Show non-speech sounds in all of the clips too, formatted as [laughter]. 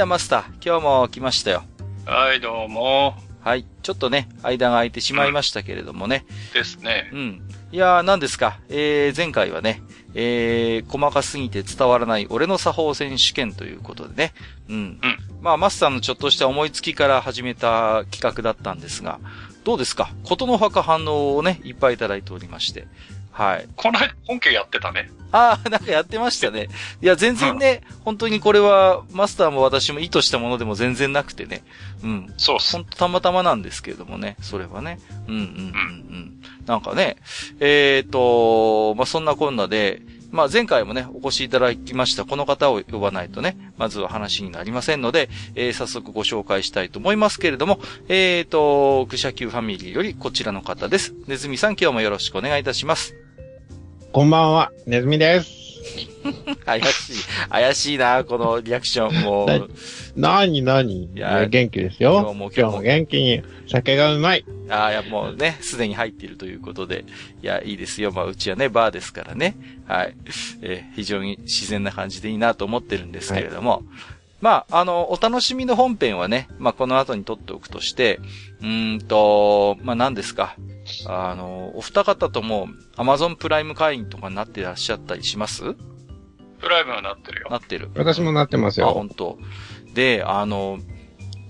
やマスター、今日も来ましたよ。はい、どうも。はい。ちょっとね、間が空いてしまいましたけれどもね。ですねう。ん。いやー、何ですか？えー、前回はね、えー、細かすぎて伝わらない俺の作法選手権ということでね。うん。うんまあ、マスターのちょっとした思いつきから始めた企画だったんですが、どうですか？ことの葉か反応をね、いっぱいいただいておりまして。はい。この間本家やってたね。ああ、なんかやってましたね。いや、全然ね、本当にこれは、マスターも私も意図したものでも全然なくてね。うん。そうっすほん。とたまたまなんですけれどもね、それはね。うんうんうんうん。なんかね、えっ、と、まあ、そんなこんなで、まあ、前回もね、お越しいただきましたこの方を呼ばないとね、まずは話になりませんので、えー早速ご紹介したいと思いますけれども、えっ、と、クシャキューファミリーよりこちらの方です。ネズミさん今日もよろしくお願いいたします。こんばんは、ネズミです。怪しい。怪しいな、このリアクション。もはいうなになにいやや元気です今よ。今日も今日も元気に酒がうまい。ああ、いや、もうね、すでに入っているということで。いや、いいですよ。まあ、うちはね、バーですからね。はい。えー非常に自然な感じでいいなと思ってるんですけれども。まあ、あの、お楽しみの本編はね、まあ、この後に撮っておくとして、うーんと、まあ、何ですか。あの、お二方とも、アマゾンプライム会員とかになってらっしゃったりします？プライムになってるよ。なってる。私もなってますあ、よ。本当。で、あの、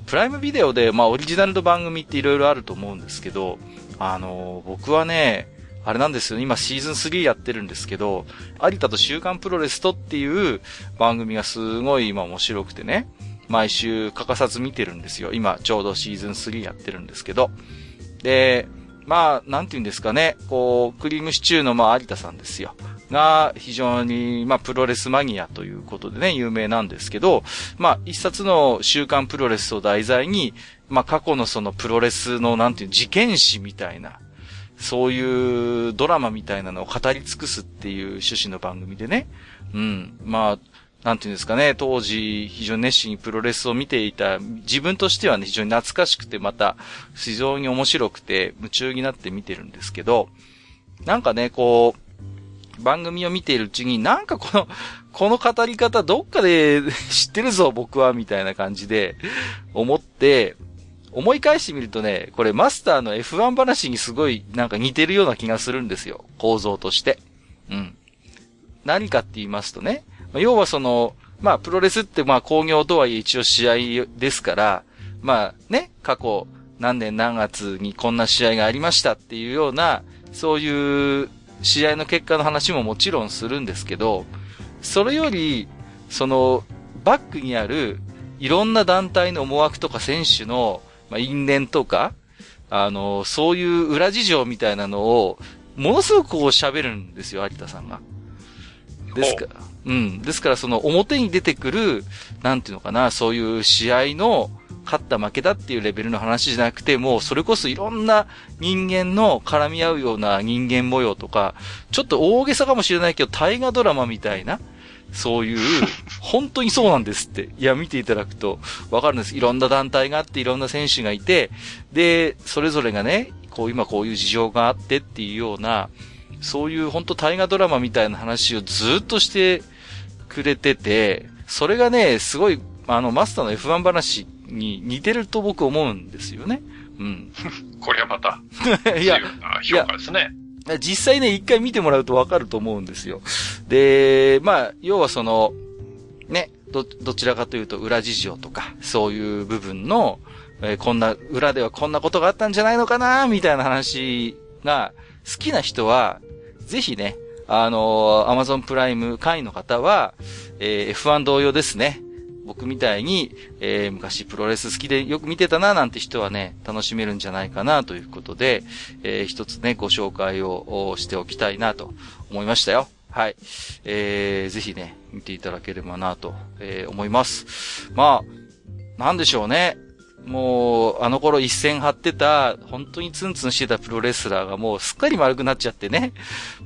プライムビデオで、まあ、オリジナルの番組っていろいろあると思うんですけど、あの、僕はね、あれなんですよ、今シーズン3やってるんですけど、有田と週刊プロレスとっていう番組がすごい今面白くてね、毎週欠かさず見てるんですよ。今ちょうどシーズン3やってるんですけど。で、まあ、なんて言うんですかね、こう、クリームシチューのまあ有田さんですよ。が、非常に、まあ、プロレスマニアということでね、有名なんですけど、まあ、一冊の週刊プロレスを題材に、まあ、過去のそのプロレスの、なんていう、事件史みたいな、そういうドラマみたいなのを語り尽くすっていう趣旨の番組でね、うん、まあ、なんていうんですかね、当時非常に熱心にプロレスを見ていた自分としてはね、非常に懐かしくてまた非常に面白くて夢中になって見てるんですけど、なんかね、こう、番組を見ているうちに、なんかこの、[laughs] この語り方どっかで [laughs] 知ってるぞ僕は、みたいな感じで思って、思い返してみるとね、これマスターの F1 話にすごいなんか似てるような気がするんですよ。構造として。うん。何かって言いますとね、要はその、まあプロレスってまあ工業とはいえ一応試合ですから、まあね、過去何年何月にこんな試合がありましたっていうような、そういう試合の結果の話ももちろんするんですけど、それより、その、バックにある、いろんな団体の思惑とか選手の、まあ、因縁とか、あの、そういう裏事情みたいなのを、ものすごくこう喋るんですよ、有田さんが。ですから、うん。ですから、その表に出てくる、なんていうのかな、そういう試合の、勝った負けだっていうレベルの話じゃなくて、もうそれこそいろんな人間の絡み合うような人間模様とか、ちょっと大げさかもしれないけど、大河ドラマみたいな、そういう、本当にそうなんですって。いや、見ていただくとわかるんです。いろんな団体があって、いろんな選手がいて、で、それぞれがね、こう今こういう事情があってっていうような、そういう本当大河ドラマみたいな話をずっとしてくれてて、それがね、すごい、あの、マスターの F1 話に似てると僕思うんですよね。うん。[laughs] これはまた、[laughs] いや評価ですね。実際ね、一回見てもらうとわかると思うんですよ。で、まあ、要はその、ね、ど、どちらかというと裏事情とか、そういう部分の、えーこんな、裏ではこんなことがあったんじゃないのかな、みたいな話が好きな人は、ぜひね、あのー、Amazon プライム会員の方は、えー F1 同様ですね。僕みたいに、えー、昔プロレス好きでよく見てたななんて人はね、楽しめるんじゃないかなということで、えー、一つね、ご紹介をしておきたいなと思いましたよ。はい。えー、ぜひね、見ていただければなと、えー、思います。まあ、なんでしょうね。もう、あの頃一線張ってた、本当にツンツンしてたプロレスラーがもうすっかり丸くなっちゃってね。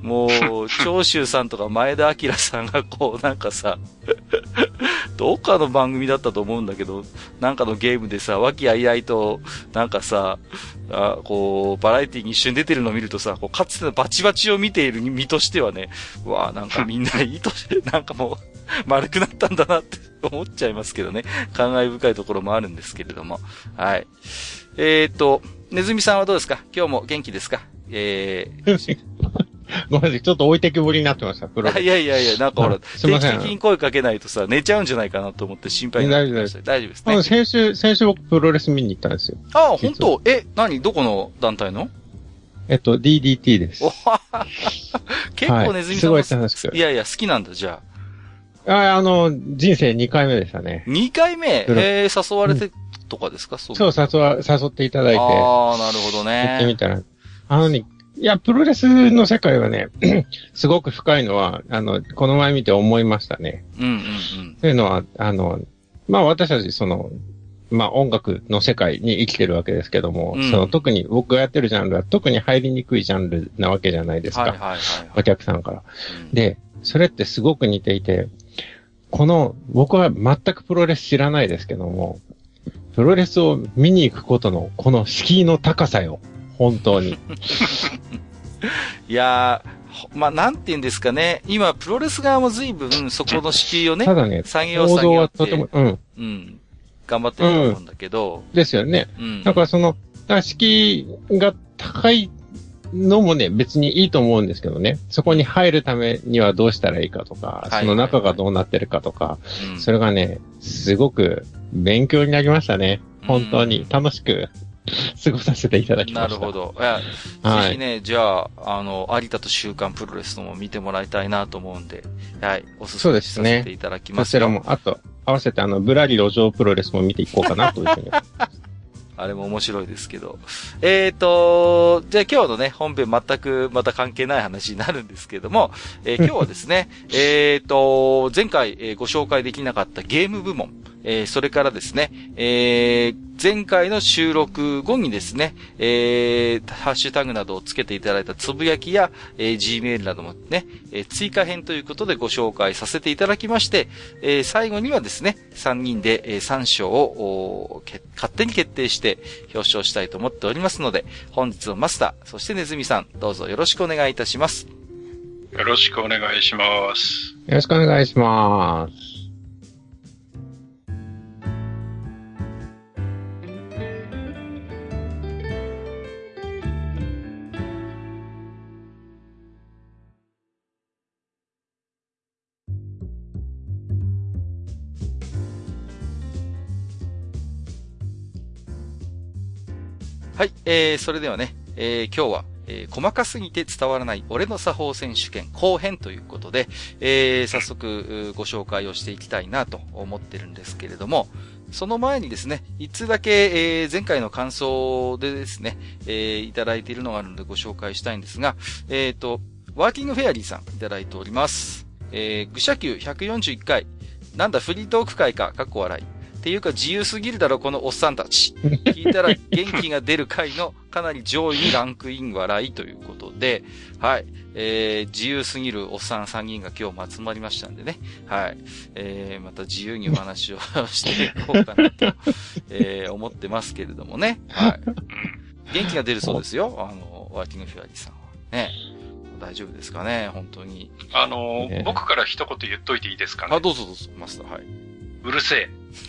もう、長州さんとか前田明さんがこうなんかさ、どっかの番組だったと思うんだけど、なんかのゲームでさ、和気あいあいと、なんかさ、あこう、バラエティに一瞬出てるのを見るとさ、こうかつてのバチバチを見ている身としてはね、うわなんかみんないいとして、[laughs] なんかもう、丸くなったんだなって [laughs] 思っちゃいますけどね。感慨深いところもあるんですけれども。はい。えー、っと、ネズミさんはどうですか？今日も元気ですか？えー、[laughs] [laughs] ごめんなさい、ちょっと置いてけぼりになってました、プロいやいやいや、なんかほら、[laughs] 定期的に声かけないとさ、寝ちゃうんじゃないかなと思って心配になってました。大丈夫ですね。先週、先週僕プロレス見に行ったんですよ。ああ、本当？え、何？どこの団体の？えっと、DDT です。[laughs] 結構ネズミさん、はい、すごい楽しく。いやいや、好きなんだ、じゃあ。ああの、人生2回目でしたね。2回目？えー、誘われてとかですか、うん、そう、誘わ、誘っていただいて。ああ、なるほどね。行ってみたら。あのね、いや、プロレスの世界はね、[clears throat] すごく深いのは、あの、この前見て思いましたね。うんうんうん。というのは、あの、まあ私たち、その、まあ音楽の世界に生きてるわけですけども、うん、その特に僕がやってるジャンルは特に入りにくいジャンルなわけじゃないですか。はいはいはい、はい、お客さんから、うん、で、それってすごく似ていて、この、僕は全くプロレス知らないですけども、プロレスを見に行くことの、この敷居の高さよ。本当に。[laughs] いやー、まあ、なんて言うんですかね。今、プロレス側も随分、そこの敷居をね、ただね、作業作業はとても、うん。うん。頑張ってると思うんだけど。うん、ですよね。うん。だからその、敷居が高いのもね、別にいいと思うんですけどね。そこに入るためにはどうしたらいいかとか、その中がどうなってるかとか、それがね、すごく勉強になりましたね。本当に楽しく過ごさせていただきました。なるほど。いや、はい、ぜひね、じゃあ、あの、有田と週刊プロレスのも見てもらいたいなと思うんで、はい、おすすめさせていただきますそ、ね、ちらも、あと、合わせてあの、ぶらり路上プロレスも見ていこうかなというふうに。あれも面白いですけど。えっ、ー、と、じゃあ今日のね、本編全くまた関係ない話になるんですけども、えー、[laughs] 今日はですね、えっと、前回、えー、ご紹介できなかったゲーム部門、えー、それからですね、えー、前回の収録後にですね、えー、ハッシュタグなどをつけていただいたつぶやきや、えー、Gmail などもね、えー、追加編ということでご紹介させていただきまして、えー、最後にはですね、3人で、えー、3賞を勝手に決定して表彰したいと思っておりますので、本日のマスター、そしてネズミさん、どうぞよろしくお願いいたします。よろしくお願いします。よろしくお願いします。はい、えー、それではね、えー、今日は、えー、細かすぎて伝わらない俺の作法選手権後編ということで、えー、早速ご紹介をしていきたいなと思ってるんですけれども、その前にですね、一つだけ、えー、前回の感想でですね、えー、いただいているのがあるのでご紹介したいんですが、えっ、ー、と、ワーキングフェアリーさんいただいております。えー、愚者級141回、なんだフリートーク会か、かっこ笑い。っていうか自由すぎるだろ、このおっさんたち。[laughs] 聞いたら元気が出る回のかなり上位にランクイン笑いということで、はい。えー、自由すぎるおっさん3人が今日も集まりましたんでね。はい。えー、また自由にお話をしていこうかなと、えー、思ってますけれどもね。はい。元気が出るそうですよ。あの、ワーキングフェアリーさんは。ね。大丈夫ですかね本当に。あの、ね、僕から一言言っといていいですかねあ、どうぞどうぞ、マスター。はい。うるせえ。[laughs]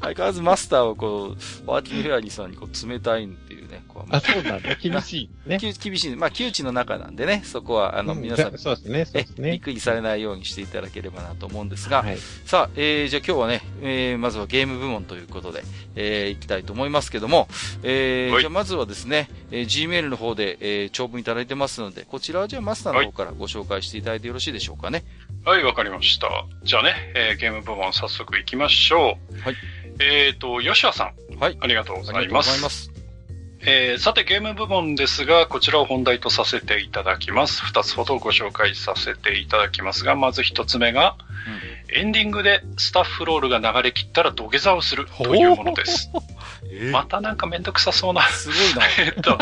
相変わらずマスターはこう、ワーキングフェアリーさんにこう冷たいっていうね。こうあ、そうなんだ。[laughs] 厳しい、ね。厳しい。まあ、窮地の中なんでね、そこは、あの、皆さん、そうですね、そうですね。びっくりされないようにしていただければなと思うんですが、はい、さあ、えー、じゃあ今日はね、えー、まずはゲーム部門ということで、えー、いきたいと思いますけども、えー、じゃあまずはですね、えー、Gmail の方で、えー、長文いただいてますので、こちらはじゃあマスターの方からご紹介していただいてよろしいでしょうかね。はい、わかりました。じゃあね、えー、ゲーム部門早速行きましょう。はい。えっ、ー、と、吉田さん。はい。ありがとうございます。ありがとうございます。えー、さてゲーム部門ですが、こちらを本題とさせていただきます。二つほどご紹介させていただきますが、まず一つ目が、うん、エンディングでスタッフロールが流れ切ったら土下座をするというものです。えー、またなんかめんどくさそうな。すごいな。[laughs] えっと、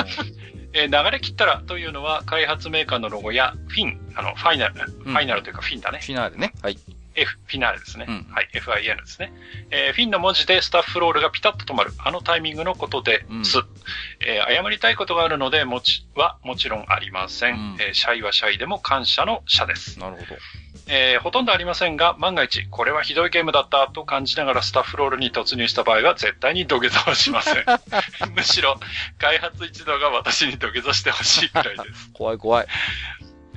えー、流れ切ったらというのは開発メーカーのロゴやフィン、あの、ファイナル、うん、ファイナルというかフィンだね。フィナールね。はい。F、フィナーレですね。うん、はい、FIN ですね。えー、フィンの文字でスタッフロールがピタッと止まる、あのタイミングのことです。うん、えー、謝りたいことがあるので、もち、はもちろんありません。うん、えー、シャイはシャイでも感謝の謝です。なるほど。えー、ほとんどありませんが、万が一、これはひどいゲームだったと感じながらスタッフロールに突入した場合は、絶対に土下座はしません。[laughs] むしろ、開発一同が私に土下座してほしいくらいです。[laughs] 怖い怖い。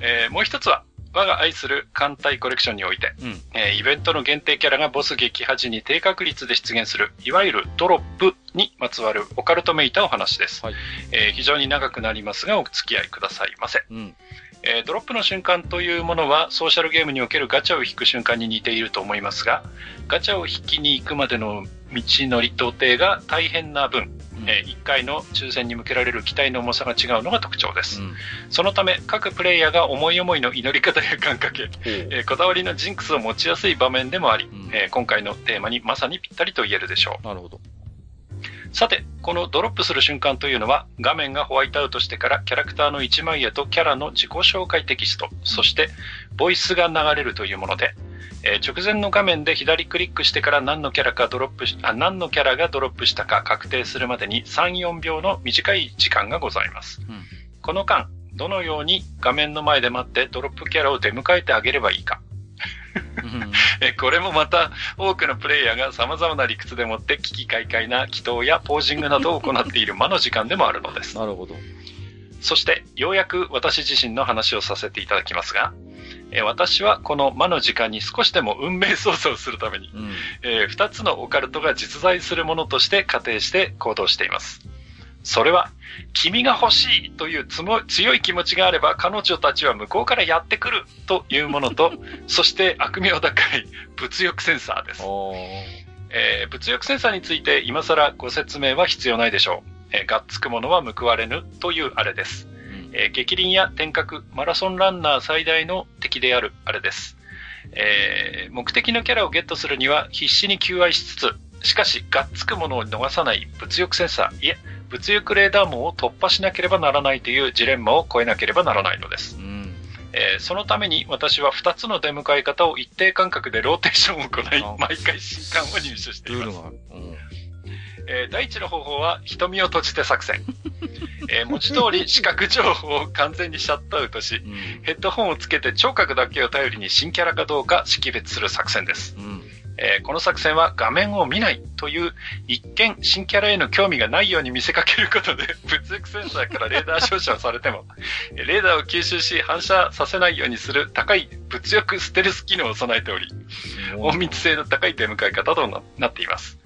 えー、もう一つは、我が愛する艦隊コレクションにおいて、うん、えー、イベントの限定キャラがボス撃破時に低確率で出現する、いわゆるドロップにまつわるオカルトめいたお話です。はい、えー、非常に長くなりますが、お付き合いくださいませ。うんえー、ドロップの瞬間というものはソーシャルゲームにおけるガチャを引く瞬間に似ていると思いますが、ガチャを引きに行くまでの道のり到底が大変な分、えー、1回の抽選に向けられる機体の重さが違うのが特徴です、うん、そのため各プレイヤーが思い思いの祈り方や願掛け、えー、こだわりのジンクスを持ちやすい場面でもあり、うん、えー、今回のテーマにまさにぴったりと言えるでしょう。なるほどさて、このドロップする瞬間というのは、画面がホワイトアウトしてからキャラクターの一枚絵とキャラの自己紹介テキスト、そしてボイスが流れるというもので、えー、直前の画面で左クリックしてから何のキャラかドロップし、あ、何のキャラがドロップしたか確定するまでに3、4秒の短い時間がございます。うん、この間、どのように画面の前で待ってドロップキャラを出迎えてあげればいいか。[laughs] えこれもまた多くのプレイヤーが様々な理屈でもって危機快快な祈祷やポージングなどを行っている魔の時間でもあるのです。なるほど。そしてようやく私自身の話をさせていただきますが、え私はこの魔の時間に少しでも運命操作をするために、うん、えー、2つのオカルトが実在するものとして仮定して行動しています。それは、君が欲しいという強い気持ちがあれば彼女たちは向こうからやってくるというものと、[laughs] そして悪名高い物欲センサーです。えー、物欲センサーについて今更ご説明は必要ないでしょう。えー、がっつくものは報われぬというあれです。えー、激輪や天角、マラソンランナー最大の敵であるあれです。えー、目的のキャラをゲットするには必死に求愛しつつ、しかし、がっつくものを逃さない物欲センサー、いえ、物欲レーダー網を突破しなければならないというジレンマを超えなければならないのです。うんえー、そのために私は2つの出迎え方を一定間隔でローテーションを行い、毎回新刊を入手しています。うんえー、第一の方法は瞳を閉じて作戦。えー、文字通り視覚情報を完全にシャットアウトし、うん、ヘッドホンをつけて聴覚だけを頼りに新キャラかどうか識別する作戦です。うんえー、この作戦は画面を見ないという一見新キャラへの興味がないように見せかけることで [laughs] 物欲センサーからレーダー照射をされても [laughs] レーダーを吸収し反射させないようにする高い物欲ステルス機能を備えており隠密性の高い出迎え方となっています。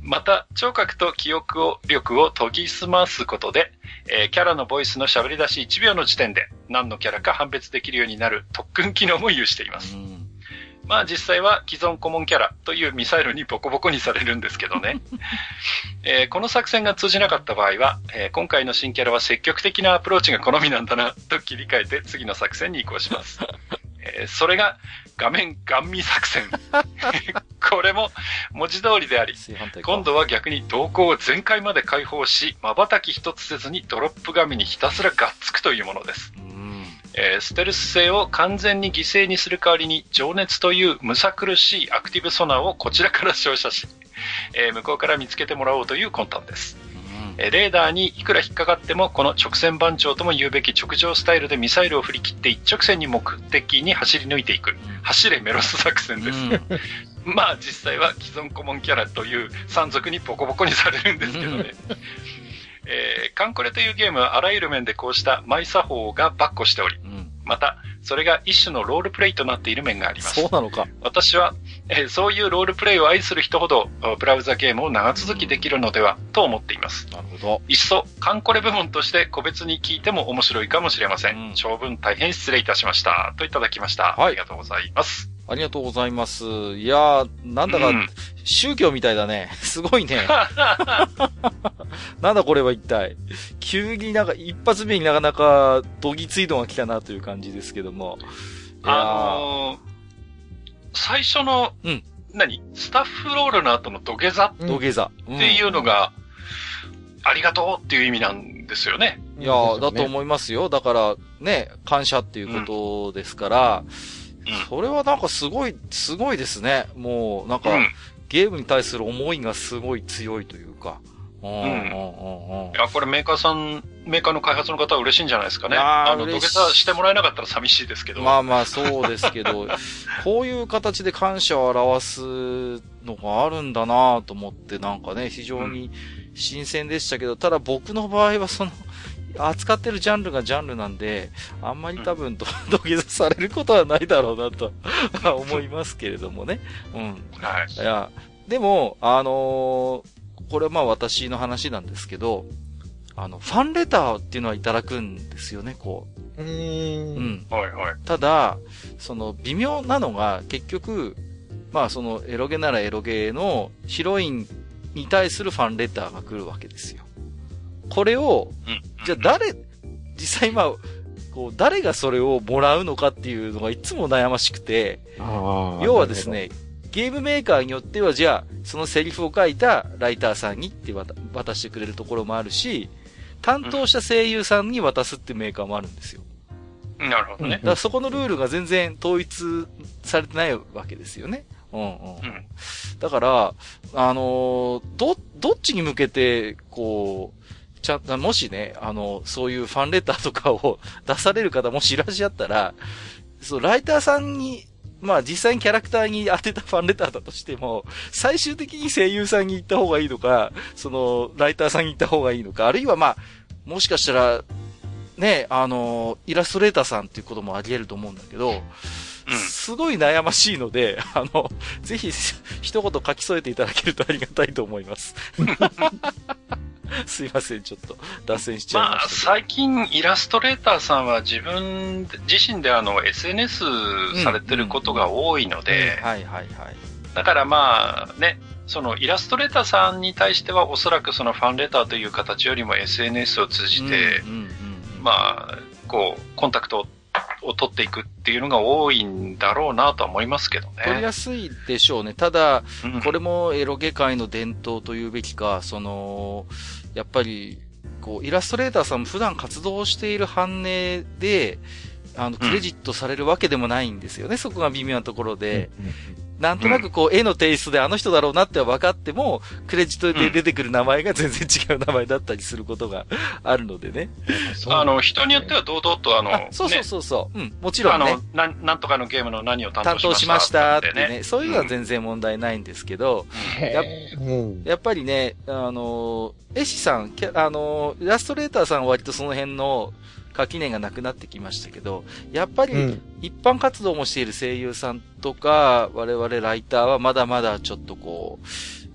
また、聴覚と記憶を力を研ぎ澄ますことで、えー、キャラのボイスの喋り出し1秒の時点で何のキャラか判別できるようになる特訓機能も有しています。まあ実際は既存顧問キャラというミサイルにボコボコにされるんですけどね。[laughs] えー、この作戦が通じなかった場合は、えー、今回の新キャラは積極的なアプローチが好みなんだなと切り替えて次の作戦に移行します。[laughs] えー、それが画面ガン見作戦。[laughs] これも文字通りであり、今度は逆に動向を全開まで解放し、瞬き一つせずにドロップ画面にひたすらがっつくというものです。えー、ステルス性を完全に犠牲にする代わりに情熱というむさ苦しいアクティブソナーをこちらから照射し、えー、向こうから見つけてもらおうという魂胆です。レーダーにいくら引っかかっても、この直線番長とも言うべき直上スタイルでミサイルを振り切って一直線に目的に走り抜いていく。走れメロス作戦です。うん、[laughs] まあ実際は既存顧問キャラという山賊にボコボコにされるんですけどね。えー、カンコレというゲームはあらゆる面でこうしたマイ作法がバッコしており、うん、また、それが一種のロールプレイとなっている面があります。そうなのか。私は、えー、そういうロールプレイを愛する人ほど、ブラウザゲームを長続きできるのでは、と思っています。なるほど。いっそ、カンコレ部門として個別に聞いても面白いかもしれません。うん、長文大変失礼いたしました。といただきました。はい。ありがとうございます。ありがとうございます。いやー、なんだか、宗教みたいだね。[laughs] すごいね。[laughs] なんだこれは一体。急になんか一発目になかなかどぎついのが来たなという感じですけども。あのー、最初の、うん。何？スタッフロールの後の土下座？土下座。っていうのが、ありがとうっていう意味なんですよね。いや、だと思いますよ。だから、ね、感謝っていうことですから、うん、それはなんかすごい、すごいですね。もう、なんか、うん、ゲームに対する思いがすごい強いというか。うん。うん。うん。いや、これメーカーさん、メーカーの開発の方は嬉しいんじゃないですかね。あの、土下座してもらえなかったら寂しいですけど。まあまあ、そうですけど、[laughs] こういう形で感謝を表すのがあるんだなと思って、なんかね、非常に新鮮でしたけど、ただ僕の場合はその、扱ってるジャンルがジャンルなんで、あんまり多分、[laughs] 土下座されることはないだろうなと [laughs] 思いますけれどもね。うん。はい。いや、でも、あのーこれはまあ私の話なんですけど、あの、ファンレターっていうのはいただくんですよね、こう。うん。うん。はいはい。ただ、その、微妙なのが、結局、まあその、エロゲならエロゲのヒロインに対するファンレターが来るわけですよ。これを、うん、じゃあ誰、実際今、こう、誰がそれをもらうのかっていうのがいつも悩ましくて、要はですね、ゲームメーカーによっては、じゃあ、そのセリフを書いたライターさんにって渡してくれるところもあるし、担当した声優さんに渡すっていうメーカーもあるんですよ。なるほどね。だからそこのルールが全然統一されてないわけですよね。うんうん。うん、だから、あのー、ど、どっちに向けて、こう、ちゃん、もしね、あの、そういうファンレターとかを [laughs] 出される方もしいらっしゃったら、そう、ライターさんにまあ実際にキャラクターに当てたファンレターだとしても、最終的に声優さんに行った方がいいのか、その、ライターさんに行った方がいいのか、あるいはまあ、もしかしたら、ね、あの、イラストレーターさんっていうこともあり得ると思うんだけど、すごい悩ましいので、あの、ぜひ、一言書き添えていただけるとありがたいと思います。[laughs] [laughs] すいません、ちょっと脱線しちゃいました。まあ、最近イラストレーターさんは自分自身であの SNS されてることが多いので、はいはいはい。だからまあね、そのイラストレーターさんに対してはおそらくそのファンレターという形よりも SNS を通じて、まあ、こう、コンタクトを取っていくっていうのが多いんだろうなとは思いますけどね。取りやすいでしょうね。ただ、これもエロゲ界の伝統というべきか、その、やっぱり、こう、イラストレーターさんも普段活動している反応で、あの、クレジットされるわけでもないんですよね、うん、そこが微妙なところで。なんとなくこう、絵のテイストであの人だろうなって分かっても、クレジットで出てくる名前が全然違う名前だったりすることがあるのでね。あの、人によっては堂々とあの、そうそうそうそう、うん、もちろんね。あの、ななんとかのゲームの何を担当しましたってね。そういうのは全然問題ないんですけど、ややっぱりね、あの、絵師さん、あの、イラストレーターさんは割とその辺の、垣根がなくなってきましたけど、やっぱり一般活動もしている声優さんとか、我々ライターはまだまだちょっとこ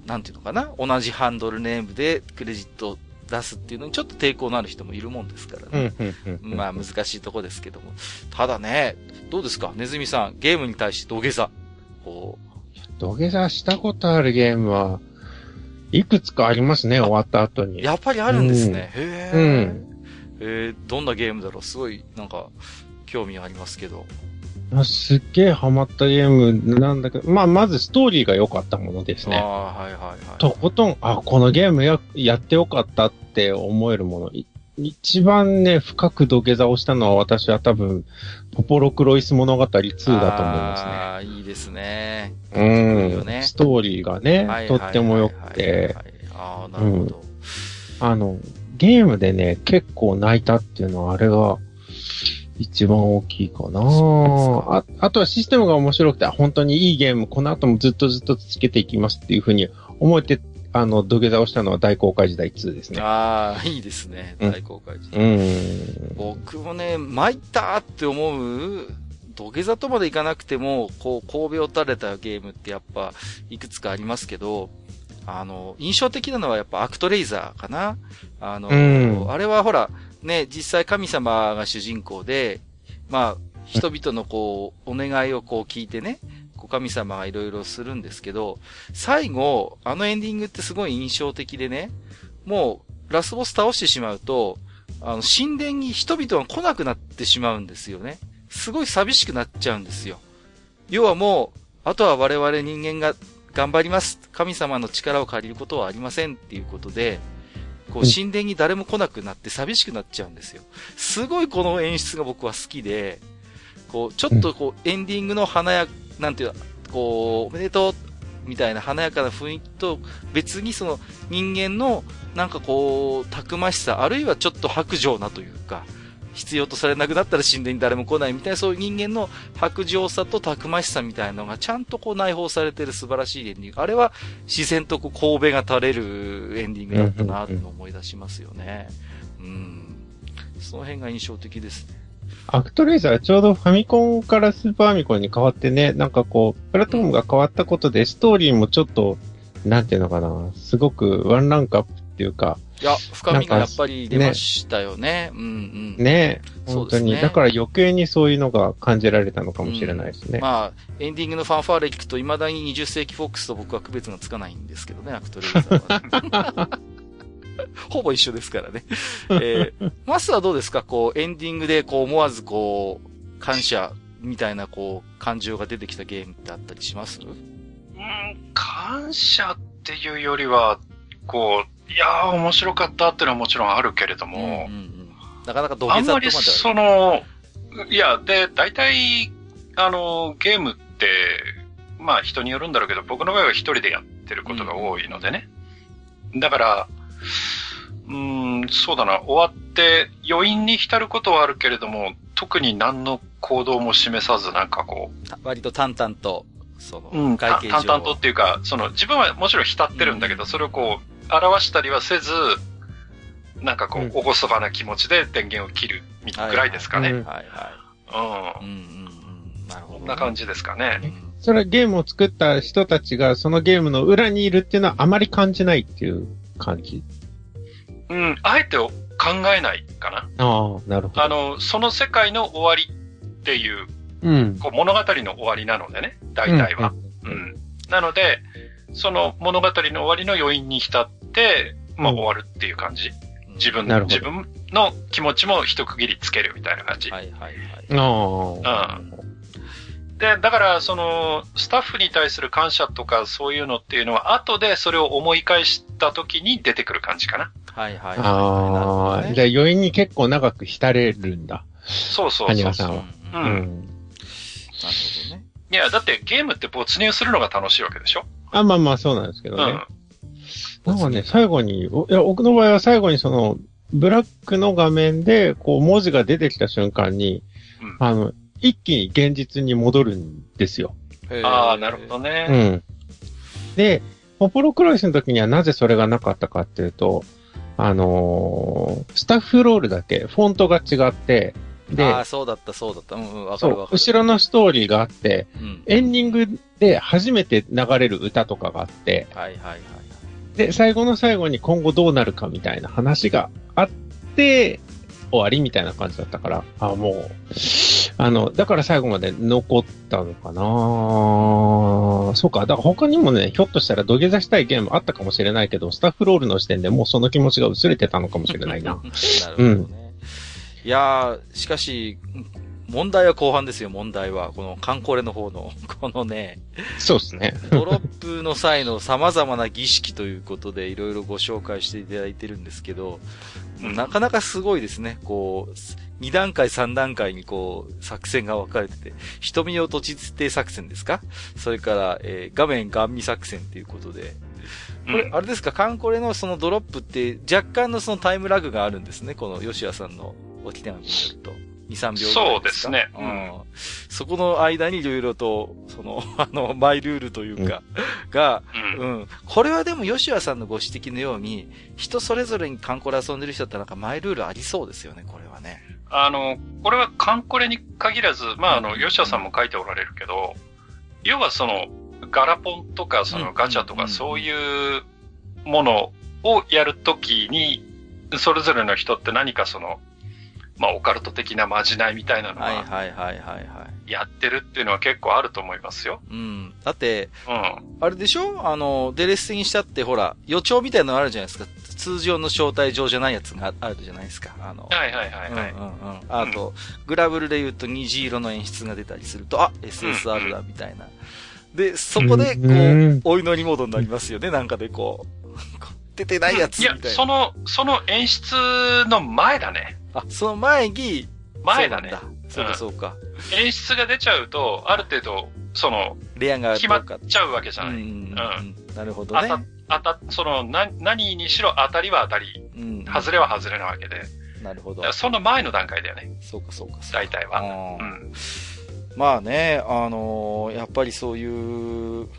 う、なんていうのかな同じハンドルネームでクレジット出すっていうのにちょっと抵抗のある人もいるもんですからね。まあ難しいとこですけども。ただね、どうですかネズミさん、ゲームに対して土下座。こう。土下座したことあるゲームは、いくつかありますね、終わった後に。やっぱりあるんですね。うん、へえ。うん。えー、どんなゲームだろう？すごい、なんか、興味ありますけど。すっげえハマったゲームなんだけど、まあ、まずストーリーが良かったものですね。あはいはいはい。とことん、あ、このゲームややって良かったって思えるもの。一番ね、深く土下座をしたのは私は多分、ポポロクロイス物語2だと思いますね。ああ、いいですね。うん、ね。ストーリーがね、とっても良くて。ああ、なるほど、うん。あの、ゲームでね、結構泣いたっていうのは、あれが、一番大きいかなああとはシステムが面白くて、本当にいいゲーム、この後もずっとずっと続けていきますっていうふうに思えて、あの、土下座をしたのは大公開時代2ですね。ああ、いいですね。大公開時代。うん。僕もね、参ったって思う土下座とまでいかなくても、こう、神戸を垂れたゲームってやっぱ、いくつかありますけど、あの、印象的なのはやっぱアクトレイザーかな。あの、うん、あれはほら、ね、実際神様が主人公で、まあ、人々のこう、お願いをこう聞いてね、こう神様がいろいろするんですけど、最後、あのエンディングってすごい印象的でね、もう、ラスボス倒してしまうと、あの、神殿に人々が来なくなってしまうんですよね。すごい寂しくなっちゃうんですよ。要はもう、あとは我々人間が頑張ります。神様の力を借りることはありませんっていうことで、こう、神殿に誰も来なくなって寂しくなっちゃうんですよ。すごいこの演出が僕は好きで、こう、ちょっとこう、エンディングの華や、なんていうこう、おめでとうみたいな華やかな雰囲気と別にその人間のなんかこう、たくましさ、あるいはちょっと白状なというか、必要とされなくなったら神殿に誰も来ないみたいな、そういう人間の白状さとたくましさみたいなのがちゃんとこう内包されてる素晴らしいエンディング。あれは自然とこう神戸が垂れるエンディングだったなと思い出しますよね。うん。その辺が印象的ですね。アクトレイザーはちょうどファミコンからスーパーファミコンに変わってね、なんかこう、プラットフォームが変わったことで、ストーリーもちょっと、なんていうのかな、すごくワンランクアップっていうか。いや、深みがやっぱり出ましたよね。ねうんうん。ね本当に、ね。だから余計にそういうのが感じられたのかもしれないですね。うん、まあ、エンディングのファンファーレ聞くと、未だに20世紀フォックスと僕は区別がつかないんですけどね、アクトレイザーは。[laughs] ほぼ一緒ですからね。えー、マスはどうですか？こう、エンディングで、こう、思わずこう、感謝みたいな、こう、感情が出てきたゲームってあったりします？うん、感謝っていうよりは、こう、いやー、面白かったっていうのはもちろんあるけれども、うんうんうん、なかなか土下座とまであんまりその、いや、で、大体、あの、ゲームって、まあ人によるんだろうけど、僕の場合は一人でやってることが多いのでね。うん、だから、うん、そうだな、終わって余韻に浸ることはあるけれども、特に何の行動も示さず、なんかこう。割と淡々と、その、うん、淡々とっていうか、その、自分はもちろん浸ってるんだけど、うん、それをこう、表したりはせず、なんかこう、おごそかな気持ちで電源を切るぐらいですかね。はいはい。うん。うんうんうん。なるほど、こんな感じですかね。それゲームを作った人たちがそのゲームの裏にいるっていうのはあまり感じないっていう感じうん、あえて考えないかな。ああ、なるほど。あの、その世界の終わりっていう、うん、こう物語の終わりなのでね、大体は。うん、うん、なので、その物語の終わりの余韻に浸って、まあ終わるっていう感じ。自分、自分の気持ちも一区切りつけるみたいな感じ。はいはいはい。うん。で、だから、その、スタッフに対する感謝とかそういうのっていうのは、後でそれを思い返した時に出てくる感じかな。はいはい、はい。ああ、じゃあ余韻に結構長く浸れるんだ。そうそうそうさんは。うん。うん、なるほどね。いや、だってゲームって没入するのが楽しいわけでしょ？あ、まあまあそうなんですけどね。うん。なんかね、最後に、いや、僕の場合は最後にその、ブラックの画面で、こう、文字が出てきた瞬間に、うん、あの、一気に現実に戻るんですよ。ああ、なるほどね。うん。で、ポポロクロイスの時にはなぜそれがなかったかっていうと、あのー、スタッフロールだけ、フォントが違って、で、ああ、そうだった、そうだった。うん、わかるわかる。後ろのストーリーがあって、うん、エンディングで初めて流れる歌とかがあって、はいはいはい。で、最後の最後に今後どうなるかみたいな話があって、終わりみたいな感じだったから、あもう、あの、だから最後まで残ったのかなそうか、だから他にもね、ひょっとしたら土下座したいゲームあったかもしれないけど、スタッフロールの時点でもうその気持ちが薄れてたのかもしれないな。[laughs] なるほどね。うん。いやー、しかし、問題は後半ですよ、問題は。このカンコレの方の、[laughs] このね。そうですね。ドロップの際の [laughs] 様々な儀式ということで、いろいろご紹介していただいてるんですけど、なかなかすごいですね。こう、2段階、3段階にこう、作戦が分かれてて、瞳を閉じて作戦ですか？それから、えー、画面ガン見作戦っていうことで。これ、あれですか、カンコレのそのドロップって若干のそのタイムラグがあるんですね。この吉谷さんの置き手紙によると。2、3秒そうですね。うん。そこの間にいろいろと、その、[laughs] あの、マイルールというか、うん、が、うん、うん。これはでも、吉谷さんのご指摘のように、人それぞれに観光で遊んでる人だったらなんかマイルールありそうですよね、これはね。あの、これはカンコレに限らず、まあ、あの、吉田さんも書いておられるけど、要はその、ガラポンとか、そのガチャとか、そういうものをやるときに、それぞれの人って何かその、まあ、オカルト的なまじないみたいなのは、はいはいはいはいはい。やってるっていうのは結構あると思いますよ。うん。だって、うん。あれでしょ？あの、デレステにしたって、ほら、予兆みたいなのあるじゃないですか。通常の招待状じゃないやつがあるじゃないですか。あの、はいはいはいはい。うんうんうん。あと、うん、グラブルで言うと虹色の演出が出たりすると、あ、SSR だみたいな。で、そこで、こう、お祈りモードになりますよね。なんかでこう、[laughs] 出てないやつみたいな。いや、その、その演出の前だね。あ、その前に、前だね。そうか、そうか、うん。演出が出ちゃうと、ある程度、その、レアが決まっちゃうわけじゃない。うん。うん、なるほどね。あた、その、な、何にしろ当たりは当たり、うん、外れは外れなわけで。なるほど。その前の段階だよね。そうか、そうか。大体は。うん。まあね、あのー、やっぱりそういう、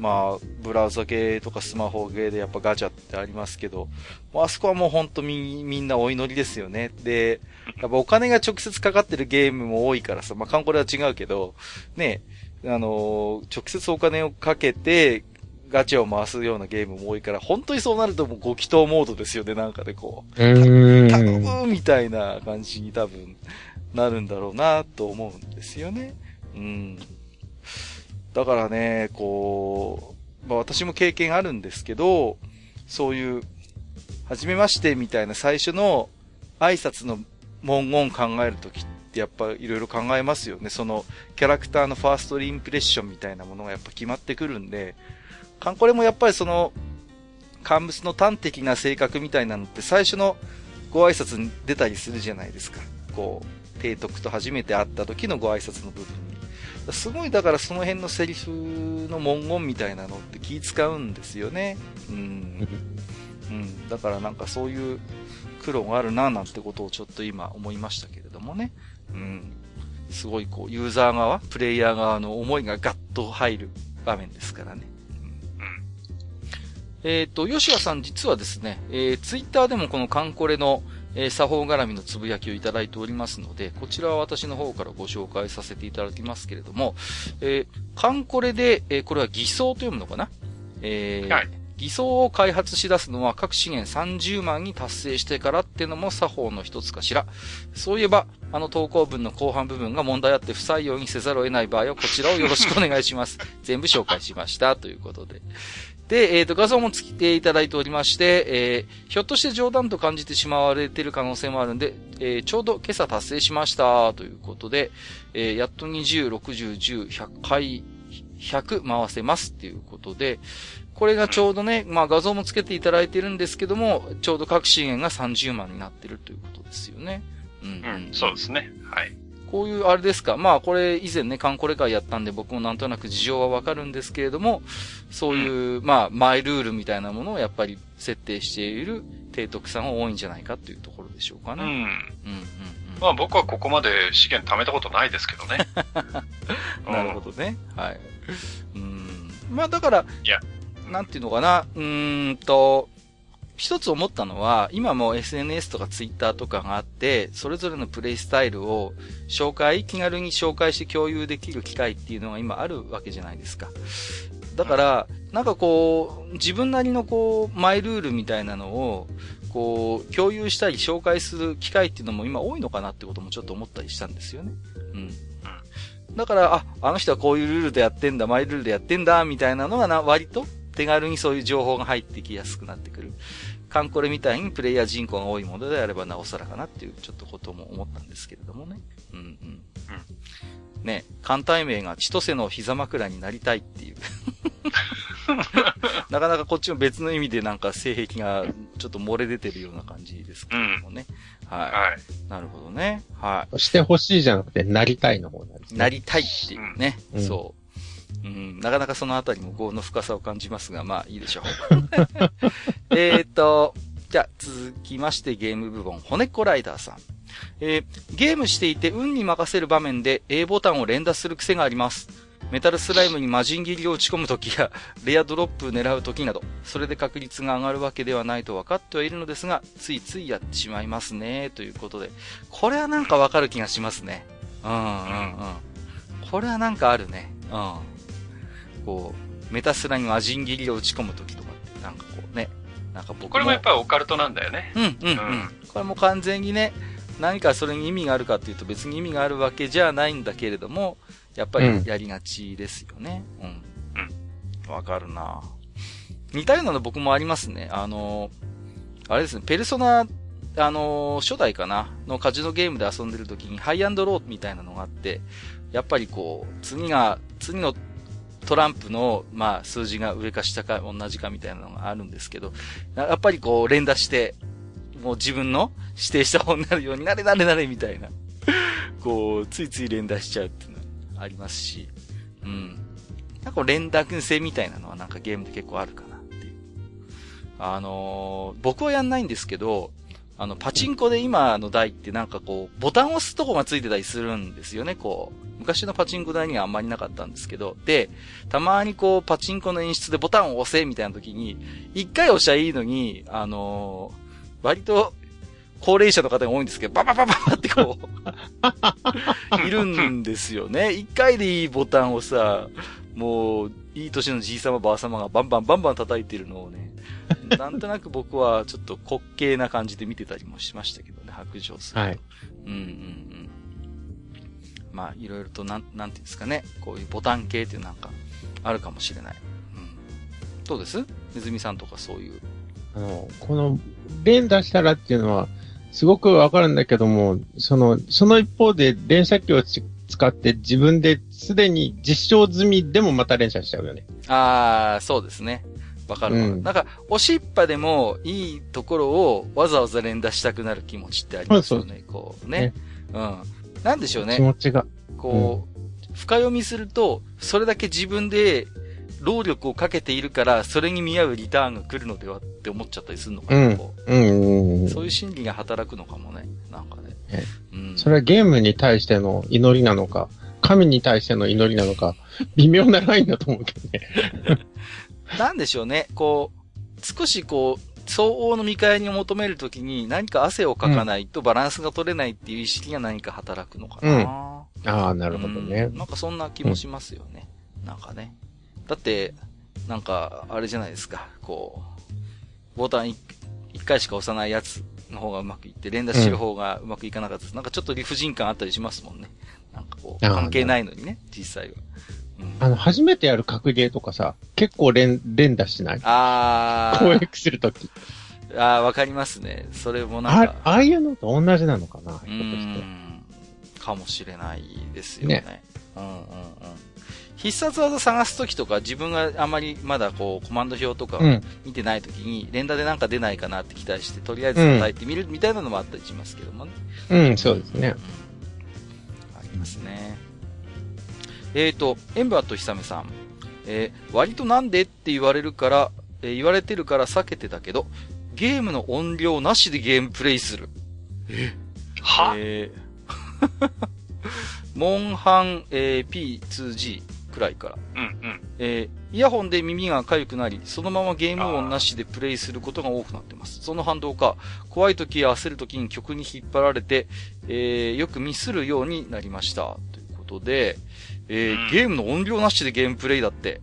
まあ、ブラウザ系とかスマホ系でやっぱガチャってありますけど、あそこはもうほんとみ、みんなお祈りですよね。で、やっぱお金が直接かかってるゲームも多いからさ、まあ、カンコレは違うけど、ね、あの直接お金をかけて、ガチャを回すようなゲームも多いから、本当にそうなるともうご祈祷モードですよね、なんかでこう。う頼むみたいな感じに多分なるんだろうなと思うんですよね。うん。だからね、こう、まあ私も経験あるんですけど、そういう、はじめましてみたいな最初の挨拶の文言考えるときってやっぱいろいろ考えますよね。そのキャラクターのファーストインプレッションみたいなものがやっぱ決まってくるんで、カンコレもやっぱりその、乾物の端的な性格みたいなのって最初のご挨拶に出たりするじゃないですか。こう、提督と初めて会った時のご挨拶の部分。すごいだからその辺のセリフの文言みたいなのって気使うんですよね。うん。うん。だからなんかそういう苦労があるななんてことをちょっと今思いましたけれどもね。うん。すごいこうユーザー側、プレイヤー側の思いがガッと入る場面ですからね。えっ、ー、と、吉谷さん実はですね、えー、ツイッターでもこのカンコレの、えー、作法絡みのつぶやきをいただいておりますので、こちらは私の方からご紹介させていただきますけれども、えー、カンコレで、えー、これは偽装と読むのかな？えー、はい。偽装を開発し出すのは各資源30万に達成してからっていうのも作法の一つかしら。そういえば、あの投稿文の後半部分が問題あって不採用にせざるを得ない場合はこちらをよろしくお願いします。全部紹介しました。ということで。で、えっ、ー、と、画像もつけていただいておりまして、えー、ひょっとして冗談と感じてしまわれている可能性もあるんで、えー、ちょうど今朝達成しました、ということで、えー、やっと20、60、10、100回、100回せますっていうことで、これがちょうどね、まあ画像もつけていただいてるんですけども、ちょうど各資源が30万になってるということですよね。うん、うん、そうですね。はい。こういうあれですか？まあこれ以前ね、カンコレ会やったんで僕もなんとなく事情はわかるんですけれども、そういう、うん、まあマイルールみたいなものをやっぱり設定している提督さんは多いんじゃないかというところでしょうかね。うん。うんうんうんまあ僕はここまで資源貯めたことないですけどね。[laughs] なるほどね。はい。うん。まあだから、いや、なんていうのかな、うんと、一つ思ったのは、今も SNS とか Twitter とかがあって、それぞれのプレイスタイルを紹介、気軽に紹介して共有できる機会っていうのが今あるわけじゃないですか。だから、なんかこう、自分なりのこう、マイルールみたいなのを、こう、共有したり紹介する機会っていうのも今多いのかなってこともちょっと思ったりしたんですよね。うん。だから、あ、あの人はこういうルールでやってんだ、マイルールでやってんだ、みたいなのがな、割と手軽にそういう情報が入ってきやすくなってくる。カンコレみたいにプレイヤー人口が多いものであればなおさらかなっていうちょっとことも思ったんですけれどもね。うんうん。うん。ね、艦隊名が千歳の膝枕になりたいっていう [laughs] なかなかこっちも別の意味でなんか性癖がちょっと漏れ出てるような感じですけどもね。うん、はい。はい。なるほどね。はい。してほしいじゃなくて、なりたいの方なんですね。なりたいっていうね。うん、そう。うん、なかなかそのあたりも業の深さを感じますが、まあいいでしょう。[laughs] えっと、じゃあ続きましてゲーム部門、骨っこライダーさん。えー、ゲームしていて運に任せる場面で A ボタンを連打する癖があります。メタルスライムに魔人切りを打ち込むときや、レアドロップ狙うときなど、それで確率が上がるわけではないと分かってはいるのですが、ついついやってしまいますね、ということで。これはなんかわかる気がしますね。うんうんうん。これはなんかあるね。うん。こう、メタスラに魔人切りを打ち込むときとかって、なんかこうね。なんか僕も。これもやっぱりオカルトなんだよね。うんうんうん。うん、これも完全にね、何かそれに意味があるかっていうと別に意味があるわけじゃないんだけれども、やっぱりやりがちですよね。うん。うん。わ、かるな似たようなの僕もありますね。あの、あれですね、ペルソナ、あの、初代かな？のカジノゲームで遊んでる時にハイアンドローみたいなのがあって、やっぱりこう、次が、次のトランプの、まあ、数字が上か下か同じかみたいなのがあるんですけど、やっぱりこう、連打して、もう自分の指定した方になるようになれなれなれみたいな。[laughs] こう、ついつい連打しちゃうっていうのありますし、うん。なんか連打性みたいなのはなんかゲームで結構あるかなっていう。あのー、僕はやんないんですけど、あの、パチンコで今の台ってなんかこう、ボタンを押すとこがついてたりするんですよね、こう。昔のパチンコ台にはあんまりなかったんですけど、で、たまにこう、パチンコの演出でボタンを押せみたいな時に、一回押しゃいいのに、あのー、割と、高齢者の方が多いんですけど、バババババってこう [laughs] いるんですよね。一回でいいボタンをさ、もう、いい年のじいさまばあさまがバンバンバンバン叩いてるのをね、なんとなく僕はちょっと滑稽な感じで見てたりもしましたけどね、白状すると。はい。うんうんうん。まあ、いろいろとなん、なんていうんですかね、こういうボタン系っていうなんか、あるかもしれない。うん。どうです？ネズミさんとかそういう。あの、この、連打したらっていうのは、すごくわかるんだけども、その、その一方で連射機を使って自分ですでに実証済みでもまた連射しちゃうよね。ああ、そうですね。わかるわ、うん、なんか、押しっぱでもいいところをわざわざ連打したくなる気持ちってありますよね。そうそうこうね、ね、うん。なんでしょうね。気持ちが。こう、うん、深読みすると、それだけ自分で労力をかけているから、それに見合うリターンが来るのではって思っちゃったりするのかな、うん、うん、そういう心理が働くのかもね。なんかね。うん、それはゲームに対しての祈りなのか、神に対しての祈りなのか、微妙なラインだと思うけどね。[laughs] なんでしょうね。こう、少しこう、相応の見返りを求めるときに何か汗をかかないとバランスが取れないっていう意識が何か働くのかな。うん、ああ、なるほどね、なんかそんな気もしますよね。なんかね。だって、なんか、あれじゃないですか、こう、ボタン一回しか押さないやつの方がうまくいって、連打してる方がうまくいかなかったです。うん、なんかちょっと理不尽感あったりしますもんね。なんかこう、関係ないのにね、実際は。うん、あの、初めてやる格ゲーとかさ、結構連、連打しない？あー。攻撃するとき。あー、わかりますね。それもなんか。ああいうのと同じなのかな、ひょっとして。かもしれないですよね。ねうんうんうん。必殺技探すときとか、自分があまりまだこう、コマンド表とか見てないときに、連打でなんか出ないかなって期待して、とりあえず叩いてみるみたいなのもあったりしますけどもね。うん、そうですね。ありますね。えっ、ー、と、エンバーとひさめさん。えー、割となんでって言われるから、えー、言われてるから避けてたけど、ゲームの音量なしでゲームプレイする。え？は？えー、[laughs] モンハン、えー、P2G くらいから。うんうん。えー、イヤホンで耳が痒くなり、そのままゲーム音なしでプレイすることが多くなってます。その反動か、怖い時や焦る時に曲に引っ張られて、えー、よくミスるようになりました。ということで、えー、ゲームの音量なしでゲームプレイだって。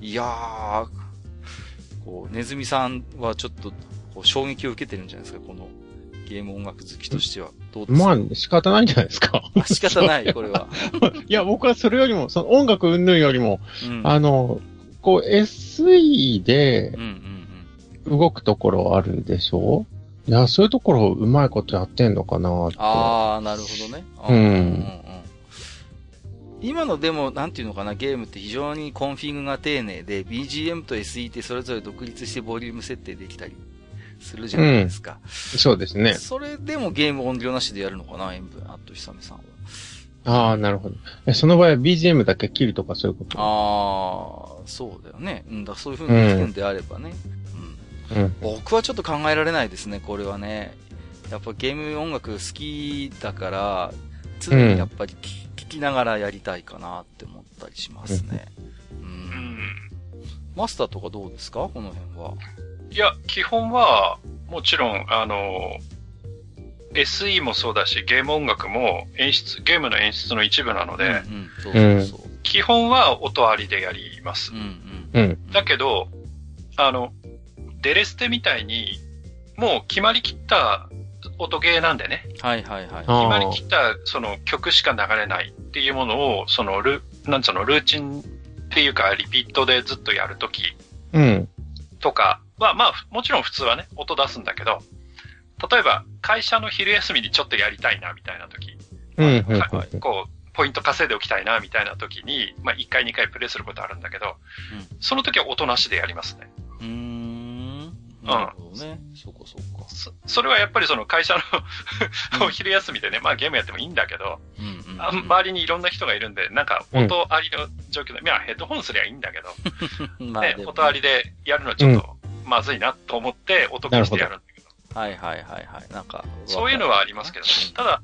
いやー、こう、ネズミさんはちょっと、こう、衝撃を受けてるんじゃないですか、この、ゲーム音楽好きとしては。どうですか？まあ、仕方ないんじゃないですか。仕方ない、これは。[laughs] いや、僕はそれよりも、その音楽云々よりも、うん、あの、こう、SE で、動くところあるでしょ？う、いや、そういうところうまいことやってんのかなああ、なるほどね。うん。今のでも、なんていうのかな、ゲームって非常にコンフィグが丁寧で、BGM と SE ってそれぞれ独立してボリューム設定できたりするじゃないですか。うん、そうですね。それでもゲーム音量なしでやるのかな、塩分、あと久めさんは。ああ、なるほど。え、その場合は BGM だけ切るとかそういうこと？ああ、そうだよね。うんだ、そういう風に聞くんであればね。うん。うん、僕はちょっと考えられないですね、これはね。やっぱゲーム音楽好きだから、常にやっぱり聞きながらやりたいかなって思ったりしますね。うん。マスターとかどうですか？この辺は。いや、基本は、もちろん、あの、SE もそうだし、ゲーム音楽も演出、ゲームの演出の一部なので、基本は音ありでやります。うんうん、だけど、あの、デレステみたいに、もう決まりきった音ゲーなんでね。はいはいはい。決まりきったその曲しか流れないっていうものを、そのル、なんつうの、ルーチンっていうか、リピートでずっとやるとき。うん。とかは、まあ、もちろん普通はね、音出すんだけど、例えば、会社の昼休みにちょっとやりたいな、みたいな時、うん、こう、ポイント稼いでおきたいな、みたいな時に、まあ、1回2回プレイすることあるんだけど、うん、その時は音なしでやりますね。うん。なるほどね。そこそこそ。それはやっぱりその会社の [laughs] お昼休みでね、まあゲームやってもいいんだけど、うんうん周りにいろんな人がいるんで、なんか音ありの状況で、まあヘッドホンすりゃいいんだけど、[laughs] まあね、音ありでやるのちょっとまずいなと思って音消してやるんだけど。はいはいはいはい。なんか。そういうのはありますけど、ね、ただ、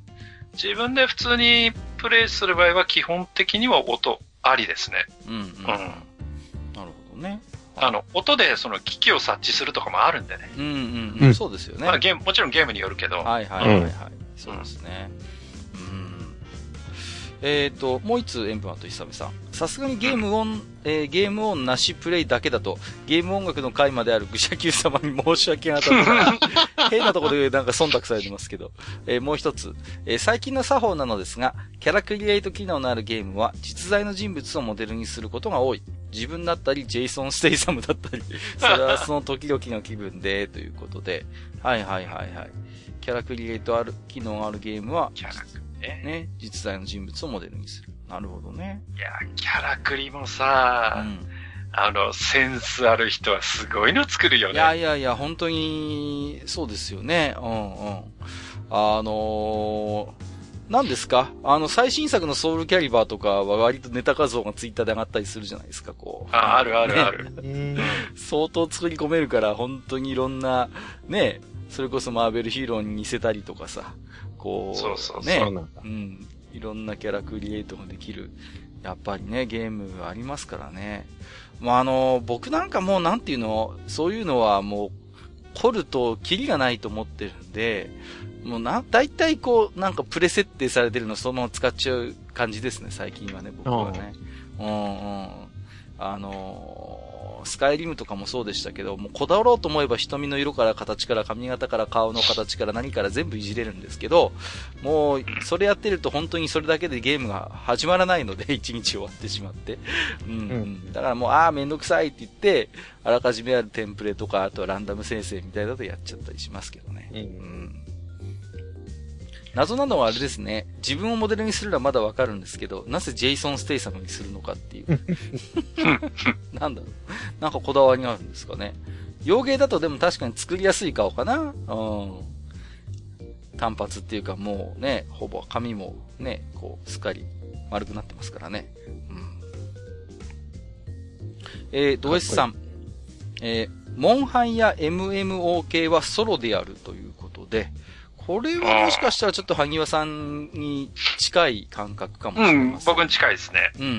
自分で普通にプレイする場合は基本的には音ありですね。うん、うん、うん。なるほどね。あの、音でその機器を察知するとかもあるんでね。うんうんうん。そうですよね。まあゲーム、もちろんゲームによるけど。はいはいはいはい。そうですね。うん。えっ、ー、と、もう一つ、塩分はと久部さん。さすがにゲームオン、えー、ゲームオンなしプレイだけだと、ゲーム音楽の回まである愚者級様に申し訳なかった。[laughs] 変なところでなんか忖度されてますけど。えー、もう一つ、えー、最近の作法なのですが、キャラクリエイト機能のあるゲームは、実在の人物をモデルにすることが多い。自分だったり、ジェイソン・ステイサムだったり、[laughs] それはその時々の気分で、ということで、はいはいはいはい。キャラクリエイトある、機能あるゲームは、キャラクね。ね、実在の人物をモデルにする。なるほどね。いや、キャラクリもさ、うん、あの、センスある人はすごいの作るよね。いやいやいや、本当に、そうですよね。うんうん。あのー、何ですか？あの、最新作のソウルキャリバーとかは割とネタ画像がツイッターで上がったりするじゃないですか、こう。あ、あるあるある。相当作り込めるから、本当にいろんな、ね、それこそマーベルヒーローに似せたりとかさ、こう、そうそうね、うん、いろんなキャラクリエイトができる、やっぱりね、ゲームありますからね。まあ、あの、僕なんかもうなんていうの、そういうのはもう、凝るとキリがないと思ってるんで、もうな、大体こう、なんかプレ設定されてるのそのまま使っちゃう感じですね、最近はね、僕はね。うんうん。あのー、スカイリムとかもそうでしたけど、もうこだわろうと思えば瞳の色から形から髪型から顔の形から何から全部いじれるんですけど、もう、それやってると本当にそれだけでゲームが始まらないので、[laughs] 一日終わってしまって。うん、うん。だからもう、ああ、めんどくさいって言って、あらかじめあるテンプレとか、あとはランダム生成みたいだとやっちゃったりしますけどね。うん、うん謎なのはあれですね。自分をモデルにするのはまだわかるんですけど、なぜジェイソン・ステイサムにするのかっていう。[laughs] なんだろう。なんかこだわりがあるんですかね。洋芸だとでも確かに作りやすい顔かな。うん。単発っていうかもうね、ほぼ髪もね、こう、すっかり丸くなってますからね。うん。えー、ド S さん。えー、モンハンや MMO 系はソロであるということで、これはもしかしたらちょっと萩和さんに近い感覚かもしれません。うん、僕に近いですね。うんうんう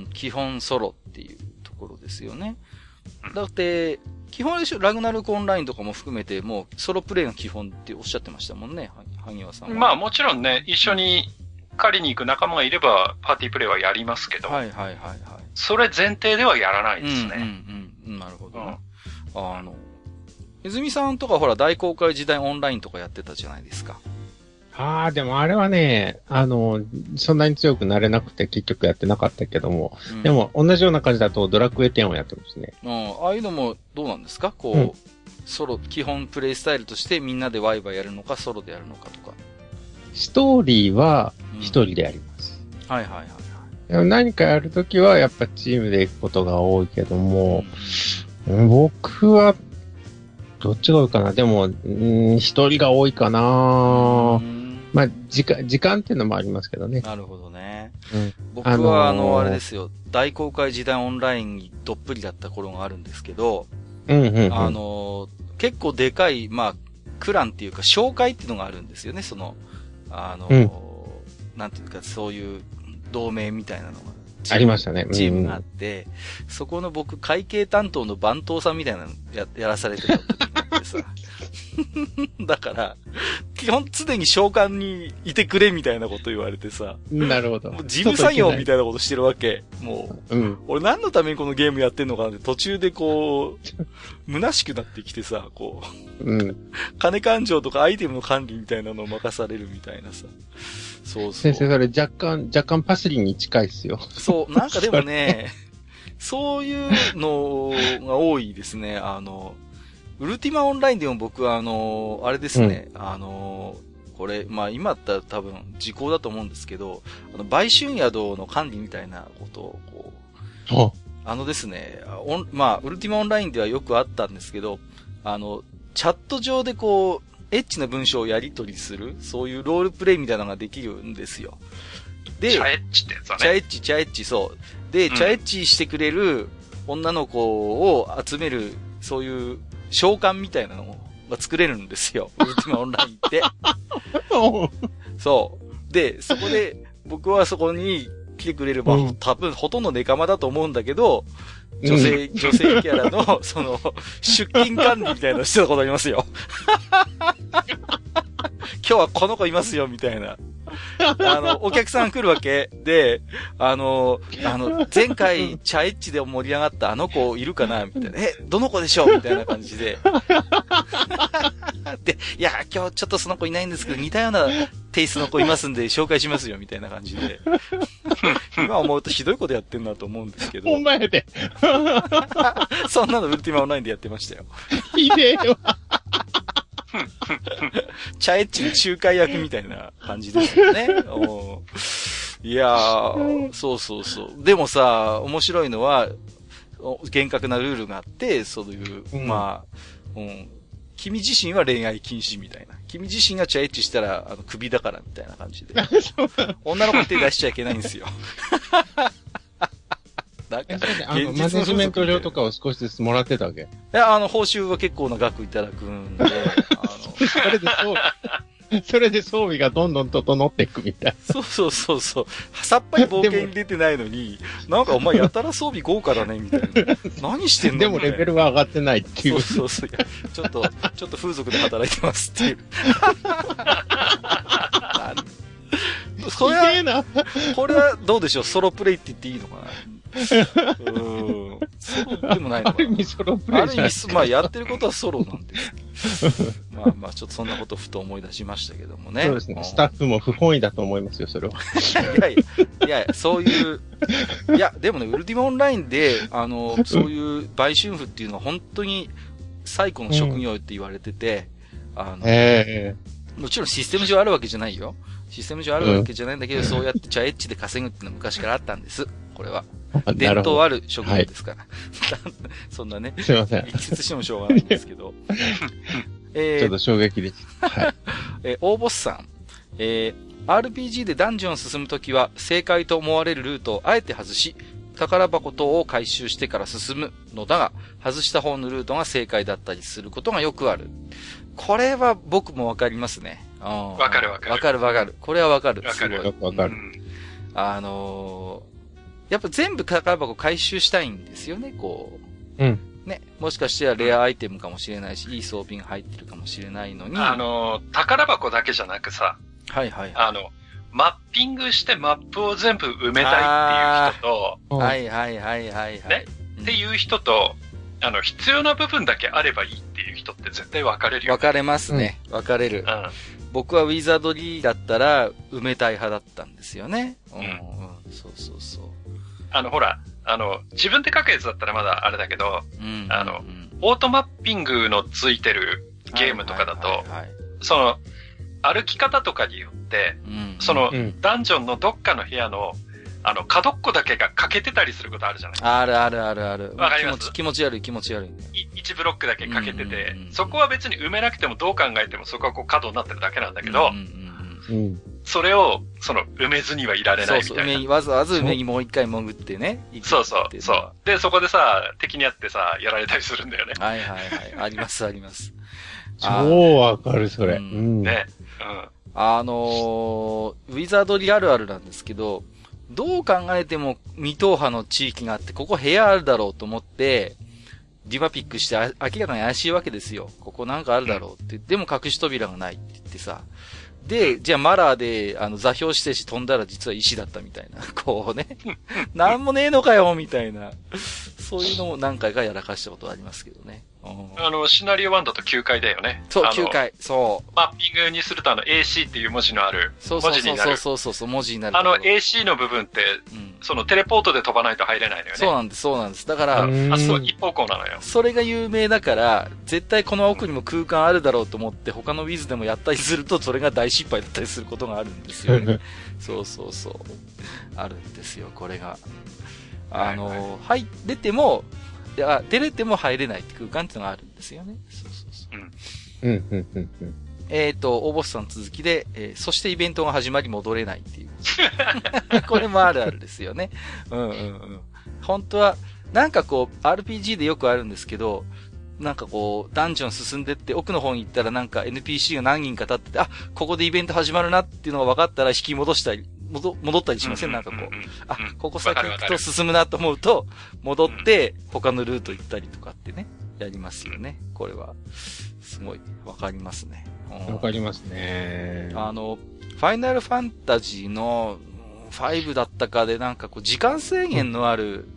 ん。基本ソロっていうところですよね。だって、基本でしょ、ラグナルクオンラインとかも含めて、もうソロプレイが基本っておっしゃってましたもんね、萩和さんは。まあもちろんね、一緒に狩りに行く仲間がいれば、パーティープレイはやりますけど。はいはいはいはい。それ前提ではやらないですね。うんうんうん。なるほど、ね、うん、あの、泉さんとかほら大公開時代オンラインとかやってたじゃないですか。ああ、でもあれはね、あの、そんなに強くなれなくて結局やってなかったけども、うん、でも同じような感じだとドラクエ10をやってますね。うん、ああいうのもどうなんですか？こう、うん、ソロ、基本プレイスタイルとしてみんなでワイワイやるのか、ソロでやるのかとか。ストーリーは一人でやります。うん、はいはいはい、はい。でも何かやるときはやっぱチームで行くことが多いけども、僕はどっちが多いかな？でも、一人が多いかな。まあ、時間、時間っていうのもありますけどね。なるほどね。うん、僕は、あのー、あの、あれですよ、大公開時代オンラインにどっぷりだった頃があるんですけど、うんうん、うん、あのー、結構でかい、まあ、クランっていうか、紹介っていうのがあるんですよね、その、あのーうん、なんていうか、そういう同盟みたいなのが。ありましたね。チームがあって、うん、そこの僕、会計担当の番頭さんみたいなのややらされてた時があってさ。[laughs] だから、基本常に召喚にいてくれみたいなこと言われてさ。なるほど。事務作業みたいなことしてるわけ。もう、うん、俺何のためにこのゲームやってんのかなって途中でこう、虚しくなってきてさ、こう、うん、金勘定とかアイテムの管理みたいなのを任されるみたいなさ。そうそう。先生、それ若干、若干パスリに近いっすよ。そう、なんかでもね、[laughs] そういうのが多いですね。あの、ウルティマオンラインでも僕はあの、あれですね、うん、あの、これ、まあ今だったら多分時効だと思うんですけど、あの、売春宿の管理みたいなことを、こう、あのですね、オン、まあ、ウルティマオンラインではよくあったんですけど、あの、チャット上でこう、エッチな文章をやり取りする、そういうロールプレイみたいなのができるんですよ。で、チャエッチってやつだね。チャエッチ、チャエッチ、そう。で、うん、チャエッチしてくれる女の子を集める、そういう召喚みたいなのが作れるんですよ。ウルティマオンラインって。[laughs] そう。で、そこで、僕はそこに来てくれれば、うん、多分ほとんどネカマだと思うんだけど、女性、うん、女性キャラの、[laughs] その、出勤管理みたいなのしてたことありますよ。[laughs] 今日はこの子いますよ、みたいな。あの、お客さん来るわけで、あの、あの、前回、チャエッチで盛り上がったあの子いるかなみたいな。え、どの子でしょうみたいな感じで。[laughs] で、いや、今日ちょっとその子いないんですけど、似たようなテイストの子いますんで紹介しますよ、みたいな感じで。今思うとひどいことやってんなと思うんですけど。ほんまやで。[laughs] そんなのウルティマオンラインでやってましたよ。ひでえわ。[laughs] チャエッチの仲介役みたいな感じですよね。[laughs] いやー、そうそうそう。でもさ、面白いのは、厳格なルールがあって、そういう、うん、まあ、うん、君自身は恋愛禁止みたいな。君自身がチャエッチしたら、あの、首だからみたいな感じで。[laughs] 女の子手出しちゃいけないんですよ。なんか、あの、マネジメント料とかを少しずつもらってたわけ？いや、あの、報酬は結構な額いただくんで、あの、[laughs] それでそう、[laughs] それで装備がどんどん整っていくみたいな。そうそうそうそう。さっぱり冒険に出てないのに、なんかお前やたら装備豪華だね、みたいな。何してんのでもレベルは上がってないっていう。そうそうそう。ちょっと、ちょっと風俗で働いてますっていう。[laughs] それは、これはどうでしょう？ソロプレイって言っていいのかな？うん。ソロでもないのかな。ある意味ソロプレイある意味、まあやってることはソロなんです [laughs] まあまあちょっとそんなことふと思い出しましたけどもね。そうですね。スタッフも不本意だと思いますよ、それは。いやいや、いやそういう、いや、でもね、ウルティマオンラインで、あの、そういう売春婦っていうのは本当に最古の職業って言われてて、うん、あの、えー、もちろんシステム上あるわけじゃないよ。システム上あるわけじゃないんだけど、うん、そうやってチャエッチで稼ぐっていうのは昔からあったんです。これは。伝統ある職業ですから。はい、[laughs] そんなね。すいません。一説してもしょうがないんですけど。[laughs] えー、ちょっと衝撃です。はい。[laughs] えー、大ボスさん。えー、RPG でダンジョンを進むときは、正解と思われるルートをあえて外し、宝箱等を回収してから進むのだが、外した方のルートが正解だったりすることがよくある。これは僕もわかりますね。わかるわかる。わかるわかる。これはわかる。わかる。わかる。あのー、やっぱ全部宝箱回収したいんですよね、こう。うん。ね。もしかしたらレアアイテムかもしれないし、いい装備が入ってるかもしれないのに。あのー、宝箱だけじゃなくさ。はいはい。あの、マッピングしてマップを全部埋めたいっていう人と、はいはいはいはい、はい。ね、っていう人と、あの、必要な部分だけあればいいっていう人って絶対分かれるよ、ね。分かれますね。うん、分かれる。うん。僕はウィザードリーだったら埋めたい派だったんですよね。うん。うん、そうそうそう。あの、ほら、あの、自分で書くやつだったらまだあれだけど、うん、あの、うん、オートマッピングのついてるゲームとかだと、その、歩き方とかによって、うん、その、ダンジョンのどっかの部屋の、あの、角っこだけが欠けてたりすることあるじゃないあるあるあるある。わかります？気持ち悪い気持ち悪い。1ブロックだけ欠けてて、そこは別に埋めなくてもどう考えてもそこはこう角になってるだけなんだけど、それを、その、埋めずにはいられないみたいな。そうそう、埋め、わざわざ埋めにもう一回潜ってね。そうそう、そう。で、そこでさ、敵にあってさ、やられたりするんだよね。はいはいはい。ありますあります。[laughs] 超わかる、それ。うん、ね。あのー、ウィザードリあるあるなんですけど、どう考えても未踏破の地域があって、ここ部屋あるだろうと思って、ディバピックして明らかに怪しいわけですよ。ここなんかあるだろうって。でも隠し扉がないって言ってさ。で、じゃあマラーで、あの、座標指定し飛んだら実は石だったみたいな。[laughs] こうね。[laughs] なんもねえのかよ、みたいな。そういうのも何回かやらかしたことありますけどね。あの、シナリオ1だと9回だよね。そう、9回。そう。マッピングにするとあの AC っていう文字のある文字になる。そうそうそうそう、文字になる。あの AC の部分って、うん、そのテレポートで飛ばないと入れないのよね。そうなんです、そうなんです。だから、あ、そう、一方向なのよ。それが有名だから、絶対この奥にも空間あるだろうと思って、他のウィズでもやったりすると、それが大失敗だったりすることがあるんですよね。そうそうそう。あるんですよ、これが。あの、はい、はい、出ても、いや、出れても入れないって空間っていうのがあるんですよね。そうそうそう。うん。うん、うん、うん、うん。えっ、ー、と、応募さん続きで、えー、そしてイベントが始まり戻れないっていう。[laughs] これもあるあるですよね。うんうんうん。本当は、なんかこう、RPG でよくあるんですけど、なんかこう、ダンジョン進んでって奥の方に行ったらなんか NPC が何人か立ってて、あ、ここでイベント始まるなっていうのが分かったら引き戻したり、戻、戻ったりしません？なんかこう。あ、ここ先行くと進むなと思うと、戻って他のルート行ったりとかってね、やりますよね。これは、すごいわかりますね。わかりますね。あの、ファイナルファンタジーの5だったかでなんかこう時間制限のある、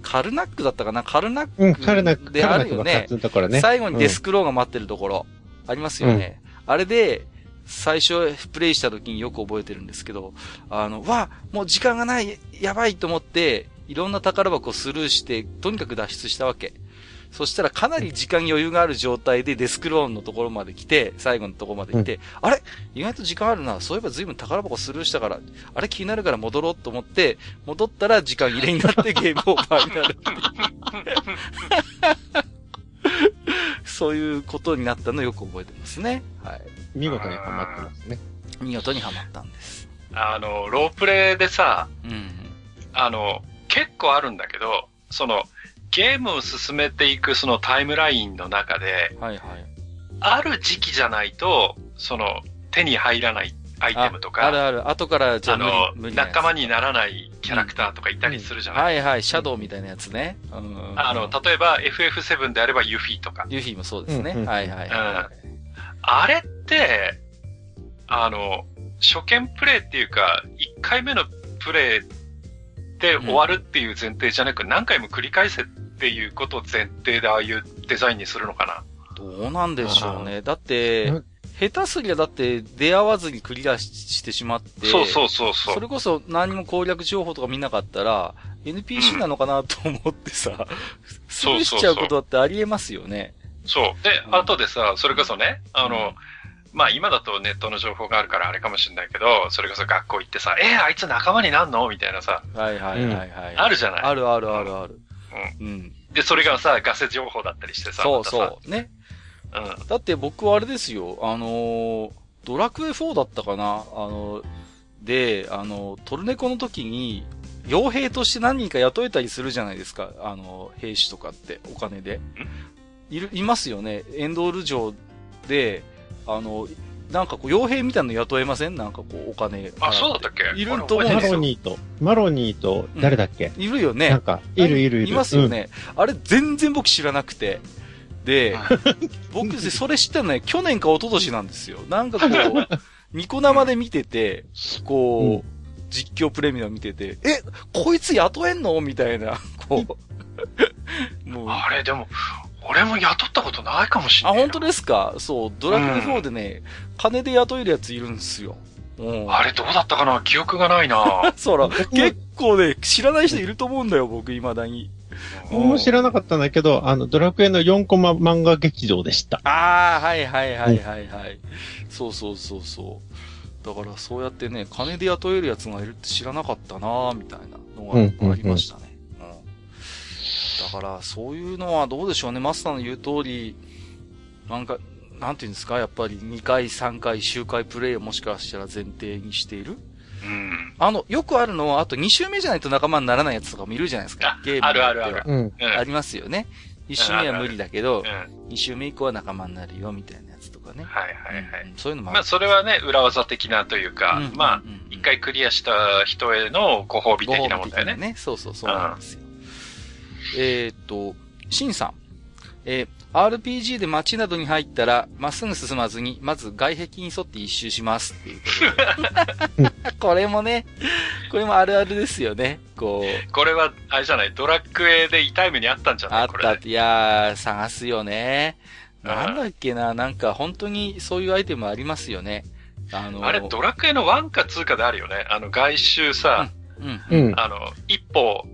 カルナックだったかな？カルナックうん、カルナックであるよね。ね最後にデスクローが待ってるところ、ありますよね。うん、あれで、最初プレイした時によく覚えてるんですけど、あの、わ、もう時間がない、やばいと思って、いろんな宝箱をスルーして、とにかく脱出したわけ。そしたらかなり時間余裕がある状態でデスクローンのところまで来て、最後のところまで来て、うん、あれ？意外と時間あるな。そういえば随分宝箱スルーしたから、あれ気になるから戻ろうと思って、戻ったら時間切れになって [laughs] ゲームオーバーになるそういうことになったのをよく覚えてますね。はい。見事にハマってますね。見事にハマったんです。あの、ロープレイでさ、うん、あの、結構あるんだけど、その、ゲームを進めていくそのタイムラインの中で、はいはい。ある時期じゃないと、その、手に入らないアイテムとか。あるある。後からじゃあの、仲間にならないキャラクターとかいたりするじゃない、うんうん、はいはい。シャドウみたいなやつね。うん、あの、例えば FF7 であればユフィとか。ユフィもそうですね。はいはい、うん。あれって、あの、初見プレイっていうか、1回目のプレイで終わるっていう前提じゃなく、何回も繰り返せっていうことを前提でああいうデザインにするのかな。どうなんでしょうね。だって、下手すりゃだって出会わずにクリアしてしまって。そうそうそうそう。それこそ何も攻略情報とか見なかったら、NPC なのかなと思ってさ、うん、スルーしちゃうことだってありえますよね。そうで、うん、後でさ、それこそね、あの、うんまあ今だとネットの情報があるからあれかもしれないけど、それこそ学校行ってさ、えー、あいつ仲間になんの？みたいなさ。はいはいはいはい。あるじゃない？あるあるあるある。うん。うん。で、それがさ、ガセ情報だったりしてさ。そうそう。ね。うん。だって僕はあれですよ、あのー、ドラクエ4だったかな？あの、で、あの、トルネコの時に、傭兵として何人か雇えたりするじゃないですか。あの、兵士とかって、お金で。いる、いますよね。エンドール城で、あの、なんかこう、傭兵みたいなの雇えません？なんかこう、お金。あ、そうだったっけ？いると思うんですよ。マロニーと、マロニーと、誰だっけ、うん、いるよね。なんか、いるいるいる。いますよね、うん、あれ、全然僕知らなくて。で、僕、それ知ったのね、去年か一昨年なんですよ。なんかこう、[laughs] ニコ生で見てて、こう、実況プレミアム見てて、え、こいつ雇えんの？みたいな、こう。[laughs] もう。あれ、でも、俺も雇ったことないかもしれない。あ、本当ですか？そう、ドラクエ4でね、うん、金で雇えるやついるんですよ。うん、あれどうだったかな？記憶がないな [laughs] そら、結構ね、知らない人いると思うんだよ、僕、未だに。僕も知らなかったんだけど、あの、ドラクエの4コマ漫画劇場でした。ああ、はいはいはいはいはい。そうそうそうそう。だからそうやってね、金で雇えるやつがいるって知らなかったなみたいなのがありましたね。だから、そういうのはどうでしょうね。マスターの言う通り、なんか、なんていうんですか、やっぱり2回、3回、周回プレイをもしかしたら前提にしているうん。あの、よくあるのは、あと2周目じゃないと仲間にならないやつとかもいるじゃないですか。ゲームあるあるある。うん。ありますよね。1周目は無理だけど、2周目以降は仲間になるよ、みたいなやつとかね。ね。はいはいはい。うんそういうのもある。まあ、それはね、裏技的なというか、うんまあうんうんうん、一回クリアした人へのご褒美ご的な褒美もんだよね。的なね。そうそうそうなんですよ。えーっと、シンさん。えー RPG で街などに入ったら、まっすぐ進まずに、まず外壁に沿って一周しますっていうことで。[laughs] これもね、これもあるあるですよね。こう、これは、あれじゃない、ドラッグエで痛い目にあったんじゃない？あったって、いやー、探すよね。うんなんだっけな、なんか本当にそういうアイテムありますよね。あの、あれ、ドラクエの1か2かであるよね。あの、外周さ、うん。うん。あの、一歩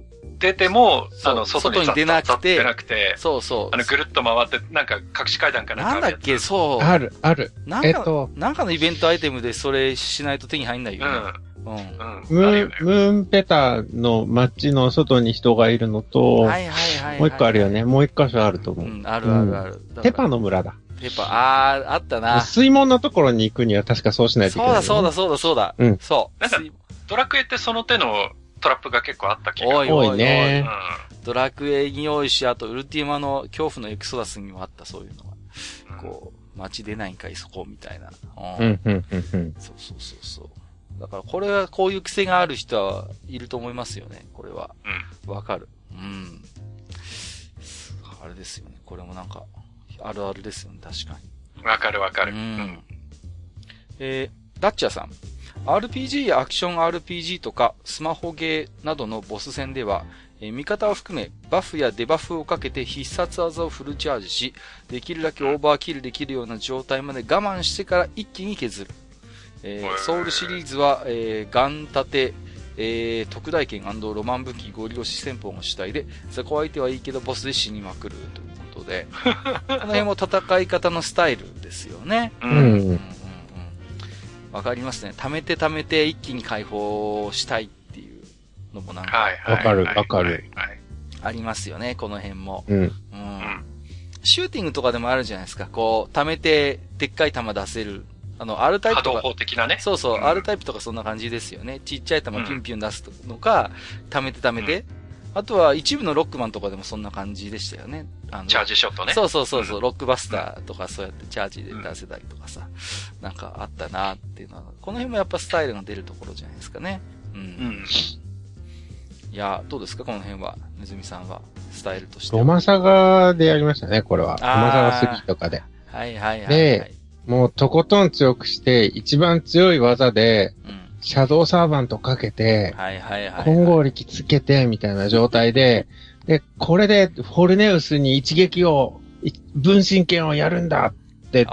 出ても、そうあの、外に外に出なくて出なくて、そうそう。あの、ぐるっと回って、なんか、隠し階段かなんかなんだっけ、そう。ある、ある。なんか、えっと、なんかのイベントアイテムでそれしないと手に入んないよね。うん。うん。うん。ムーン。ムーンペタの街の外に人がいるのと、はいはい。もう一個あるよね。もう一箇所あると思う。うん、あるあるある。ペパの。の村だ。ペパ、あー、あったな。水門のところに行くには確かそうしないといけない、そうだそうだ。そうだそうだ。うんそう。なんか水ドラクエってその手のトラップが結構あった気が。おいおいおい。多いねドラクエに用意し、あとウルティマの恐怖のエクソダスにもあった、そういうのが。うん。こう、街出ないんかい、そこ、みたいな。ううん。ん、うん、うん、うん。そうそうそうそう。だから、これは、こういう癖がある人はいると思いますよね、これは。わかる。うん。あれですよね。これもなんか、あるあるですよね、確かに。うん。わかるわかる。ううんん。えー、ダッチャーさん。RPG やアクション RPG とかスマホゲーなどのボス戦では、えー味方を含めバフやデバフをかけて必殺技をフルチャージし、できるだけオーバーキルできるような状態まで我慢してから一気に削る。えーソウルシリーズは、えーガンタテ、えー特大剣ロマン武器ゴリ押し戦法が主体で、雑魚相手はいいけどボスで死にまくるということで、[laughs] この辺も戦い方のスタイルですよね。うんうんわかりますね。貯めて貯めて一気に解放したいっていうのもなんかはいはい。わかるはいわかる。はい。ありますよね、この辺も。うん。うんうん。シューティングとかでもあるじゃないですか。こう、貯めてでっかい弾出せる。あの、R タイプとか。砲的なね。そうそう、うん R タイプとかそんな感じですよね。ちっちゃい弾ピュンピュン出すのか、貯めて貯めて。あとは一部のロックマンとかでもそんな感じでしたよね。あのチャージショットね。そうそうそうそう、ロックバスターとかそうやってチャージで出せたりとかさ、なんかあったなっていうのは、この辺もやっぱスタイルが出るところじゃないですかね。うん。うん。いや、どうですか？この辺は、ネズミさんは、スタイルとしては。ロマサガでやりましたね、これは。ロマサガ3とかで。はいはいはい、はい。でもうとことん強くして、一番強い技で、うん。シャドウサーバントかけて、はいはいはい、はい。混合力つけて、みたいな状態で、で、これでフォルネウスに一撃を、い分身剣をやるんだって、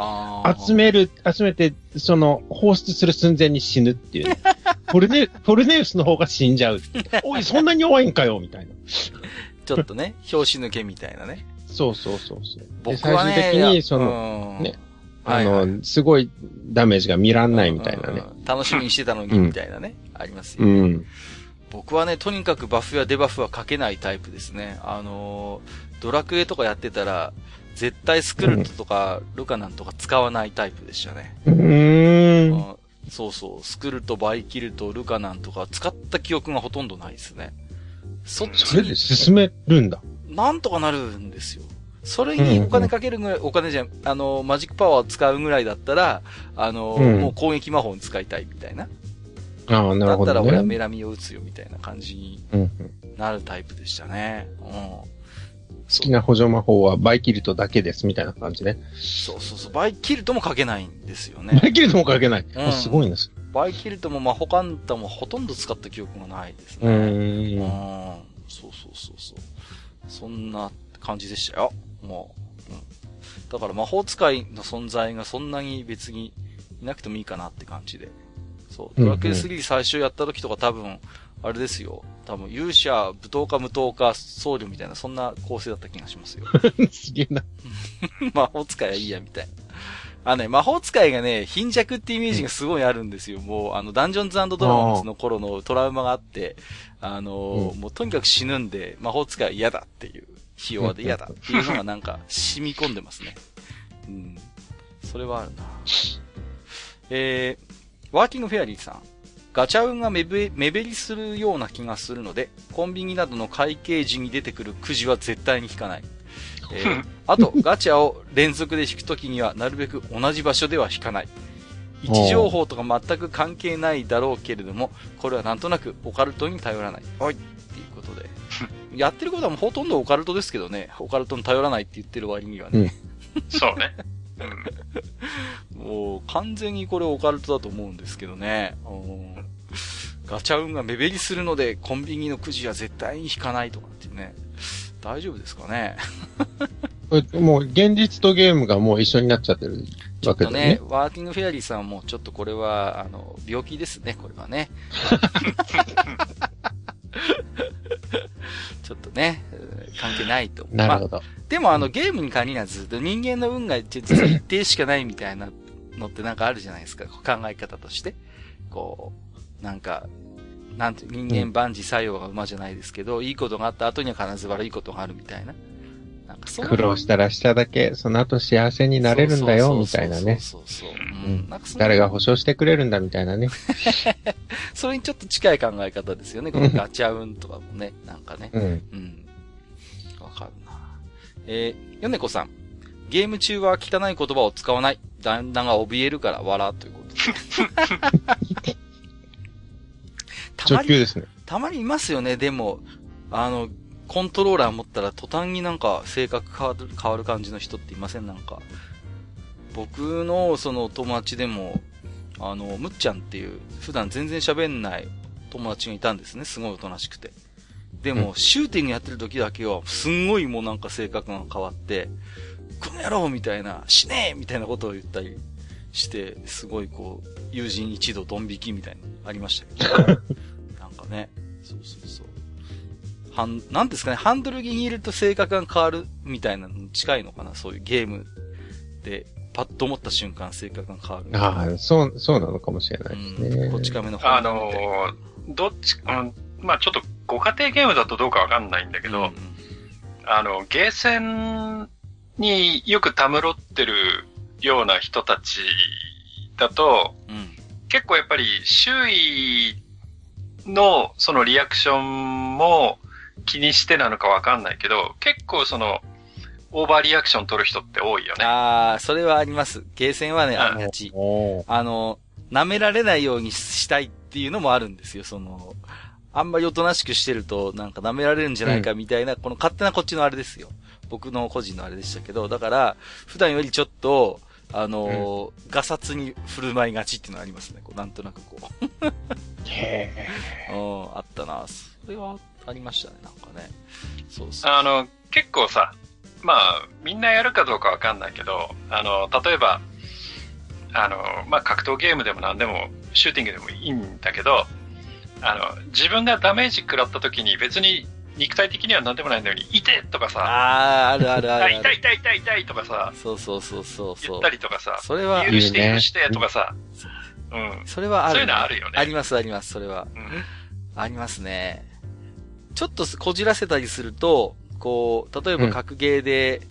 集める、集めて、その、放出する寸前に死ぬっていうね。[laughs] フォルネ、フォルネウスの方が死んじゃう。[laughs] おい、そんなに弱いんかよ、みたいな。ちょっとね、拍子抜けみたいなね。そうそうそうそう。で、僕はね、最終的に、その、うんねあはいはいの、すごいダメージが見らんないみたいなね。うん楽しみにしてたのに、みたいなね、ありますよ、うん。僕はね、とにかくバフやデバフはかけないタイプですね。あのー、ドラクエとかやってたら、絶対スクルトとか、ルカナンとか使わないタイプでしたね。うーん。うんそうそう、スクルト、バイキルト、ルカナンとか使った記憶がほとんどないですね。そっちそれでに、進めるんだ。なんとかなるんですよ。それにお金かけるぐらい、お金じゃん、あの、マジックパワーを使うぐらいだったら、あの、うんもう攻撃魔法に使いたいみたいな。ああ、なるほどだったら俺はね。メラミを打つよみたいな感じにうんうんなるタイプでしたね。うん。好きな補助魔法はバイキルトだけです、みたいな感じね。そうそうそう。バイキルトもかけないんですよバね。イキルトもかけない。うんあすごいな。バイキルトもマホカンタもほとんど使った記憶がないですうね。ー。うんん。そうそうそうそう。そんな感じでしたよ。もう。うん。だから魔法使いの存在がそんなに別にいなくてもいいかなって感じで。そう。ドラクエ3最初やった時とか多分、あれですよ。多分勇者、武闘家、無闘家、僧侶みたいな、そんな構成だった気がしますよ。[laughs] すげえな。[laughs] 魔法使いはいいや、みたいな。あのね、魔法使いがね、貧弱ってイメージがすごいあるんですよ。もう、あの、ダンジョンズドラゴンズの頃のトラウマがあって、あのーうもうとにかく死ぬんで、魔法使いは嫌だっていう、ひ弱で嫌だっていうのがなんか染み込んでますね。うん。それはあるな。えー、ワーキングフェアリーさん。ガチャ運が目減りするような気がするので、コンビニなどの会計時に出てくるくじは絶対に引かない。えー、[laughs] あと、ガチャを連続で引くときには、なるべく同じ場所では引かない。位置情報とか全く関係ないだろうけれども、これはなんとなくオカルトに頼らない。はい。っていうことで。やってることはもうほとんどオカルトですけどね。オカルトに頼らないって言ってる割にはね。うん、[laughs] そうね。うん、もう完全にこれオカルトだと思うんですけどね。ガチャ運が目減りするので、コンビニのくじは絶対に引かないとかってね。大丈夫ですかね？もう現実とゲームがもう一緒になっちゃってるわけだね。ね、ワーキングフェアリーさんもちょっとこれは、あの、病気ですね、これはね。[laughs] [laughs] ちょっとね、関係ないと。なるほど。まあ、でもあの、ゲームに限らず、人間の運が実は一定しかないみたいなのってなんかあるじゃないですか、考え方として。こう、なんか、なんて、人間万事作用が馬じゃないですけど、うん、いいことがあった後には必ず悪いことがあるみたいな。なんかそう苦労したらしただけ、その後幸せになれるんだよ、みたいなね。そうそうそう。うん。誰が保証してくれるんだ、みたいなね。[laughs] それにちょっと近い考え方ですよね。このガチャ運とかもね、なんかね。うん。うん。わかるな。えー、ヨネコさん。ゲーム中は汚い言葉を使わない。旦那が怯えるから笑ということで。[laughs] たまに、ですね。たまにいますよね、でも、あの、コントローラー持ったら途端になんか性格変わる、変わる感じの人っていません？なんか。僕のその友達でも、あの、むっちゃんっていう、普段全然喋んない友達がいたんですね。すごいおとなしくて。でも、シューティングやってる時だけは、すんごいもうなんか性格が変わって、この野郎みたいな、死ねえみたいなことを言ったりして、すごいこう、友人一度ドン引きみたいなのありましたけど。[laughs] ね。そうそうそう。はん、なんですかね、ハンドル握ると性格が変わるみたいなのに近いのかな、そういうゲームで、パッと思った瞬間性格が変わる。ああ、そう、そうなのかもしれないですね。こっち亀の方あのー、どっち、うん、まあちょっとご家庭ゲームだとどうかわかんないんだけど、うんうん、あの、ゲーセンによくたむろってるような人たちだと、うん、結構やっぱり周囲のそのリアクションも気にしてなのかわかんないけど、結構その、オーバーリアクション取る人って多いよね。ああ、それはあります。ゲーセンはね、ありがち。あの、舐められないようにしたいっていうのもあるんですよ、その、あんまりおとなしくしてると、なんか舐められるんじゃないかみたいな、うん、この勝手なこっちのあれですよ。僕の個人のあれでしたけど、だから、普段よりちょっと、あのー、ガサツに振る舞いがちっていうのはありますね。こうなんとなくこう。へえ。うん、あったな。それはありましたね、なんかね。そうそうあの、結構さ、まあ、みんなやるかどうかわかんないけど、あの、例えば、あの、まあ、格闘ゲームでも何でも、シューティングでもいいんだけど、あの、自分がダメージ食らった時に別に肉体的には何でもないのに、いてとかさ、ああ、あるあるある痛い痛い痛い痛いとかさ、そうそうそうそう言ったりとかさ、それは、許して許してとかさ、うん。それはある、そういうのあるよね。ありますあります、それは。うん。ありますね。ちょっとこじらせたりすると、こう、例えば格ゲーで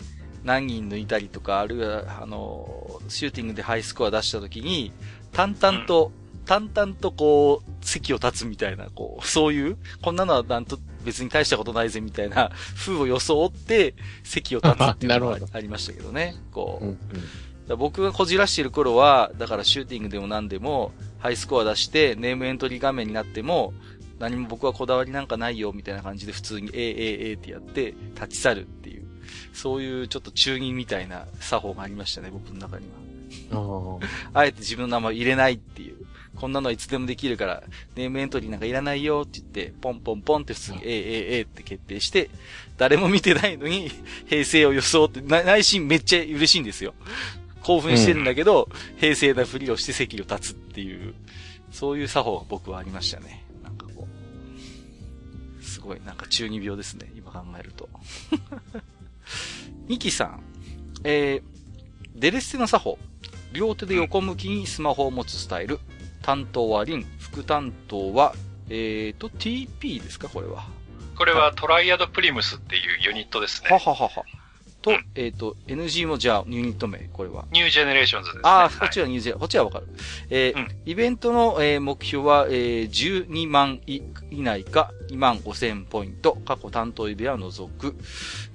何人抜いたりとか、あるいは、あの、シューティングでハイスコア出した時に、淡々と、淡々とこう、席を立つみたいな、こう、そういう、こんなのはなんと別に大したことないぜみたいな風を装って席を立つっていうのが [laughs] ありましたけどね。こう。うんうん、僕がこじらしてる頃は、だからシューティングでも何でも、ハイスコア出して、ネームエントリー画面になっても、何も僕はこだわりなんかないよ、みたいな感じで普通に A、A、A ってやって、立ち去るっていう、そういうちょっと中銀みたいな作法がありましたね、僕の中には。[laughs] あえて自分の名前を入れないっていう。こんなのはいつでもできるから、ネームエントリーなんかいらないよって言って、ポンポンポンって普通に A、A、A って決定して、誰も見てないのに、[laughs] 平成を装って、内心めっちゃ嬉しいんですよ。興奮してるんだけど、うん、平成なふりをして席を立つっていう、そういう作法が僕はありましたね。ごい、なんか中二病ですね、今考えると。[laughs] ミキさん、えー、デレステの作法。両手で横向きにスマホを持つスタイル。担当はリン、副担当は、えっ、ー、と、TP ですかこれは。これはトライアドプリムスっていうユニットですね。はははは。と、えっ、ー、と、NG もじゃあ、ユニット名、これは。ニュージェネレーションズです、ね。ああ、こっちはニュージェネ、こっちはわかる。えー、うん、イベントの、えー、目標は、えー、12万以内か2万5千ポイント。過去担当指は除く。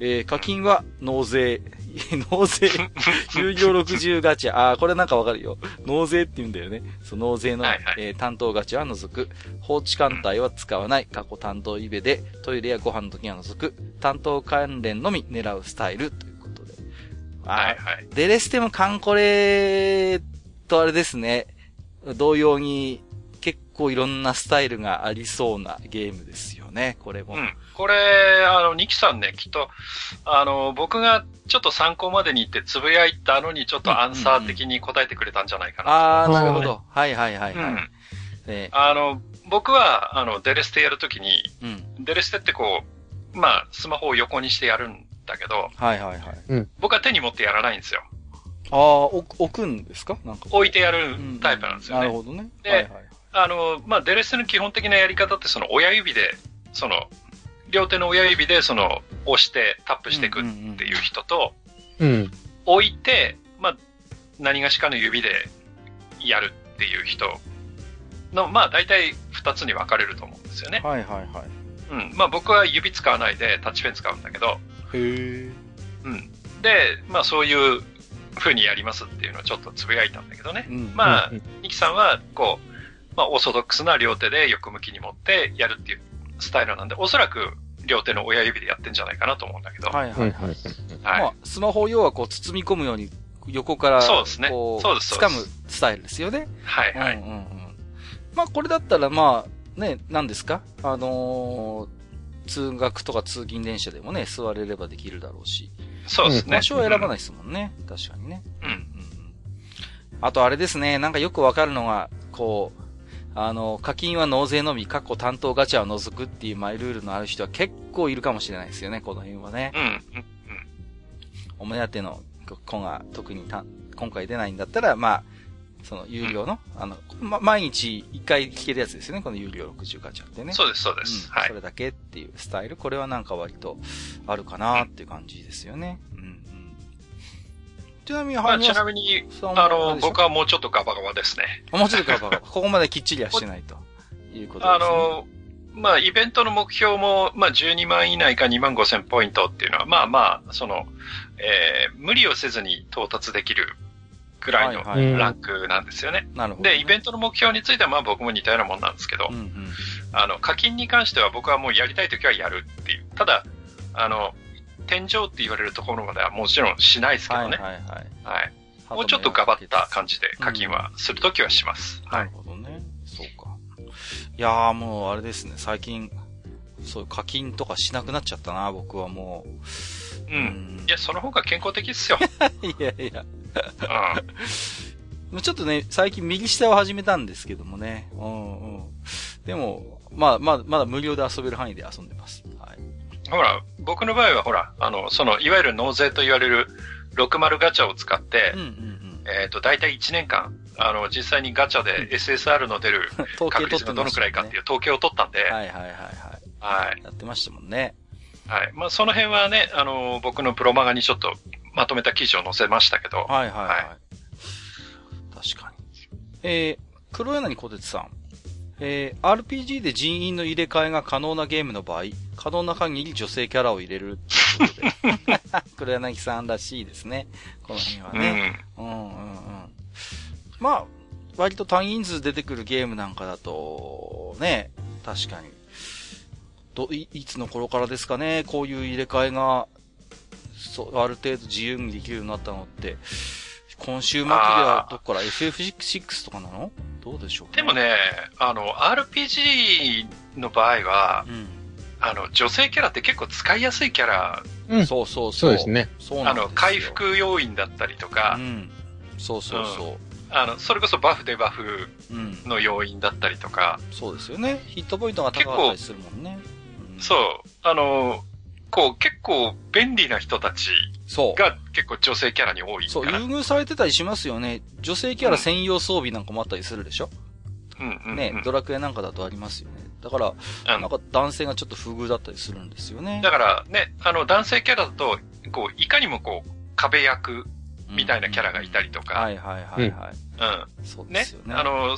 えー、課金は納税。[laughs] 納税。有料60ガチャ。ああ、これなんかわかるよ。納税って言うんだよね。そう、納税の、はいはい、えー、担当ガチャは除く。放置艦隊は使わない。過去担当イベで、トイレやご飯の時は除く。担当関連のみ狙うスタイル。ということで。はいはい。デレステもカンコレとあれですね。同様に結構いろんなスタイルがありそうなゲームですよね、これも。うん。これ、あの、ニキさんね、きっと、あの、僕がちょっと参考までに行ってつぶやいたのにちょっとアンサー的に答えてくれたんじゃないかな、ああ、なるほど。はいはいはい、はい。うん。ね、あの、僕は、あの、デレステやるときに、うん、デレステってこう、まあ、スマホを横にしてやるんだけど、はいはいはい。うん、僕は手に持ってやらないんですよ。ああ、置くんですか？なんか。置いてやるタイプなんですよね。うんうん、なるほどね。で、はいはい、あの、まあ、デレステの基本的なやり方ってその親指で、その、両手の親指でその、押してタップしていくっていう人と、うん、置いて、まあ、何がしかの指でやるっていう人の、まあ、大体二つに分かれると思うんですよね。はいはいはい。うん。まあ、僕は指使わないでタッチペン使うんだけど。へえ。うん。で、まあ、そういう風にやりますっていうのをちょっとつぶやいたんだけどね。うん、まあ、ニキさんは、こう、まあ、オーソドックスな両手で横向きに持ってやるっていうスタイルなんで、おそらく両手の親指でやってんじゃないかなと思うんだけど。はいはいはい。はい、まあ、スマホを要はこう包み込むように横から、そうですね。そうです。掴むスタイルですよね。はいはい。うんうんうん。まあ、これだったらまあ、ね、何ですか？あのー、通学とか通勤電車でもね、座れればできるだろうし。そうですね。場所は選ばないですもんね。うん、確かにね。うん。うん、あとあれですね、なんかよくわかるのが、こう、あの、課金は納税のみ、過去担当ガチャを除くっていうマイルールのある人は結構いるかもしれないですよね、この辺はね。うん。うん。お目当ての子が特にた今回出ないんだったら、まあ、その有料の、うん、あの、ま、毎日一回聞けるやつですよね、この有料60ガチャってね。そうです、そうです。うん、はい。それだけっていうスタイル、これはなんか割とあるかなっていう感じですよね。うん。ちなみに、まあ、ちなみに、あの、僕はもうちょっとガバガバですね。もうちょっとガバガバ。ここまできっちりはしてないということですね。あの、まあ、イベントの目標も、まあ、12万以内か2万5千ポイントっていうのは、まあまあ、その、えー、無理をせずに到達できるぐらいのランクなんですよね。なるほど、ね、で、イベントの目標については、まあ僕も似たようなもんなんですけど、うんうん、あの、課金に関しては僕はもうやりたいときはやるっていう。ただ、あの、天井って言われるところまではもちろんしないですけどね。はいはいはい。はい。もうちょっとガバった感じで課金はするときはします。うん、なるほどね。そうか。いやーもうあれですね、最近、そういう課金とかしなくなっちゃったな、僕はもう。うん。うん、いや、その方が健康的っすよ。[laughs] いやいや。うん。ちょっとね、最近右下を始めたんですけどもね。うんうん。でも、まあ、まあ、まだ無料で遊べる範囲で遊んでます。はい。ほら、僕の場合はほら、あの、その、いわゆる納税と言われる60ガチャを使って、うんうんうん、えっ、ー、と、大体1年間、あの、実際にガチャで SSR の出る [laughs] 確率がどのくらいかっていう統計を取ったんで、はいはいはいはい。はい。やってましたもんね。はい。まあ、その辺はね、あの、僕のプロマガにちょっとまとめた記事を載せましたけど。はいはいはい。はい、確かに。えー、黒柳小鉄さん。えー、RPG で人員の入れ替えが可能なゲームの場合、可能な限り女性キャラを入れるっていうことで。[laughs] 黒柳さんらしいですね。この辺はね。うん、うん、うんうんまあ、割と多人数出てくるゲームなんかだと、ね、確かに。ど、い、いつの頃からですかね、こういう入れ替えが、そう、ある程度自由にできるようになったのって、今週末ではどっから？FF6 とかなの？どうでしょう、ね、でもね、あの、RPG の場合は、うん、あの、女性キャラって結構使いやすいキャラ。うん、そうそうそう。そうですね。そうなんですあの、回復要因だったりとか、うん、そうそうそう。うん、あの、それこそバフでバフの要因だったりとか。そうですよね。ヒットポイントが高かったりするもんね。そう。あの、こう、結構便利な人たちが結構女性キャラに多いそう、優遇されてたりしますよね。女性キャラ専用装備なんかもあったりするでしょ、うん、うん、ね、ドラクエなんかだとありますよね。だから、なんか男性がちょっと不遇だったりするんですよね。だからね、あの男性キャラだと、こう、いかにもこう、壁役みたいなキャラがいたりとか。はいはいはいはい。うん。そうですよね。ねあの、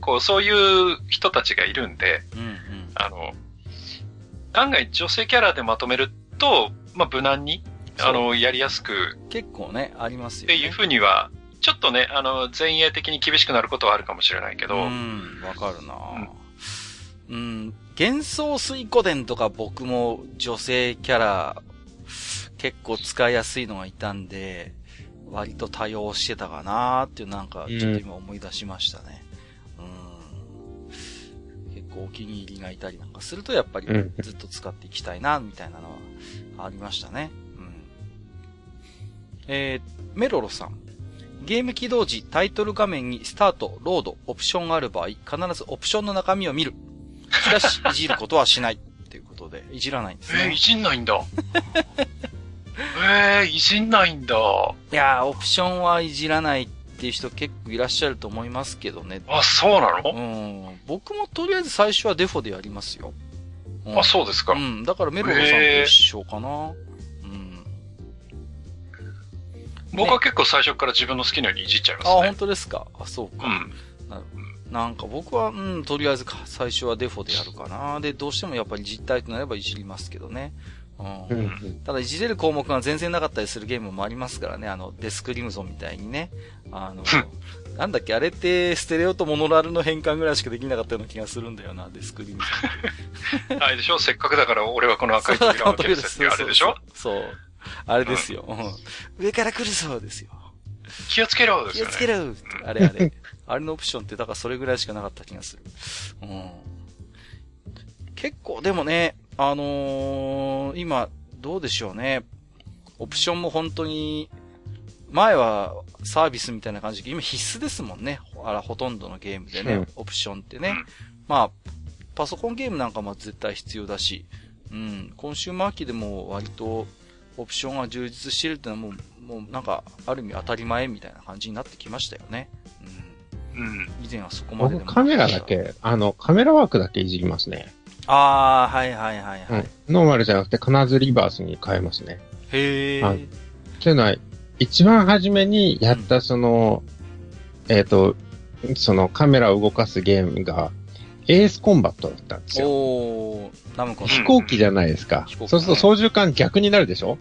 こう、そういう人たちがいるんで、うんうん、あの、案外女性キャラでまとめると、まあ、無難に、あの、やりやすく。結構ね、ありますよね。っていうふうには、ちょっとね、あの、前衛的に厳しくなることはあるかもしれないけど。うん、わかるな、うん、うん。幻想水湖伝とか僕も女性キャラ結構使いやすいのがいたんで、割と多用してたかなーっていうなんかちょっと今思い出しましたね。うん。結構お気に入りがいたりなんかするとやっぱりずっと使っていきたいな、みたいなのはありましたね。うん。えー、メロロさん。ゲーム起動時、タイトル画面にスタート、ロード、オプションがある場合、必ずオプションの中身を見る。しかし、いじることはしない。[laughs] っていうことで、いじらないんですね。えー、いじんないんだ。[laughs] えー、いじんないんだ。いやー、オプションはいじらないっていう人結構いらっしゃると思いますけどね。あ、そうなの？うん。僕もとりあえず最初はデフォでやりますよ。うん、あ、そうですか。うん。だからメロロさんと一緒かな。僕は結構最初から自分の好きなようにいじっちゃいますね。あ、本当ですか？あ、そうか。うん。ななんか僕は、うん、とりあえず最初はデフォでやるかな。で、どうしてもやっぱり実体となればいじりますけどね。うん。ただ、いじれる項目が全然なかったりするゲームもありますからね。あの、デスクリムゾンみたいにね。あの、なんだっけ、あれって、ステレオとモノラルの変換ぐらいしかできなかったような気がするんだよな、デスクリムゾン。[laughs] あれでしょ？せっかくだから俺はこの赤い扉を [laughs] 開けるあれでしょ？そう。あれですよ。上から来るそうですよ。気をつけろ気をつけろあれあれ。あれのオプションってだからそれぐらいしかなかった気がする。うん。結構でもね、あのー、今、どうでしょうね。オプションも本当に、前はサービスみたいな感じで、今必須ですもんね。あら、ほとんどのゲームでね、うん、オプションってね。まあ、パソコンゲームなんかも絶対必要だし、うん、コンシューマー機でも割とオプションが充実してるっていうのはもう、もうなんか、ある意味当たり前みたいな感じになってきましたよね。うん。うん。以前はそこまででカメラだけ、あの、カメラワークだけいじりますね。ああ、はいはいはいはい、うん。ノーマルじゃなくて必ずリバースに変えますね。へえ。というのは、一番初めにやったその、うん、えっ、ー、と、そのカメラを動かすゲームが、エースコンバットだったんですよ。おナムコ飛行機じゃないですか。そうすると操縦桿逆になるでしょ？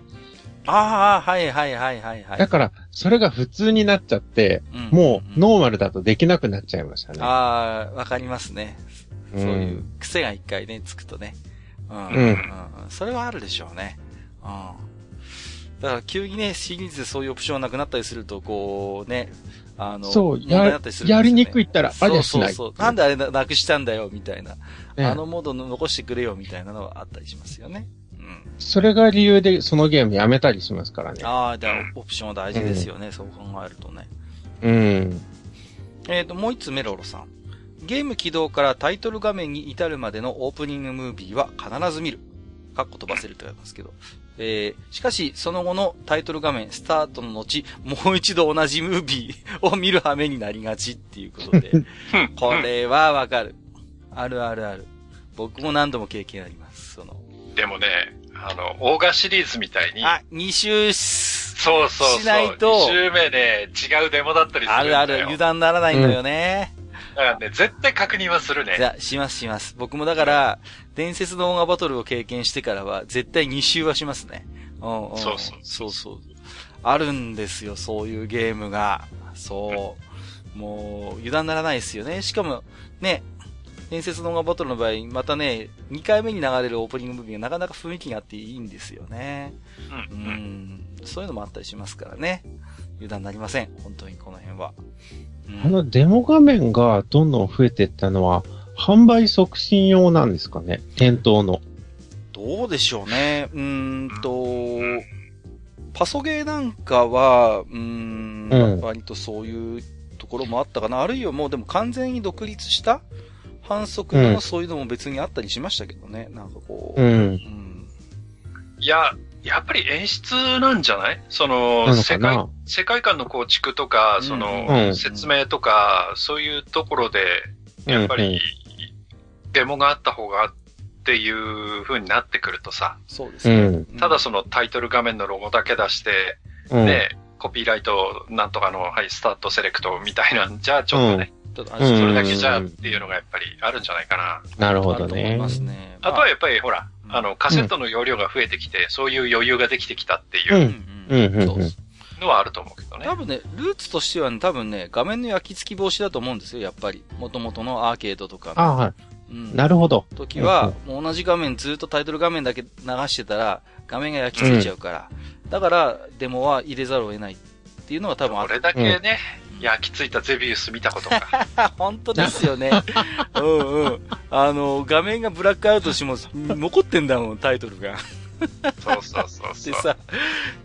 ああ、はいはいはいはいはい。だから、それが普通になっちゃって、うん、もうノーマルだとできなくなっちゃいましたね。ああ、わかりますね。そういう癖が一回ね、つくとね。うん。うん。うん、それはあるでしょうね。うん。だから急にね、シリーズでそういうオプションがなくなったりすると、こうね、あの、そう、や、ね、やりにくいったら、ありゃしない。そうそうなんであれなくしたんだよ、みたいな。あのモード残してくれよ、みたいなのはあったりしますよね。うん。それが理由でそのゲームやめたりしますからね。ああ、じゃあオプションは大事ですよね、うん、そう考えるとね。うん。えっ、ー、と、もう一つメロロさん。ゲーム起動からタイトル画面に至るまでのオープニングムービーは必ず見る。かっこ飛ばせると言いますけど。えー、しかし、その後のタイトル画面、スタートの後、もう一度同じムービーを見る羽目になりがちっていうことで、[laughs] これはわかる。あるあるある。僕も何度も経験あります。その。でもね、あの、オーガシリーズみたいに。あ、2周そうそうそう。しないと。2周目ね、違うデモだったりする。あるある、油断ならないのよね。うんだからね、絶対確認はするね。じゃしますします。僕もだから、伝説のオーガバトルを経験してからは、絶対2周はしますね。うんうん、そうそう。そうそう。あるんですよ、そういうゲームが。そう。もう、油断ならないですよね。しかも、ね、伝説のオーガバトルの場合、またね、2回目に流れるオープニングムービーがなかなか雰囲気があっていいんですよね。うん。うん、そういうのもあったりしますからね。油断なりません。本当にこの辺は。あのデモ画面がどんどん増えていったのは、販売促進用なんですかね？店頭の。どうでしょうね。うんと、パソゲーなんかは、うん、うん、割とそういうところもあったかな。あるいはもうでも完全に独立した反則のそういうのも別にあったりしましたけどね。うん、なんかこう。うん。うん、いや、やっぱり演出なんじゃない？その、世界、世界観の構築とか、その、説明とか、そういうところで、やっぱり、デモがあった方がっていう風になってくるとさ、そうですね。ただそのタイトル画面のロゴだけ出して、うん、で、コピーライトなんとかの、はい、スタートセレクトみたいなんじゃ、ちょっとね、ちょっとそれだけじゃっていうのがやっぱりあるんじゃないかな。なるほどね。あとはやっぱりほら、あの、カセットの容量が増えてきて、そういう余裕ができてきたっていう。のはあると思うけどね。多分ね、ルーツとしては、ね、多分ね、画面の焼き付き防止だと思うんですよ、やっぱり。元々のアーケードとか。あはい。うん、なるほど。時は、もう同じ画面ずっとタイトル画面だけ流してたら、画面が焼き付いちゃうから。うん、だから、デモは入れざるを得ないっていうのが多分ある。これだけね、うん、焼き付いたゼビウス見たことが。[laughs] 本当ですよね。[laughs] うんうん。あの、画面がブラックアウトしても、残ってんだもん、タイトルが。そうそうそうそう。でさ、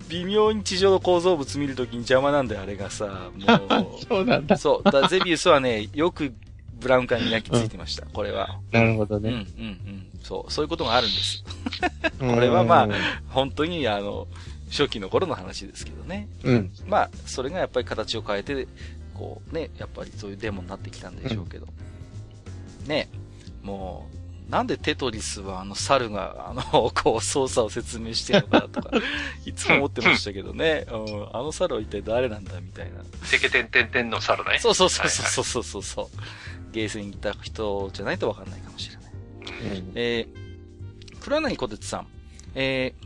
微妙に地上の構造物見るときに邪魔なんだよ、あれがさ。もう。[laughs] そうなんだ。そう。だゼビウスはね、よくブラウン管に焼き付いてました、うん、これは。なるほどね。うん、うん、うん。そう、そういうことがあるんです。これはまあ、本当にあの、初期の頃の話ですけどね。うん。まあ、それがやっぱり形を変えて、こうね、やっぱりそういうデモになってきたんでしょうけど。うん、ね、もう、なんでテトリスはあの猿が、あの、[laughs] こう操作を説明してるのかなとか、[laughs] いつも思ってましたけどね。うん、あの猿は一体誰なんだみたいな。テケテンテンテンの猿ね。そうそうそうそうそうそうそう、はいはい、ゲーセンに行った人じゃないとわかんないかもしれない。うん、えー、黒柳小鉄さん。えー、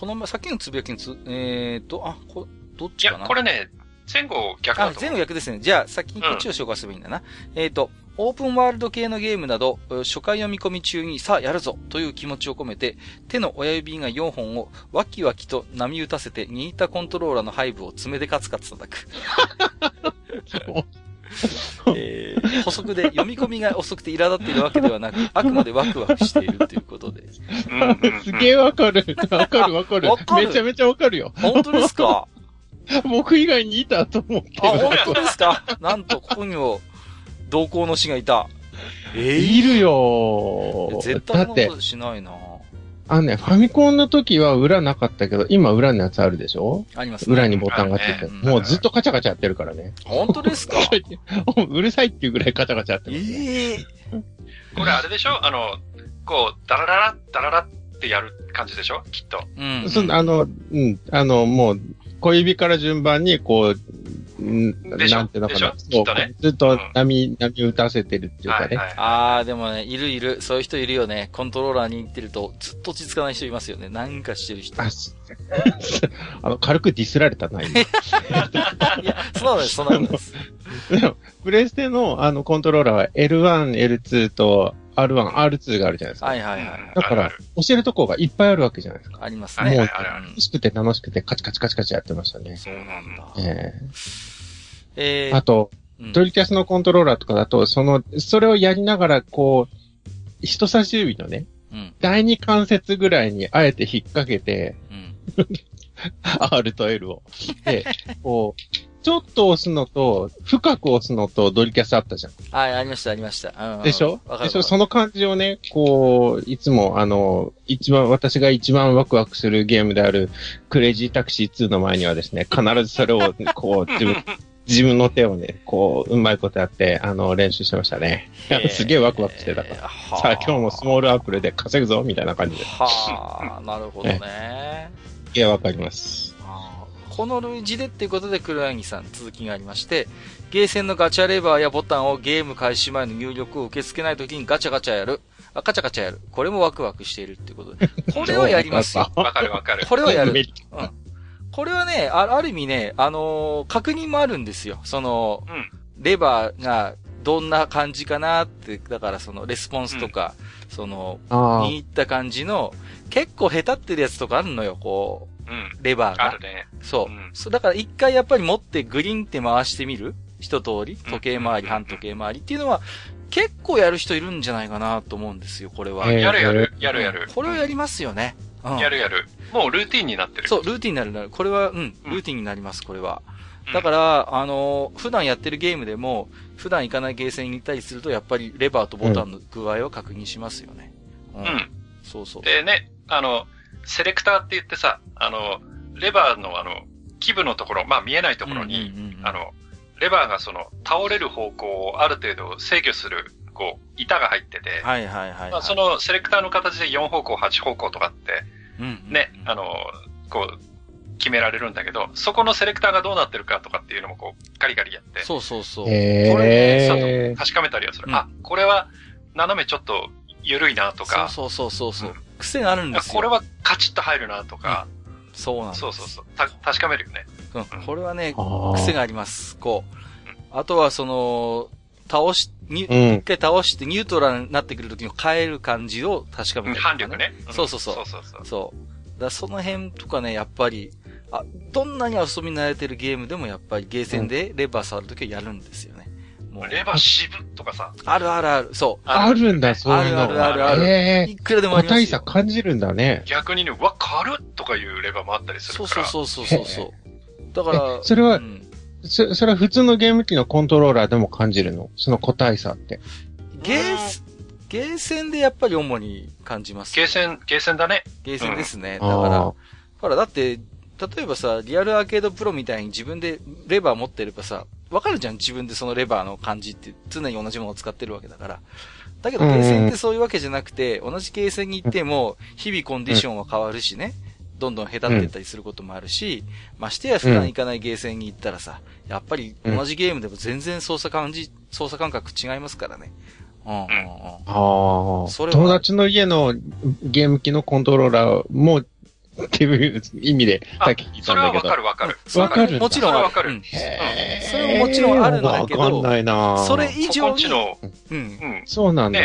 この、さっきのつぶやきにつ、えーと、あ、こ、どっちかな？いや、これね、前後逆だと。あ、前後逆ですね。じゃあ、先にこっちを紹介すればいいんだな。うん、えっ、ー、と、オープンワールド系のゲームなど、初回読み込み中にさあやるぞという気持ちを込めて、手の親指が4本をワキワキと波打たせて握ったコントローラーの背部を爪でカツカツ叩く。[laughs] [laughs] えー、補足で読み込みが遅くて苛立っているわけではなく、あくまでワクワクしているということで。すげえわかる。わかるわかる。めちゃめちゃわかるよ。本当ですか？[laughs] 僕以外にいたと思ってあ、本当ですか？なんと、ここにも、同行の死がいた。えー、いるよ絶対なことしないなあのね、ファミコンの時は裏なかったけど、今裏のやつあるでしょ？ありますね。裏にボタンがついてる、もうずっとカチャカチャやってるからね。本当ですか？[laughs] うるさいっていうぐらいカチャカチャやってます、ね。ええー、これあれでしょ？あの、こう、ダラララ、ダララってやる感じでしょ？きっと。うん。そあの、うん、あの、もう、小指から順番に、こう、なんていうのかな。そう、ね、ずっと波、うん、波打たせてるっていうかね。はいはい、ああ、でもね、いるいる。そういう人いるよね。コントローラーに行ってると、ずっと落ち着かない人いますよね。なんかしてる人。あ [laughs] の、軽くディスられたな、今。[laughs] いや、そうなんです、そうなんです。でも、プレステのあのコントローラーは L1、L2 と R1、R2 があるじゃないですか。はいはいはい。だから、教えるとこがいっぱいあるわけじゃないですか。ありますね。もう、楽しくて楽しくてカチカチカチカチやってましたね。そうなんだ。えええー、あと、ドリキャスのコントローラーとかだと、その、それをやりながら、こう、人差し指のね、うん、第二関節ぐらいにあえて引っ掛けて、うん、[laughs] R と L を。で、こう、ちょっと押すのと、深く押すのとドリキャスあったじゃん。はい、ありました、ありました。うん、でしょ？でしょ？その感じをね、こう、いつも、あの、一番、私が一番ワクワクするゲームである、クレイジータクシー2の前にはですね、必ずそれを、こう、自分、[laughs] 自分の手をね、こう、うまいことやって、あの、練習してましたね。すげえワクワクしてたから。さあ、今日もスモールアップルで稼ぐぞ、みたいな感じで。はあ、なるほどね。いや、わかります。この類似でっていうことで黒柳さん続きがありまして、ゲーセンのガチャレバーやボタンをゲーム開始前の入力を受け付けないときにガチャガチャやる。あ、ガチャガチャやる。これもワクワクしているっていうことで。[laughs] これはやりますよ。わかるわかる。これはやる。[laughs] うん。これはね、あある意味ね、あのー、確認もあるんですよ。その、うん、レバーがどんな感じかなって、だからそのレスポンスとか、うん、その、に行った感じの、結構下手ってるやつとかあるのよ、こう。レバーが。あるね。そう。うん、そうだから一回やっぱり持ってグリンって回してみる？一通り？時計回り、半時計回り？っていうのは、結構やる人いるんじゃないかなと思うんですよ、これは。やるやる、やるやる。これをやりますよね。うん、やるやる。もうルーティンになってる。そう、ルーティンになるなる。これは、うん、ルーティンになります、これは。だから、あの普段やってるゲームでも、普段行かないゲーセンに行ったりすると、やっぱりレバーとボタンの具合を確認しますよね。うん。うん、そうそう。でね、あの、セレクターって言ってさ、あの、レバーのあの、基部のところ、まあ見えないところに、あの、レバーがその倒れる方向をある程度制御する、こう、板が入ってて、はいはいはい、はい、まあ、そのセレクターの形で4方向、8方向とかって、うん、ね、あの、こう、決められるんだけど、そこのセレクターがどうなってるかとかっていうのもこう、ガリガリやって。そうそうそう。これね、確かめたりはする。うん、あ、これは、斜めちょっと緩いなとか。そうそうそうそう。うん、癖があるんですよ。これはカチッと入るなとか。うん、そうなんです。そうそうそう。た、確かめるよね。うん。これはね、癖があります。こう。あとはその、倒し、に、一回倒してニュートラルになってくるときの変える感じを確かめる、ね。反力ね。そうそうそう。そうそうそう。そう。だその辺とかね、やっぱり、あ、どんなに遊び慣れてるゲームでもやっぱりゲーセンでレバー触るときはやるんですよね。もう。レバー渋とかさ。あるあるある、そう。あるんだ、そういうの。あるあるあるえいくらでもありますよ。個体差感じるんだね。逆にね、わ、軽っとかいうレバーもあったりするから。そうそうそうそう。だから、それは、うん、そ、それは普通のゲーム機のコントローラーでも感じるの？その個体差って。ゲー、ゲーセンでやっぱり主に感じます。ゲーセン、ゲーセンだね。ゲーセンですね。うん、だから、ほら、だって、例えばさ、リアルアーケードプロみたいに自分でレバー持ってればさ、わかるじゃん自分でそのレバーの感じって常に同じものを使ってるわけだから。だけど、ゲーセンってそういうわけじゃなくて、同じゲーセンに行っても、日々コンディションは変わるしね。どんどん下手ってったりすることもあるし、ましてや普段行かないゲーセンに行ったらさ、やっぱり同じゲームでも全然操作感じ、操作感覚違いますからね。うんうんうん。ああ。それ友達の家のゲーム機のコントローラーもっていう意味で、さっき聞いたんだけど。それはわかるわかる。わかるもちろんわかる。それももちろんあるんだけど。わかんないなそれ以上に。うん。そうなんだ。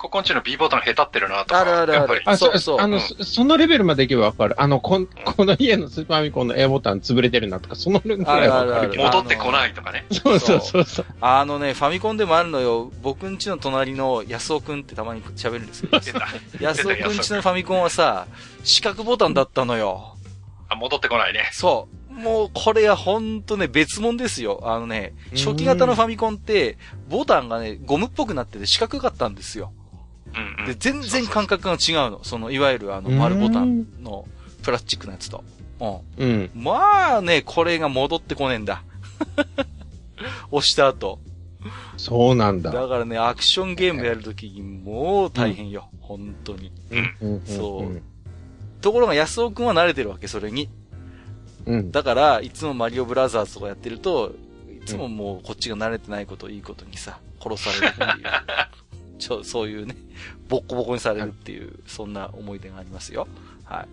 ここんちの B ボタン下手ってるなとか。あるあるある。あ、そうそう。あの、そのレベルまでいけばわかる。あの、こ、この家のスーパーミコンの A ボタン潰れてるなとか、そのレベルわかる戻ってこないとかね。そうそうそうそう。あのね、ファミコンでもあるのよ。僕んちの隣の安尾くんってたまに喋るんですけど。[laughs] 安尾くんちのファミコンはさ、四角ボタンだったのよ。あ、戻ってこないね。そう。もう、これはほんとね、別物ですよ。あのね、初期型のファミコンって、ボタンがね、ゴムっぽくなってて四角かったんですよ。うんうん、で、全然感覚が違うの。その、いわゆるあの、丸ボタンのプラスチックのやつと。うん。うん。まあね、これが戻ってこねえんだ。[laughs] 押した後。そうなんだ。だからね、アクションゲームやるときにもう大変よ。うん、本当に。うん。そう。ところが安尾くんは慣れてるわけ、それに。うん。だから、いつもマリオブラザーズとかやってると、いつももうこっちが慣れてないことをいいことにさ、殺されるっていう。[laughs] ちょ、[laughs] そういうね、ボッコボコにされるっていう、そんな思い出がありますよ。はい。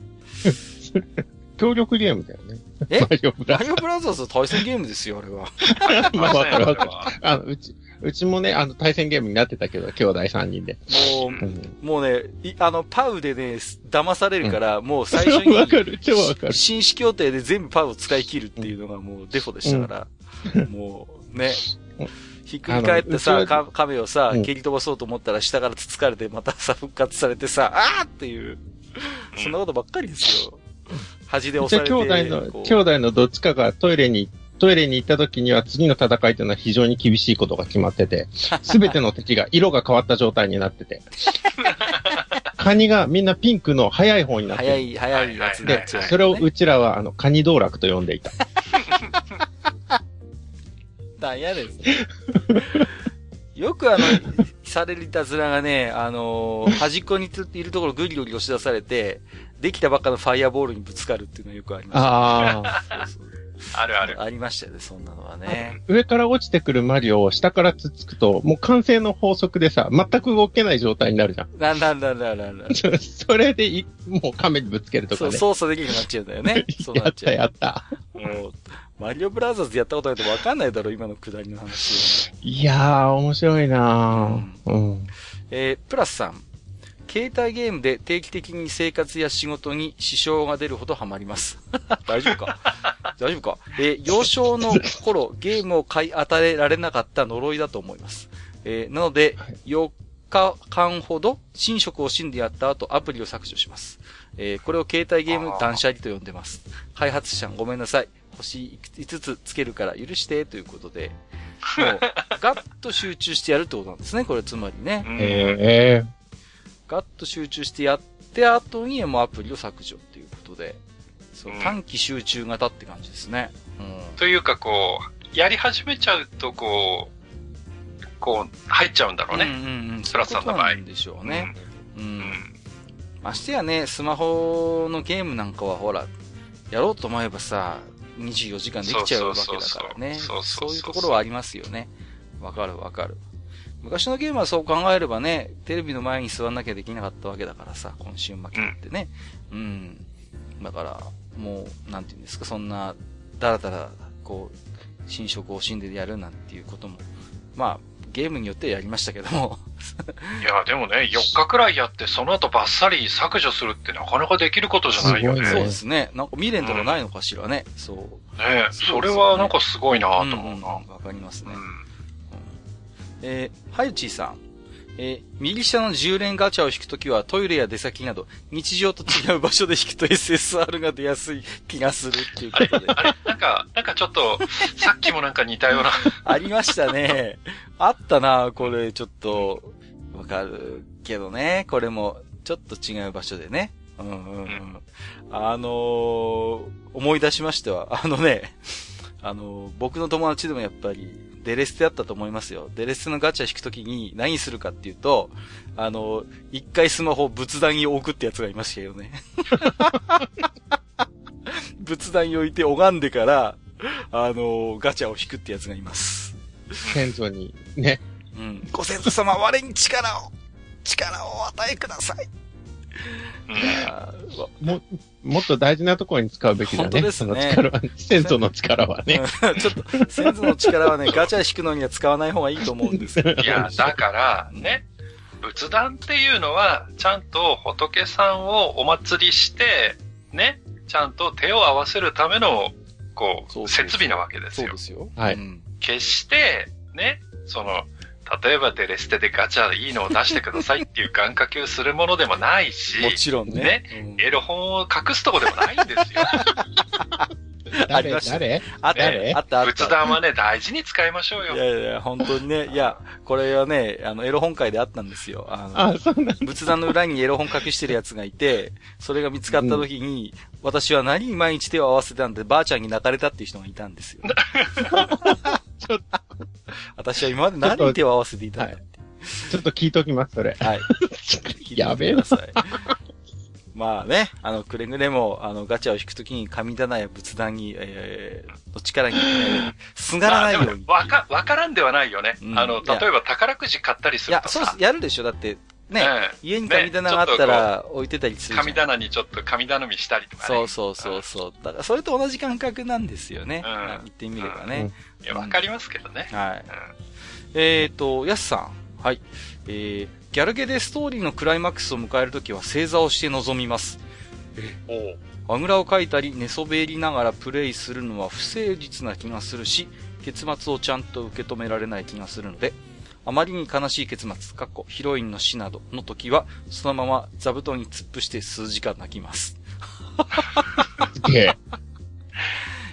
[laughs] 協力ゲームだよね。え？マリオブラザーズ対戦ゲームですよ、あれは。[laughs] まあ、わかるわかる。あの、うち、うちもね、あの、対戦ゲームになってたけど、兄弟3人で。もう、うん、もうね、あの、パウでね、騙されるから、うん、もう最初に、わかる、超わかる。紳士協定で全部パウを使い切るっていうのがもうデフォでしたから、うん、もう、ね。ひっくり返ってさ、亀をさ、蹴り飛ばそうと思ったら下からつつかれて、またさ、復活されてさ、あーっていう、そんなことばっかりですよ。恥で押されて。兄弟の、兄弟のどっちかがトイレに、トイレに行った時には次の戦いというのは非常に厳しいことが決まってて、[laughs] すべての敵が色が変わった状態になってて。[laughs] カニがみんなピンクの早い方になって早い、早いやつで、それをうちらはあの、カニ道楽と呼んでいた。なんやねん。[laughs] よくあの、されるいたずらがね、あのー、端っこにいるところぐりぐり押し出されて、できたばっかのファイアボールにぶつかるっていうのはよくあります、ね。ああ。あるある。ありましたよね、そんなのはね。上から落ちてくるマリオを下からつっつくと、もう完成の法則でさ、全く動けない状態になるじゃん。なんだなんだなんだ [laughs] それでい、もう亀にぶつけるとかね。そう、操作できるようになっちゃうんだよね。[laughs] やったやった。もう、マリオブラザーズやったことないとわかんないだろ、今のくだりの話。いやー、面白いなー、うん、うん。えー、プラスさん。携帯ゲームで定期的に生活や仕事に支障が出るほどハマります。[laughs] 大丈夫か？[laughs] 大丈夫か？えー、幼少の頃、ゲームを買い与えられなかった呪いだと思います。えー、なので、4日間ほど、寝食を死んでやった後、アプリを削除します。えー、これを携帯ゲーム断捨離と呼んでます。開発者ごめんなさい。星5つつけるから許してということで、もう、[laughs] ガッと集中してやるってことなんですね、これつまりね。ええー、ガッと集中してやって後にもうアプリを削除っていうことで、そう短期集中型って感じですね。うん、というかこう、やり始めちゃうとこう、こう、入っちゃうんだろうね。うんうんうん。プラスさんの場合。でしょうね。うん。うん、ましてやね、スマホのゲームなんかはほら、やろうと思えばさ、24時間できちゃうわけだからね。そういうところはありますよね。わかるわかる。昔のゲームはそう考えればね、テレビの前に座んなきゃできなかったわけだからさ、今週負けってね。うん、うんだから、もう、なんていうんですか、そんな、だらだら、こう、新色を惜しんでやるなんていうことも、まあ、ゲームによってやりましたけども。いや、でもね、4日くらいやって、その後バッサリ削除するってなかなかできることじゃないよね。そうですね。なんか未練とかないのかしらね。うん、そう。ねそれはなんかすごいなと思うな。わ、うんうん、かりますね。うん、えー、はゆちーさん。えー、右下の10連ガチャを引くときはトイレや出先など、日常と違う場所で引くと SSR が出やすい気がするっていうことで。あれなんか、なんかちょっと、さっきもなんか似たような。[laughs] ありましたね。あったな、これ、ちょっと、わかるけどね、これも、ちょっと違う場所でね。うんうんうん。あのー、思い出しましたわ。あのね、あのー、僕の友達でもやっぱり、デレステあったと思いますよ。デレステのガチャ引くときに何するかっていうと、あの、一回スマホを仏壇に置くってやつがいましたよね。[laughs] 仏壇に置いて拝んでから、あの、ガチャを引くってやつがいます。先祖に、ね。うん。ご先祖様、我に力を、力をお与えください。も、もっと大事なところに使うべきだね。本当ですね。その力は、先祖の力はね。[laughs] ちょっと、先祖の力はね、ガチャ引くのには使わない方がいいと思うんですよ。いや、だから、ね、仏壇っていうのは、ちゃんと仏さんをお祭りして、ね、ちゃんと手を合わせるための、こう、設備なわけですよ。そうですよ。はい。決して、ね、その、例えばデレステでガチャいいのを出してくださいっていう願掛けをするものでもないし、もちろんね。ね、うん、エロ本を隠すとこでもないんですよ。[laughs] 誰誰？あった、ね、あったあった。仏壇はね、大事に使いましょうよ。いやいや、本当にね。いや、これはね、あの、エロ本会であったんですよ。あの、あそうなん仏壇の裏にエロ本隠してるやつがいて、それが見つかった時に、うん、私は何に毎日手を合わせたんで、ばあちゃんに泣かれたっていう人がいたんですよ。[laughs] [laughs] ちょっと。私は今まで何に手を合わせていたんだって。ちょっと聞いときます、それ。はい。[laughs] やべえなさい。まあね、あの、くれぐれも、あの、ガチャを引くときに神棚や仏壇に、えー、の力に、ね、すがらないように。わ、か、わからんではないよね。うん、あの、例えば宝くじ買ったりするといや、そうやるでしょ。だって、ね、家に神棚があったら置いてたりする神棚にちょっと神頼みしたりとかね。そうそうそうそう。だからそれと同じ感覚なんですよね。うん、言ってみればね。うん、いや、わかりますけどね。はい。えっ、と、やすさん。はい。えー、ギャルゲでストーリーのクライマックスを迎えるときは正座をして臨みます。えおあぐらをかいたり寝そべりながらプレイするのは不誠実な気がするし、結末をちゃんと受け止められない気がするので、あまりに悲しい結末、かっこヒロインの死などの時は、そのまま座布団に突っ伏して数時間泣きます。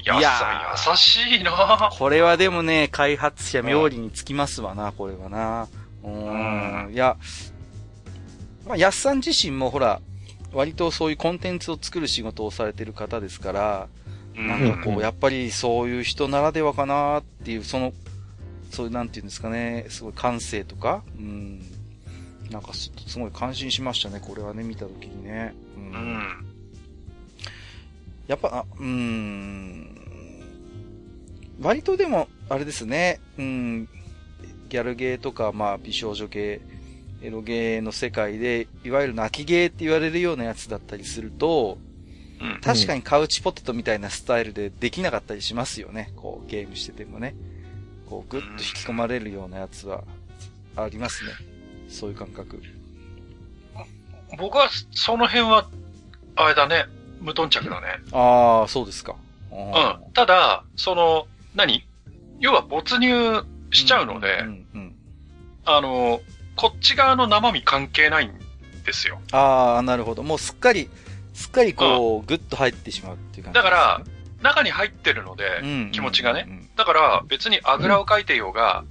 いや、優しいなこれはでもね、開発者冥利につきますわな、これはな。うん。いや、まあ、やっさん自身もほら、割とそういうコンテンツを作る仕事をされてる方ですから、なんかこう、やっぱりそういう人ならではかなっていう、そのそういう、なんていうんですかね、すごい感性とか、うん。なんかす、すごい感心しましたね、これはね、見たときにね。うん。うん、やっぱ、うん。割とでも、あれですね、うん。ギャルゲーとか、まあ、美少女系、エロゲーの世界で、いわゆる泣きゲーって言われるようなやつだったりすると、うん、確かにカウチポテトみたいなスタイルでできなかったりしますよね。こう、ゲームしててもね。こう、ぐっと引き込まれるようなやつは、ありますね。そういう感覚。僕は、その辺は、あれだね、無頓着だね。ああ、そうですか。うん。ただ、その、何？要は没入しちゃうので、うんうんうん、あの、こっち側の生身関係ないんですよ。ああ、なるほど。もうすっかり、すっかりこう、うん、ぐっと入ってしまうっていう感じ、ね、だから、中に入ってるので、うん、気持ちがね。だから別にあぐらをかいていようが、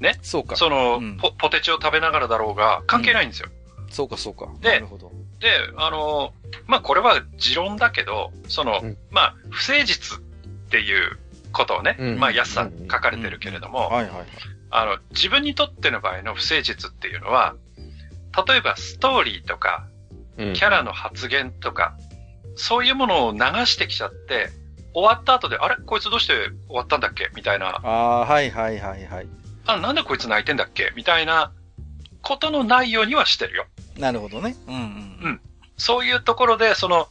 ね。そうか。その、ポ、ポテチを食べながらだろうが、関係ないんですよ。そうか、そうか。で、なるほど。で、あの、まあ、これは持論だけど、その、まあ、不誠実っていうことをね、まあ、安さん書かれてるけれども、はいはいはい。あの、自分にとっての場合の不誠実っていうのは、例えばストーリーとか、キャラの発言とか、うん、そういうものを流してきちゃって、終わった後で、あれ？こいつどうして終わったんだっけ？みたいな。ああ、はいはいはいはい。あ、なんでこいつ泣いてんだっけ？みたいなことのないようにはしてるよ。なるほどね。うんうん。うん。そういうところで、その、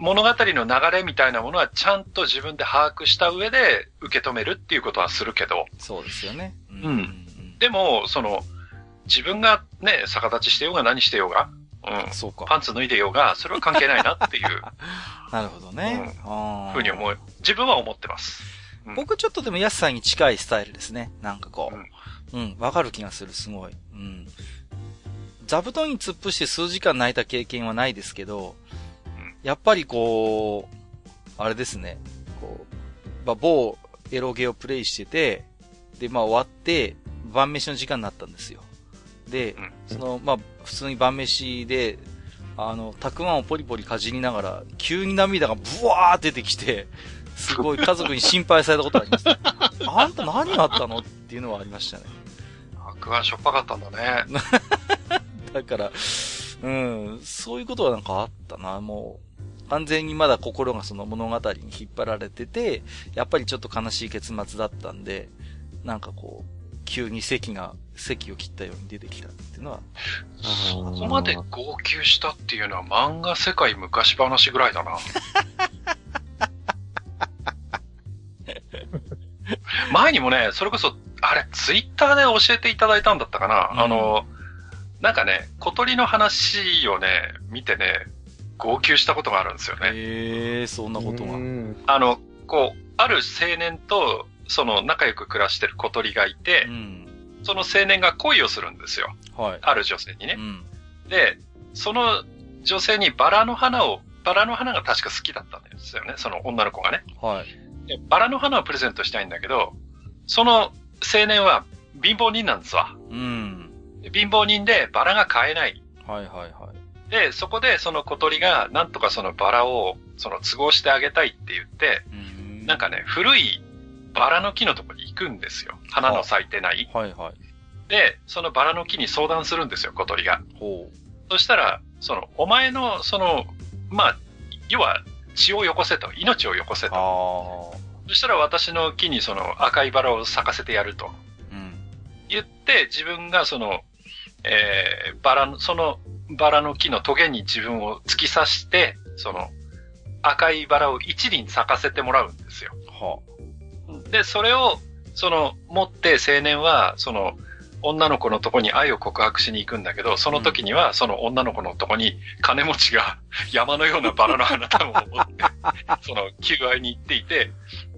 物語の流れみたいなものはちゃんと自分で把握した上で受け止めるっていうことはするけど。そうですよね。うん。うん、でも、その、自分がね、逆立ちしてようが何してようが、うん。そうか。パンツ脱いでようが、それは関係ないなっていう。[laughs] なるほどね。うん。ふうに思う。自分は思ってます。うん、僕ちょっとでも安さんに近いスタイルですね。なんかこう。うん。わ、うん、かる気がする、すごい。うん。座布団に突っ伏して数時間泣いた経験はないですけど、やっぱりこう、あれですね。こう、まあ、某エロゲをプレイしてて、で、まあ終わって、晩飯の時間になったんですよ。で、その、まあ、普通に晩飯で、あの、たくまをポリポリかじりながら、急に涙がブワー出てきて、すごい家族に心配されたことがあります、ね。[laughs] あんた何があったの？っていうのはありましたね。たくましょっぱかったんだね。[laughs] だから、うん、そういうことはなんかあったな、もう。完全にまだ心がその物語に引っ張られてて、やっぱりちょっと悲しい結末だったんで、なんかこう、急に席が、席を切ったように出てきたっていうのは。そこまで号泣したっていうのは漫画世界昔話ぐらいだな。[laughs] 前にもね、それこそ、あれ、ツイッターで教えていただいたんだったかな、うん、あの、なんかね、小鳥の話をね、見てね、号泣したことがあるんですよね。へえ、そんなことが。あの、こう、ある青年と、その仲良く暮らしてる小鳥がいて、うん、その青年が恋をするんですよ。はい。ある女性にね。うん、で、その女性にバラの花を、バラの花が確か好きだったんですよね。その女の子がね。はい。でバラの花をプレゼントしたいんだけど、その青年は貧乏人なんですわ。うん。貧乏人でバラが買えない。はいはいはい。で、そこでその小鳥がなんとかそのバラをその都合してあげたいって言って、うんなんかね、古いバラの木のとこに行くんですよ。花の咲いてない。はいはい。で、そのバラの木に相談するんですよ、小鳥が。ほう。そしたら、その、お前の、その、まあ、要は、血をよこせと、命をよこせと。そしたら私の木にその赤いバラを咲かせてやると。うん。言って、自分がその、えー、バラの、そのバラの木のトゲに自分を突き刺して、その、赤いバラを一輪咲かせてもらうんですよ。はあ、で、それを、その、持って青年は、その、女の子のとこに愛を告白しに行くんだけど、その時には、その女の子のとこに金持ちが [laughs] 山のようなバラの花束を持って、[laughs] その、求愛に行っていて、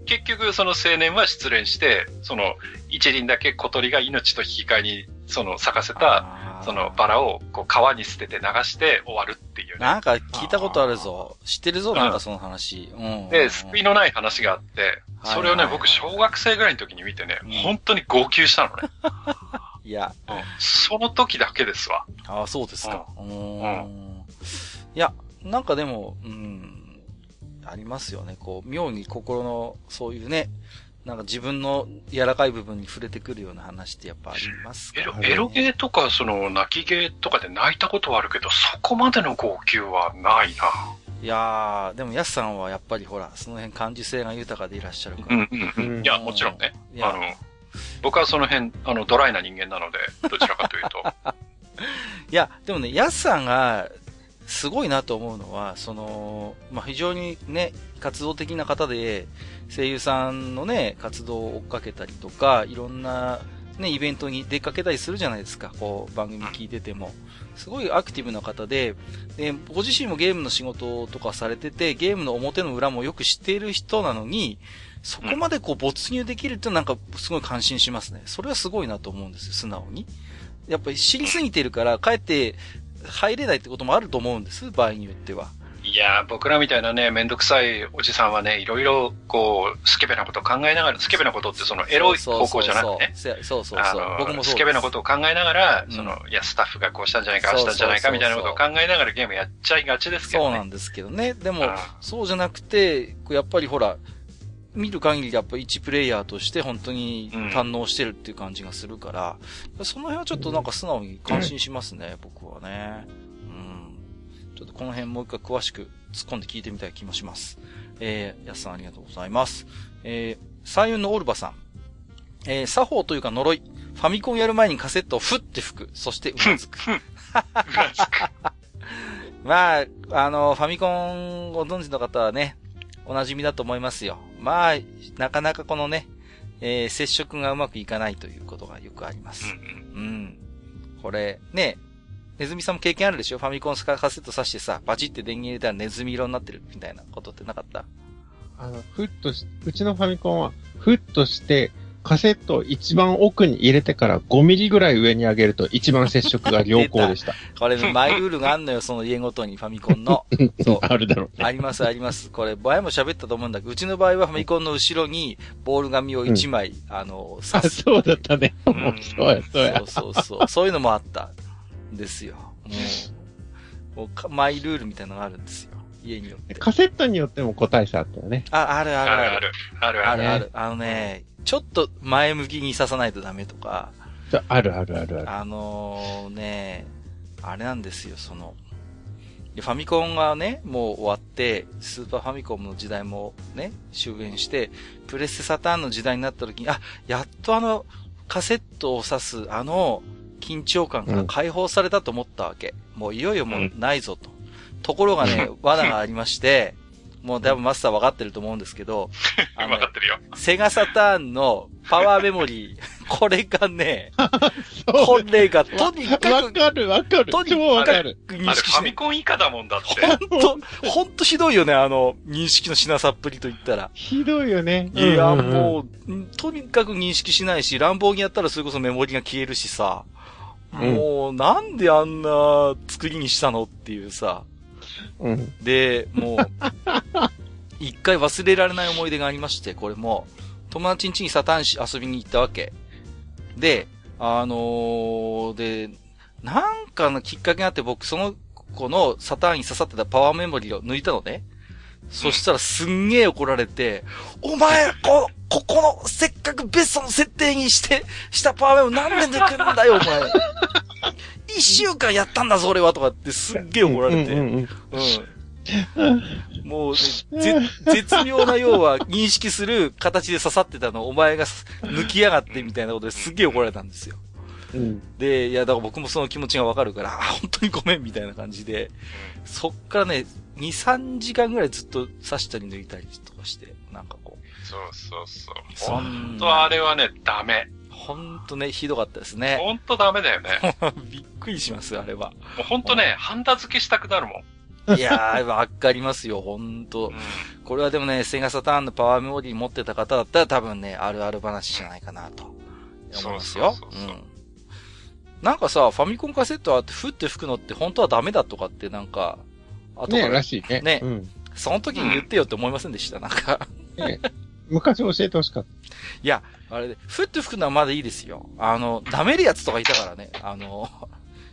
結局その青年は失恋して、その、一輪だけ小鳥が命と引き換えに、その、咲かせた、そのバラをこう川に捨てて流して終わるっていう、ね、なんか聞いたことあるぞ。知ってるぞ、なんかその話。うん、で、救いのない話があって、それをね、僕、小学生ぐらいの時に見てね、本当に号泣したのね。[laughs] いや、うん。その時だけですわ。ああ、そうですか。うん。いや、なんかでも、うん、ありますよね。こう、妙に心の、そういうね、なんか自分の柔らかい部分に触れてくるような話ってやっぱありますか、ね、エロ、エロゲーとか、その、泣きゲーとかで泣いたことはあるけど、そこまでの号泣はないな。いやー、でも、ヤスさんはやっぱりほら、その辺感受性が豊かでいらっしゃるから。うんうんうん。いや、もちろんね。あの、僕はその辺、あの、ドライな人間なので、どちらかというと。[laughs] いや、でもね、ヤスさんが、すごいなと思うのは、その、まあ、非常にね、活動的な方で、声優さんのね、活動を追っかけたりとか、いろんな、ね、イベントに出かけたりするじゃないですか、こう、番組聞いてても。すごいアクティブな方で、で、ご自身もゲームの仕事とかされてて、ゲームの表の裏もよく知っている人なのに、そこまでこう没入できるってなんかすごい感心しますね。それはすごいなと思うんですよ、素直に。やっぱり知りすぎてるから、かえって入れないってこともあると思うんです、場合によっては。いや僕らみたいなね、めんどくさいおじさんはね、いろいろ、こう、スケベなことを考えながら、スケベなことってそのエロい方向じゃなくてね。そうそうそう。あの、僕もスケベなことを考えながら、その、いや、スタッフがこうしたんじゃないか、ああしたんじゃないかみたいなことを考えながらゲームやっちゃいがちですけどね。そうなんですけどね。でも、そうじゃなくて、やっぱりほら、見る限りやっぱ1プレイヤーとして本当に堪能してるっていう感じがするから、うん、その辺はちょっとなんか素直に感心しますね、うん、僕はね。うん。ちょっとこの辺もう一回詳しく突っ込んで聞いてみたい気もします。えー、やすさんありがとうございます。えー、サイのオルバさん。えー、作法というか呪い。ファミコンやる前にカセットをふって吹く。そしてうなずく。[laughs] まあ、あの、ファミコンご存知の方はね、お馴染みだと思いますよ。まあ、なかなかこのね、えー、接触がうまくいかないということがよくあります。うん、うん。これ、ね、ネズミさんも経験あるでしょ？ファミコンカセット挿してさ、バチって電源入れたらネズミ色になってるみたいなことってなかった？あの、ふっとし、うちのファミコンは、ふっとして、カセットを一番奥に入れてから5ミリぐらい上に上げると一番接触が良好でした。[laughs] これ、マイルールがあんのよ、その家ごとにファミコンの。[laughs] そう。あるだろうね。あります、あります。これ、前も喋ったと思うんだけど、うちの場合はファミコンの後ろにボール紙を1枚、うん、あの、刺す。そうだったね。うん、そうや、そうや。そうそうそう。そういうのもあったんですよ。もう、もうマイルールみたいなのがあるんですよ。家によって。カセットによっても個体差あったよね。あ、あるあるある。あるある。あるある。あのね、ちょっと前向きに刺さないとダメとか。あるあるあるある。あのー、ね、あれなんですよ、その、ファミコンがね、もう終わって、スーパーファミコンの時代もね、終焉して、プレステサターンの時代になった時に、あ、やっとあの、カセットを刺す、あの、緊張感が解放されたと思ったわけ。うん、もういよいよもうないぞと。ところがね、[laughs] 罠がありまして、もう多分マスター分かってると思うんですけど、[laughs] あ分かってるよ。セガサターンのパワーメモリー、[laughs] これがね、[laughs] これがとにかく、わかるわかる。とにかく認識しファミコン以下だもんだって。ほんと、ほんとひどいよね、あの、認識のしなさっぷりと言ったら。ひどいよね。いや、もう、とにかく認識しないし、乱暴にやったらそれこそメモリが消えるしさ、もう、なんであんな作りにしたのっていうさ、うん。で、もう、[laughs] 一回忘れられない思い出がありまして、これも、友達ん家にサタンし遊びに行ったわけ。で、あのー、で、なんかのきっかけがあって僕、その子のサターンに刺さってたパワーメモリーを抜いたのね。そしたらすんげえ怒られて、お前、こ、ここの、せっかくベストの設定にして、したパワーメモ何年で来るんだよ、お前。[laughs] 一週間やったんだぞ、俺は、とかってすっげえ怒られて。うん。うんもう、ね、絶妙な要は認識する形で刺さってたのをお前が抜きやがってみたいなことですっげえ怒られたんですよ。うん、で、いや、だから僕もその気持ちがわかるから、あ、[laughs] 本当にごめんみたいな感じで、そっからね、2、3時間ぐらいずっと刺したり抜いたりとかして、なんかこう。そうそうそう。本当あれはね、ダメ。ほんとね、ひどかったですね。ほんとダメだよね。[laughs] びっくりします、あれは。もうほんとね、ハンダ付けしたくなるもん。いやー、わかりますよ、ほんと、うん。これはでもね、セガサターンのパワーメモリー持ってた方だったら多分ね、あるある話じゃないかなと思いますよ。そうそうそううん。なんかさ、ファミコンカセットあって、ふって吹くのって本当はダメだとかってなんか、あとね、らしいね。ね、うん。その時に言ってよって思いませんでした、なんかね。昔教えてほしかった。いや、あれで、ふって吹くのはまだいいですよ。あの、舐めるやつとかいたからね。あの、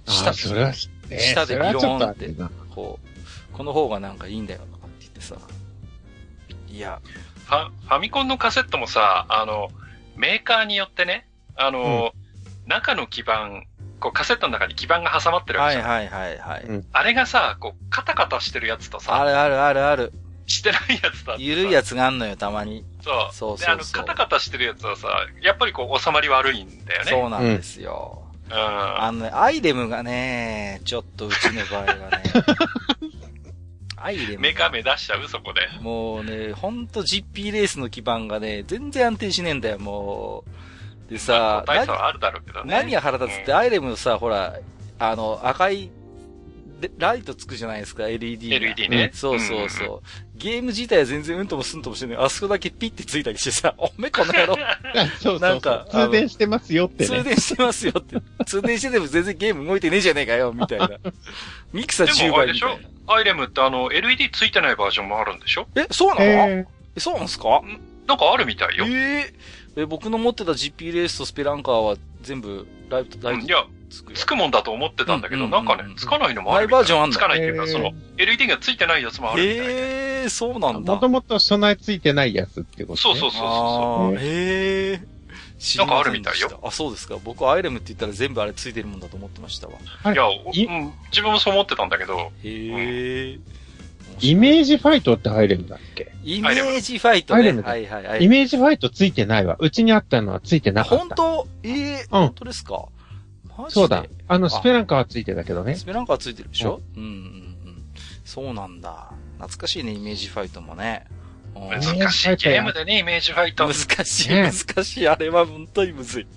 下、それは、ね、下でビローンって、こう、この方がなんかいいんだよとかって言ってさ。いや。ファ、ファミコンのカセットもさ、あの、メーカーによってね、あの、うん、中の基板、こうカセットの中に基板が挟まってるわけじゃん。はいはいはいはい。あれがさ、こう、カタカタしてるやつとさ。あるあるあるある。してないやつだゆるいやつがあんのよ、たまに。そう。そうそうで、あの、カタカタしてるやつはさ、やっぱりこう、収まり悪いんだよね。そうなんですよ。うん。あのね、アイレムがね、ちょっとうちの場合はね。[laughs] アイレム。メカ目出しちゃうそこで。もうね、ほんと GP レースの基盤がね、全然安定しねえんだよ、もう。でさ、まあ、あるだろうけどね。何が腹立つって、うん、アイレムさ、ほら、あの、赤いライトつくじゃないですか、LED。LED ね。そうそうそう。ゲーム自体は全然うんともすんともしてない。あそこだけピッてついたりしてさ、[laughs] おめこの野郎。[laughs] そうそうなんか、通電してますよってね。通電してますよって。通電してても全然ゲーム動いてねえじゃねえかよ、みたいな。[laughs] ミクサー10倍みたいな。でしょ？アイレムってあの、LED ついてないバージョンもあるんでしょ？え、そうなの？えそうなんすか？なんかあるみたいよ。えー、え、僕の持ってた GP レースとスペランカーは全部ライト、ライト、いや、つくつくもんだと思ってたんだけど、なんかね、つかないのもある。マイバージョンあんだつかないっていうか、その、LED がついてないやつもあるみたいで。ええー、そうなんだ。もともと備えついてないやつってこと、ね、そうそうそうそう。へえー。なんかあるみたいよ。あ、そうですか。僕、アイレムって言ったら全部あれついてるもんだと思ってましたわ。いや、うん、自分もそう思ってたんだけど。へえ、うん、イメージファイトってアイレムだっけ？イメージファイトね。アイレムはいはいはい。イメージファイトついてないわ。うちにあったのはついてなかった。本当？ええー、うん、本当ですか？そうだ。あの、スペランカーはついてたけどね。スペランカーはついてるでしょ、うん、うんうんうんそうなんだ。懐かしいね、イメージファイトもね。難しいゲームでね、イメージファイト。難しい、難しい。あれは本当にむずい。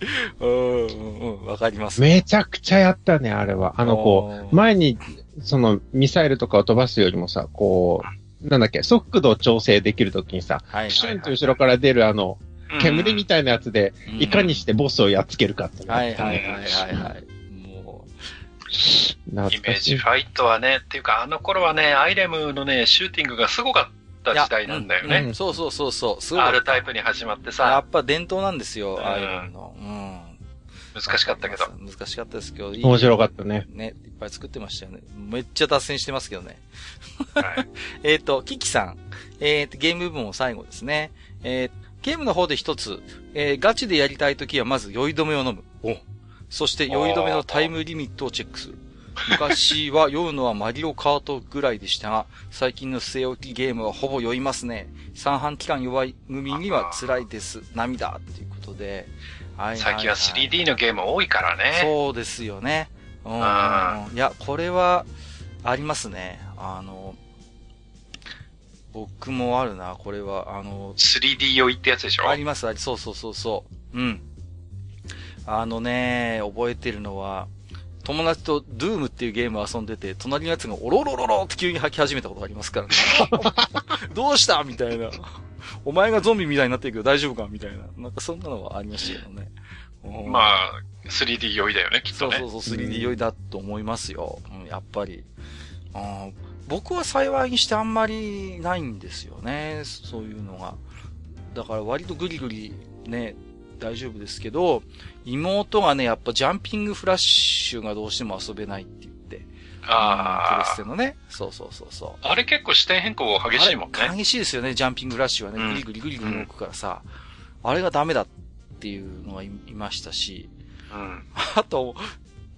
うん、うん、わかります。めちゃくちゃやったね、あれは。あの、こう、前に、その、ミサイルとかを飛ばすよりもさ、こう、なんだっけ、速度調整できるときにさ、はい、シュンと後ろから出るあの、煙みたいなやつで、いかにしてボスをやっつけるかってはいはいはいはいはい。もう、イメージファイトはね、っていうかあの頃はね、アイレムのね、シューティングがすごかった時代なんだよね。うん、そうそうそうそう。すごい。R タイプに始まってさ。やっぱ伝統なんですよ、アイレムの。うん。難しかったけど。難しかったですけど、いい面白かったね。ね、いっぱい作ってましたよね。めっちゃ脱線してますけどね。はい、[laughs] えっと、キキさん。えっ、ー、と、ゲーム部門最後ですね。えー、ゲームの方で一つ、えー、ガチでやりたいときはまず酔い止めを飲む。おそして酔い止めのタイムリミットをチェックする。昔は酔うのはマリオカートぐらいでしたが、最近の据え置きゲームはほぼ酔いますね。三半期間弱い組には辛いです。涙っていうことで。はい最近は 3D のゲーム多いからね。そうですよね。うん。いや、これは、ありますね。あの、僕もあるな、これは、あの、3D 酔いってやつでしょ？あります、そうそうそうそう。うん。あのね、覚えてるのは、友達とドゥームっていうゲームを遊んでて、隣のやつがオロロロロって急に吐き始めたことがありますからね。[laughs] どうした？みたいな。お前がゾンビみたいになってるけど大丈夫か？みたいな。なんかそんなのはありましたけどね。まあ、3D 酔いだよね、きっとね。そうそうそう、3D 酔いだと思いますよ。うん、やっぱり。僕は幸いにしてあんまりないんですよね。そういうのが。だから割とグリグリね、大丈夫ですけど、妹がね、やっぱジャンピングフラッシュがどうしても遊べないって言って。ああ。プレステのね。そうそうそうそう。あれ結構視点変更激しいもんね。激しいですよね、ジャンピングフラッシュはね。グリグリグリグリ動くからさ。うん、あれがダメだっていうのがいましたし。うん。あと、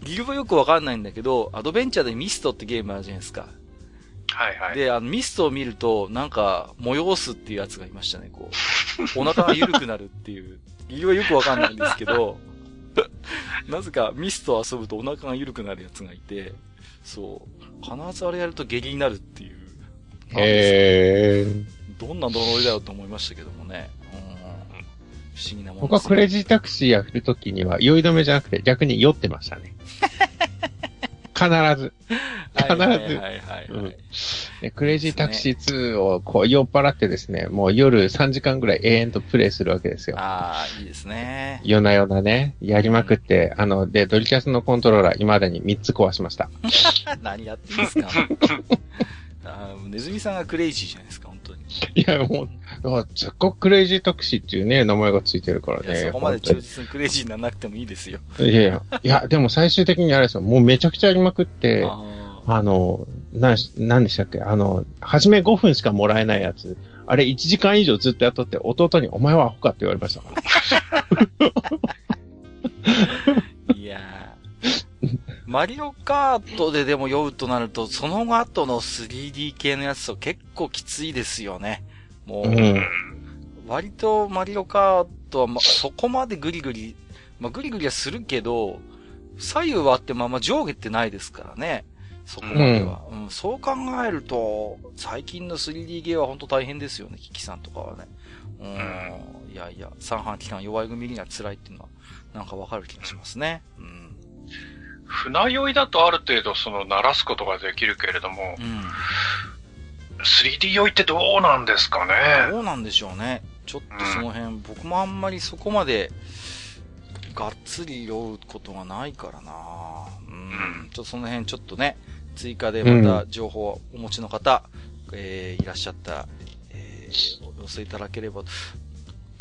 理由はよくわかんないんだけど、アドベンチャーでミストってゲームあるじゃないですか。はいはい。で、あの、ミストを見ると、なんか、催すっていうやつがいましたね、こう。お腹が緩くなるっていう。理由はよくわかんないんですけど、[laughs] なぜかミストを遊ぶとお腹が緩くなるやつがいて、そう。必ずあれやると下痢になるっていう。へー。どんな呪いだよと思いましたけどもね。うん、不思議なもん僕はクレイジータクシーやるときには酔い止めじゃなくて逆に酔ってましたね。必ず。必ず。はいはいはい、はいうん、クレイジータクシー2をこう酔っ払ってですね、もう夜3時間ぐらい延々とプレイするわけですよ。ああ、いいですね。夜な夜なね、やりまくって、うん、あの、で、ドリキャスのコントローラー、未だに3つ壊しました。[laughs] 何やってんですか？[laughs] あネズミさんがクレイジーじゃないですか、本当に。いや、もう、せっかくクレイジータクシーっていうね、名前がついてるからね。そこまで忠実にクレイジーにならなくてもいいですよ。いやいや、いや、でも最終的にあれですよ、もうめちゃくちゃやりまくって、あの、な、なんでしたっけ？あの、初め5分しかもらえないやつ。あれ1時間以上ずっとやっとって、弟にお前はアホかって言われましたから。[laughs] いやー。マリオカートででも酔うとなると、その後の 3D 系のやつと結構きついですよね。もう、うん、割とマリオカートは、ま、そこまでグリグリ、まあ、グリグリはするけど、左右はあってまま上下ってないですからね。そこまでは、うん、うん。そう考えると、最近の 3D ゲーは本当大変ですよね、キキさんとかはね。うん。いやいや、三半期間弱い組には辛いっていうのは、なんかわかる気がしますね。うん。船酔いだとある程度その鳴らすことができるけれども、うん、3D 酔いってどうなんですかね？どうなんでしょうね。ちょっとその辺、うん、僕もあんまりそこまで、がっつり酔うことがないからな。うん。ちょっとその辺ちょっとね、追加でまた情報をお持ちの方、うん、えー、いらっしゃったら、えー、お寄せいただければ、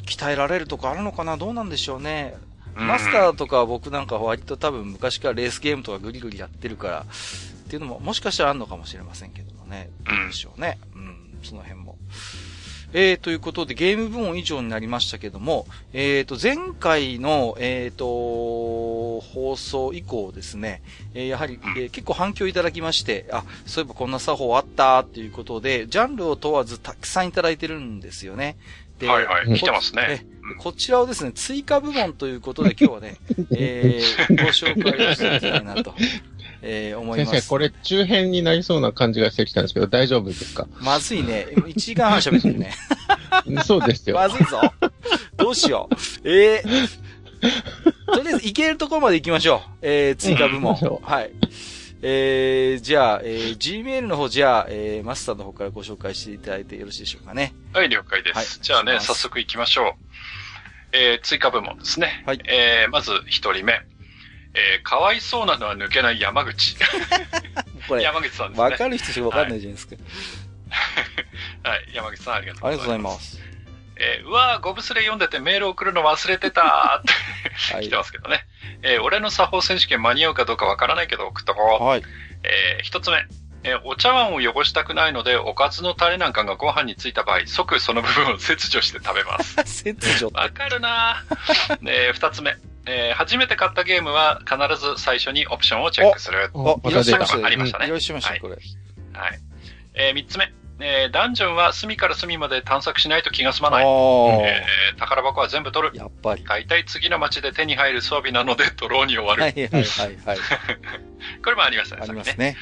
鍛えられるとこあるのかな？どうなんでしょうね。マスターとか僕なんか割と多分昔からレースゲームとかグリグリやってるから、っていうのももしかしたらあるのかもしれませんけどもね。どうでしょうね。うん。その辺も。えー、ということで、ゲーム部門以上になりましたけども、えー、と、前回の、えー、と、放送以降ですね、えー、やはり、えー、結構反響いただきまして、あ、そういえばこんな作法あったっていうことで、ジャンルを問わずたくさんいただいてるんですよね。で、はいはい、来てますね。こちらをですね、追加部門ということで今日はね、えー、[laughs] ご紹介をしていきたいなと。えー、思います。先生、これ中編になりそうな感じがしてきたんですけど、大丈夫ですか？まずいね。1時間半喋ってるね。[laughs] そうですよ。まずいぞ。どうしよう。えー、とりあえず、いけるところまで行きましょう。えー、追加部門。はい。えー、じゃあ、えー、Gmail の方、じゃあ、えー、マスターの方からご紹介していただいてよろしいでしょうかね。はい、了解です。はい、じゃあね、早速行きましょう。えー、追加部門ですね。はい。えー、まず一人目。えー、かわいそうなのは抜けない山口。[laughs] これ、山口さんですね。わかる人しかわかんないじゃないですか。はい、[laughs] 山口さんありがとうございます。ありがとうございます。えー、うわー、ゴブスレ読んでてメール送るの忘れてたって [laughs] 来てますけどね。えー、俺の作法選手権間に合うかどうかわからないけど送っとこう。はい。えー、一つ目。えー、お茶碗を汚したくないので、おかずのタレなんかがご飯についた場合、即その部分を切除して食べます。切除わかるなえー、二つ目。えー、初めて買ったゲームは必ず最初にオプションをチェックする。お、お、いらっしゃいました。ありましたね。いらっしました、これ。はい。えー、三つ目。えー、ダンジョンは隅から隅まで探索しないと気が済まない。えー、宝箱は全部取る。やっぱり。大体次の街で手に入る装備なのでドローに終わる。はいはいはいはい。[laughs] これもありましたね。ありますね。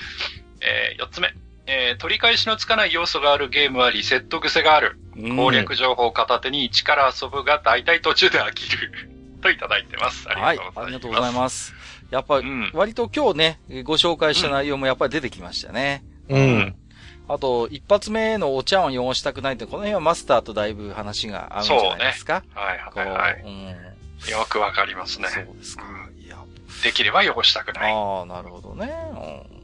えー、四つ目。えー、取り返しのつかない要素があるゲームはリセット癖がある。攻略情報を片手に一から遊ぶが大体途中で飽きる。といただいてます。ありがとうございます。はい、ありがとうございます。やっぱり、うん、割と今日ね、ご紹介した内容もやっぱり出てきましたね。うん。うんあと、一発目のお茶碗汚したくないって、この辺はマスターとだいぶ話が合うんじゃないですか？そうね。はいはいはい。うん、よくわかりますね。そうですか。うん、いやできれば汚したくない。ああ、なるほどね。うん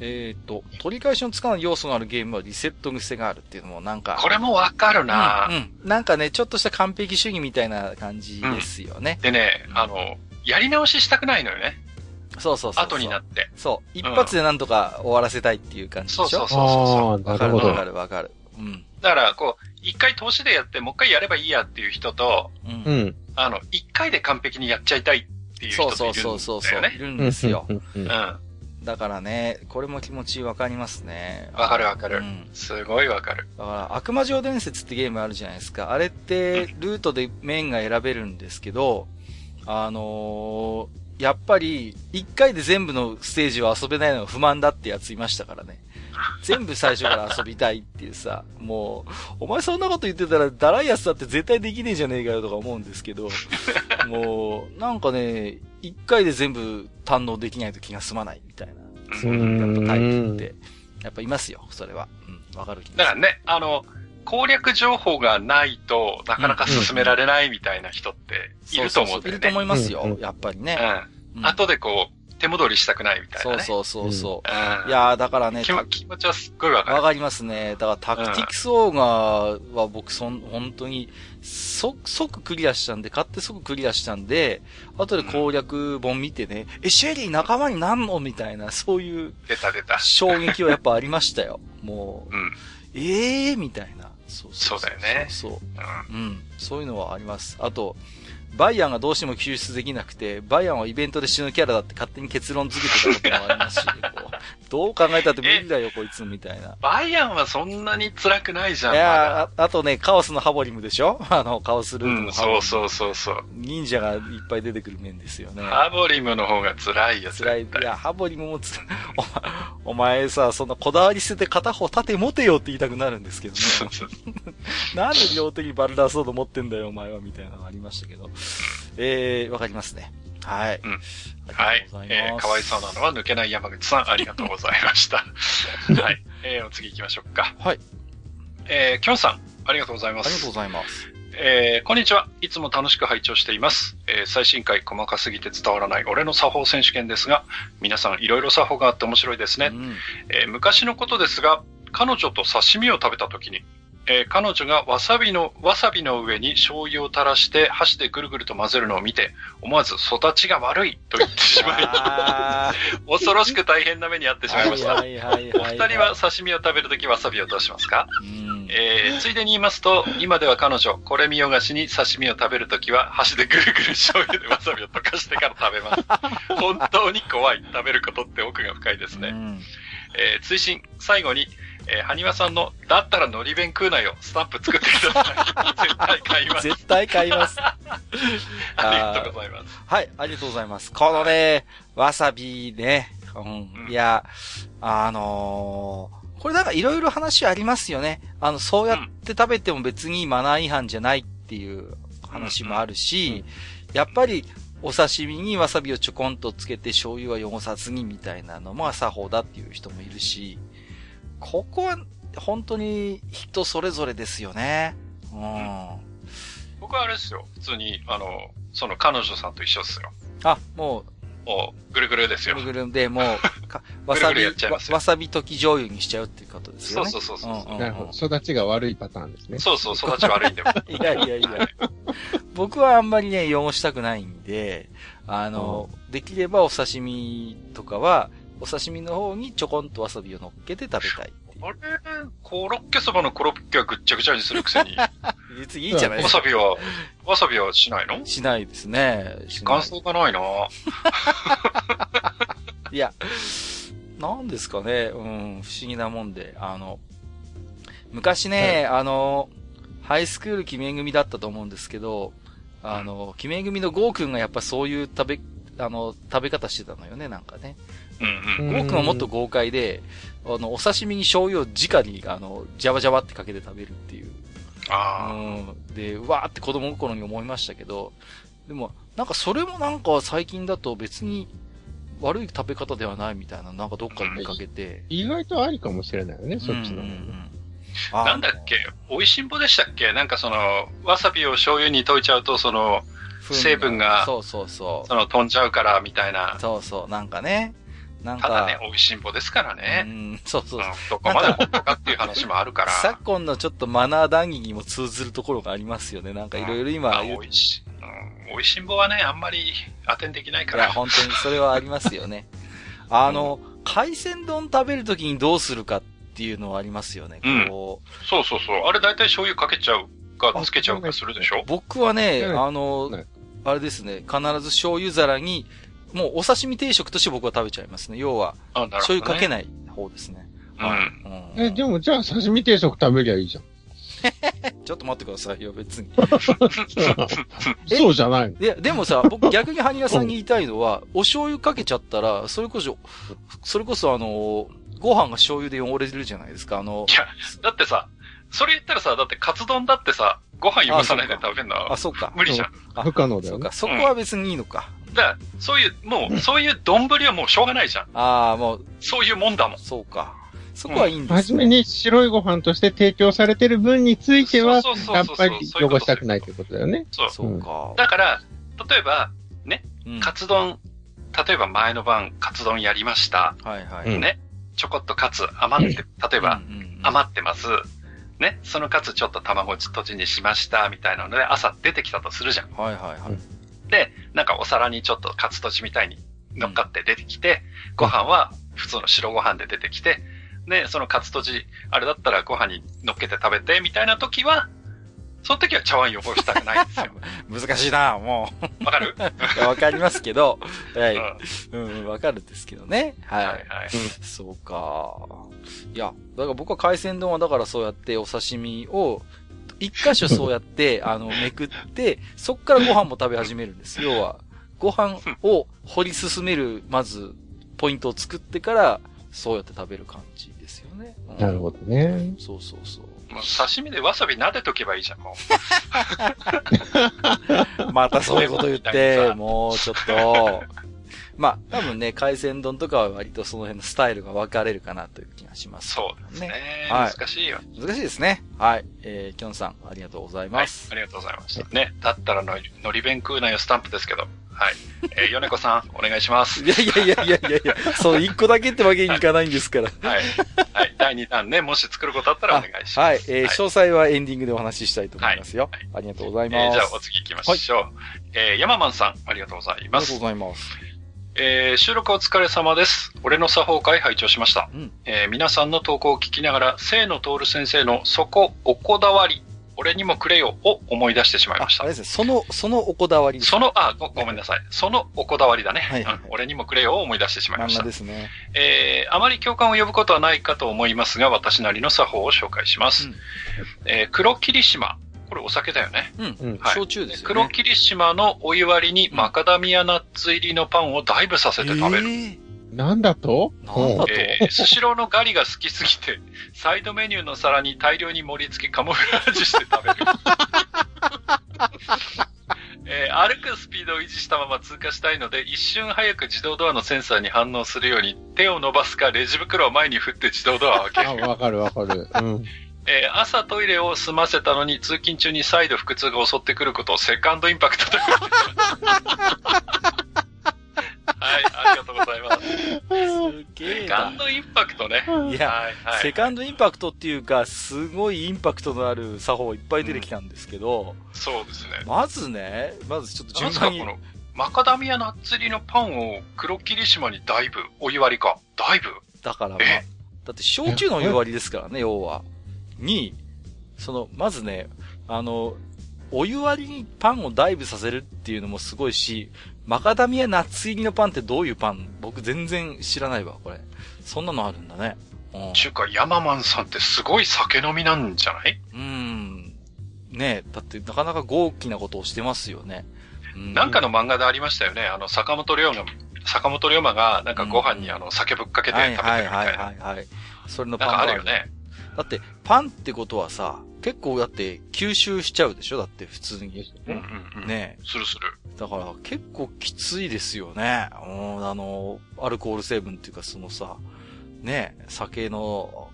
えっ、ー、と、取り返しのつかない要素があるゲームはリセット癖があるっていうのもなんか。これもわかるな、うん、うん、なんかね、ちょっとした完璧主義みたいな感じですよね。うん、でね、あの、やり直ししたくないのよね。そうそうそう後になって。そう。一発でなんとか終わらせたいっていう感じでしょ、そうそうそうそう。わかるわかるわかる。うん。だから、こう、一回投資でやって、もう一回やればいいやっていう人と、うん。あの、一回で完璧にやっちゃいたいっていう人といるんだよね。そうそうそうそう。いるんですよ。うん。だからね、これも気持ちわかりますね。わかるわかる、うん。すごいわかる。だから、悪魔城伝説ってゲームあるじゃないですか。あれって、ルートで面が選べるんですけど、あのーやっぱり、一回で全部のステージを遊べないのが不満だってやついましたからね。全部最初から遊びたいっていうさ、もう、お前そんなこと言ってたら、だらいやつだって絶対できねえじゃねえかよとか思うんですけど、もう、なんかね、一回で全部堪能できないと気が済まないみたいな、そういうタイプって、やっぱいますよ、それは。うん、わかる気だからね、あの、攻略情報がないとなかなか進められないみたいな人っていると思うんだよね。いると思いますよ、やっぱりね。うん。後でこう、手戻りしたくないみたいな、ね。そうそうそうそう。うん、いやだからね気。気持ちはすっごいわかる。わかりますね。だからタクティクスオーガーは僕そん、本当に、即、即クリアしたんで、買って即クリアしたんで、後で攻略本見てね、うん、え、シェリー仲間になんの？みたいな、そういう。出た出た。衝撃はやっぱありましたよ。もう。うん。ええー、みたいな。そうそうそうだよね。そう。うん、うん。そういうのはあります。あと、バイアンがどうしても救出できなくて、バイアンはイベントで死ぬキャラだって勝手に結論付けてたこともありますし、どう考えたって無理だよ、こいつ、みたいな。バイアンはそんなに辛くないじゃん。いやあ、あとね、カオスのハボリムでしょ？[laughs] あの、カオスルートのハボリム、うん、そうそうそうそう。忍者がいっぱい出てくる面ですよね。ハボリムの方が辛いよ、辛い。いや、ハボリムもつ、[laughs] おお前さ、そんなこだわり捨てて片方盾持てよって言いたくなるんですけどね。[laughs] なんで両手にバルダーソード持ってんだよ、お前は、みたいなのがありましたけど。えー、わかりますね。はい。うん。はい。えー、かわいそうなのは抜けない山口さん、ありがとうございました。[laughs] はい。えー、お次行きましょうか。はい。えー、きょんさん、ありがとうございます。ありがとうございます。えー、こんにちは。いつも楽しく拝聴しています。えー、最新回細かすぎて伝わらない俺の作法選手権ですが、皆さんいろいろ作法があって面白いですね。うん、えー、昔のことですが、彼女と刺身を食べた時に、えー、彼女がわさびの、わさびの上に醤油を垂らして箸でぐるぐると混ぜるのを見て、思わず育ちが悪いと言ってしまい、[laughs] 恐ろしく大変な目に遭ってしまいました。お二人は刺身を食べるときわさびをどうしますか、えー、ついでに言いますと、今では彼女、これ見よがしに刺身を食べるときは箸でぐるぐる醤油でわさびを溶かしてから食べます。[laughs] 本当に怖い。食べることって奥が深いですね。えー、追伸、最後に、えー、はにわさんの、だったらのり弁食うなよ、スタンプ作ってください。[laughs] 絶対買います。絶対買います。ありがとうございます。はい、ありがとうございます。このね、わさびね、うん、うん、いや、あのー、これなんかいろいろ話ありますよね。あの、そうやって食べても別にマナー違反じゃないっていう話もあるし、やっぱりお刺身にわさびをちょこんとつけて醤油は汚さずにみたいなのも作法だっていう人もいるし、ここは本当に人それぞれですよね。うん。僕はあれですよ。普通に、あの、その彼女さんと一緒ですよ。あ、もう、もう、ぐるぐるですよ。ぐるぐるで、もう、[laughs] わさびわ、わさび溶き醤油にしちゃうっていうことですよね。そうそうそうそう、なるほど。育ちが悪いパターンですね。そうそう、育ち悪いんだよ。[laughs] いやいやいや。僕はあんまりね、汚したくないんで、あの、できればお刺身とかは、お刺身の方にちょこんとわさびを乗っけて食べたい。あれ？コロッケそばのコロッケはぐっちゃぐちゃにするくせに。別にいいじゃないですか。わさびは、わさびはしないの？しないですね。感想がないないや、なんですかね、うん、不思議なもんで、あの、昔ね、はい、あの、ハイスクール決め組だったと思うんですけど、あの、決め組のゴーくんがやっぱそういう食べ、あの、食べ方してたのよね、なんかね。うんうん。ゴーくんはもっと豪快で、あの、お刺身に醤油を直に、あの、ジャバジャバってかけて食べるっていう。ああ。うん。で、うわーって子供心に思いましたけど、でも、なんかそれもなんか最近だと別に悪い食べ方ではないみたいな、なんかどっかで見かけて。意外とありかもしれないよね、そっちの。うんうんうんなんだっけ美味しんぼでしたっけ？なんかその、わさびを醤油に溶いちゃうと、その、成分が、そうそうそう。その、飛んじゃうから、みたいな。そうそう、なんかね。なんか。ただね、美味しんぼですからね。うん、そうそうそう。どこまで本当かっていう話もあるから。昨今のちょっとマナー談義にも通ずるところがありますよね。なんかいろいろ今、うん、美味し、うん、美味しんぼはね、あんまり当てんできないから。いや、本当にそれはありますよね。あの、うん、海鮮丼食べるときにどうするかっていうのはありますよね。こう。そうそうそう。あれ大体醤油かけちゃうか、つけちゃうかするでしょ僕はね、あの、あれですね、必ず醤油皿に、もうお刺身定食として僕は食べちゃいますね。要は、ね、醤油かけない方ですね。うん。うん、え、でもじゃあ刺身定食食べりゃいいじゃん。[laughs] ちょっと待ってくださいよ、別に。[laughs] そうじゃないいや、でもさ、僕逆にハニガさんに言いたいのは、[laughs] お醤油かけちゃったら、それこそ、それこそあの、ご飯が醤油で汚れてるじゃないですか、あの。いや、だってさ、それ言ったらさ、だってカツ丼だってさ、ご飯汚さないで食べるのは。あ、そうか。無理じゃん。不可能だよ、ね。そうか。そこは別にいいのか。だから、そういう、もう、そういう丼はもうしょうがないじゃん。ああ、もう。そういうもんだもん。そうか。そこはいいんです、ね、初めに白いご飯として提供されてる分については、やっぱり汚したくないということだよね。そう。そうか。だから、例えば、ね、カツ丼、例えば前の晩カツ丼やりました。はいはい。ね、ちょこっとカツ余って、例えば、余ってます。ね、そのカツちょっと卵とじにしました、みたいなので、朝出てきたとするじゃん。はいはいはい。で、なんかお皿にちょっとカツとじみたいに乗っかって出てきて、ご飯は普通の白ご飯で出てきて、で、そのカツとじ、あれだったらご飯に乗っけて食べて、みたいな時は、その時は茶碗汚したくないんですよ。[laughs] 難しいな、もう。わかる？わかりますけど、[laughs] はい。うん、わ、うん、かるんですけどね。はい。はい、はい、そうか。いや、だから僕は海鮮丼はだからそうやってお刺身を、一箇所そうやって、[laughs] あの、めくって、そっからご飯も食べ始めるんです。[laughs] 要は、ご飯を掘り進める、まず、ポイントを作ってから、そうやって食べる感じですよね。うん、なるほどね。そうそうそう。刺身でわさび撫でとけばいいじゃん、もう。[laughs] またそういうこと言って、もうちょっと。まあ、多分ね、海鮮丼とかは割とその辺のスタイルが分かれるかなというします、ね。そうですね。はい。難しいよ。難しいですね。はい。えー、きょんさん、ありがとうございます。はい、ありがとうございました。ね、だったらのり、のり弁食うなよスタンプですけど。はい。えー、[laughs] 米子さん、お願いします。いやいやいやいやいやいや、そう、一個だけってわけにいかないんですから。[laughs] はい。はい。第2弾ね、もし作ることあったらお願いします。はい。えー、詳細はエンディングでお話ししたいと思いますよ。はい。ありがとうございます。えー、じゃあお次行きましょう。はい、えー、ヤママンさん、ありがとうございます。ありがとうございます。えー、収録お疲れ様です。俺の作法会拝聴しました。うん、えー、皆さんの投稿を聞きながら、清野徹先生のそこ、おこだわり俺にもくれよを思い出してしまいました。あれですね、その、そのおこだわり。その、あご、ごめんなさい。そのおこだわりだね。はい、うん。俺にもくれよを思い出してしまいました。ですね。えー、あまり共感を呼ぶことはないかと思いますが、私なりの作法を紹介します。うん、えー、黒霧島。これお酒だよね。うん。うん、はい、焼酎ですよね。黒霧島のお湯割りにマカダミアナッツ入りのパンをダイブさせて食べる。えーなんだと？なんだと、えー、スシローのガリが好きすぎて、サイドメニューの皿に大量に盛り付けカモフラージュして食べる。[laughs] えー、歩くスピードを維持したまま通過したいので、一瞬早く自動ドアのセンサーに反応するように、手を伸ばすか、レジ袋を前に振って自動ドアを開ける。あ、わかるわかる。うん。えー、朝トイレを済ませたのに通勤中に再度腹痛が襲ってくることをセカンドインパクトと。はい、ありがとうございます。すげえ。セカンドインパクトね。いや、はいはい、セカンドインパクトっていうか、すごいインパクトのある作法いっぱい出てきたんですけど、うん、そうですね。まずね、まずちょっと順番に。このマカダミアナッツ入りのパンを黒霧島にだいぶ、お湯割りか。だいぶ？だからまあ、だって焼酎のお湯割りですからね、要は。に、その、まずね、あの、お湯割りにパンをダイブさせるっていうのもすごいし、マカダミアナッツ入りのパンってどういうパン？僕全然知らないわ、これ。そんなのあるんだね。うん。ちゅうか、ヤママンさんってすごい酒飲みなんじゃない？うん。ねえ、だってなかなか豪気なことをしてますよね。うん、なんかの漫画でありましたよね。あの、坂本龍馬、坂本龍馬がなんかご飯にあの、酒ぶっかけて食べてるみたいな。はいはいはい、はい。それのパンがあるよね。だって、パンってことはさ、結構だって吸収しちゃうでしょ？だって普通に。うんうんうん。ねするする。だから結構きついですよね。うん、あの、アルコール成分っていうかそのさ、ね酒の、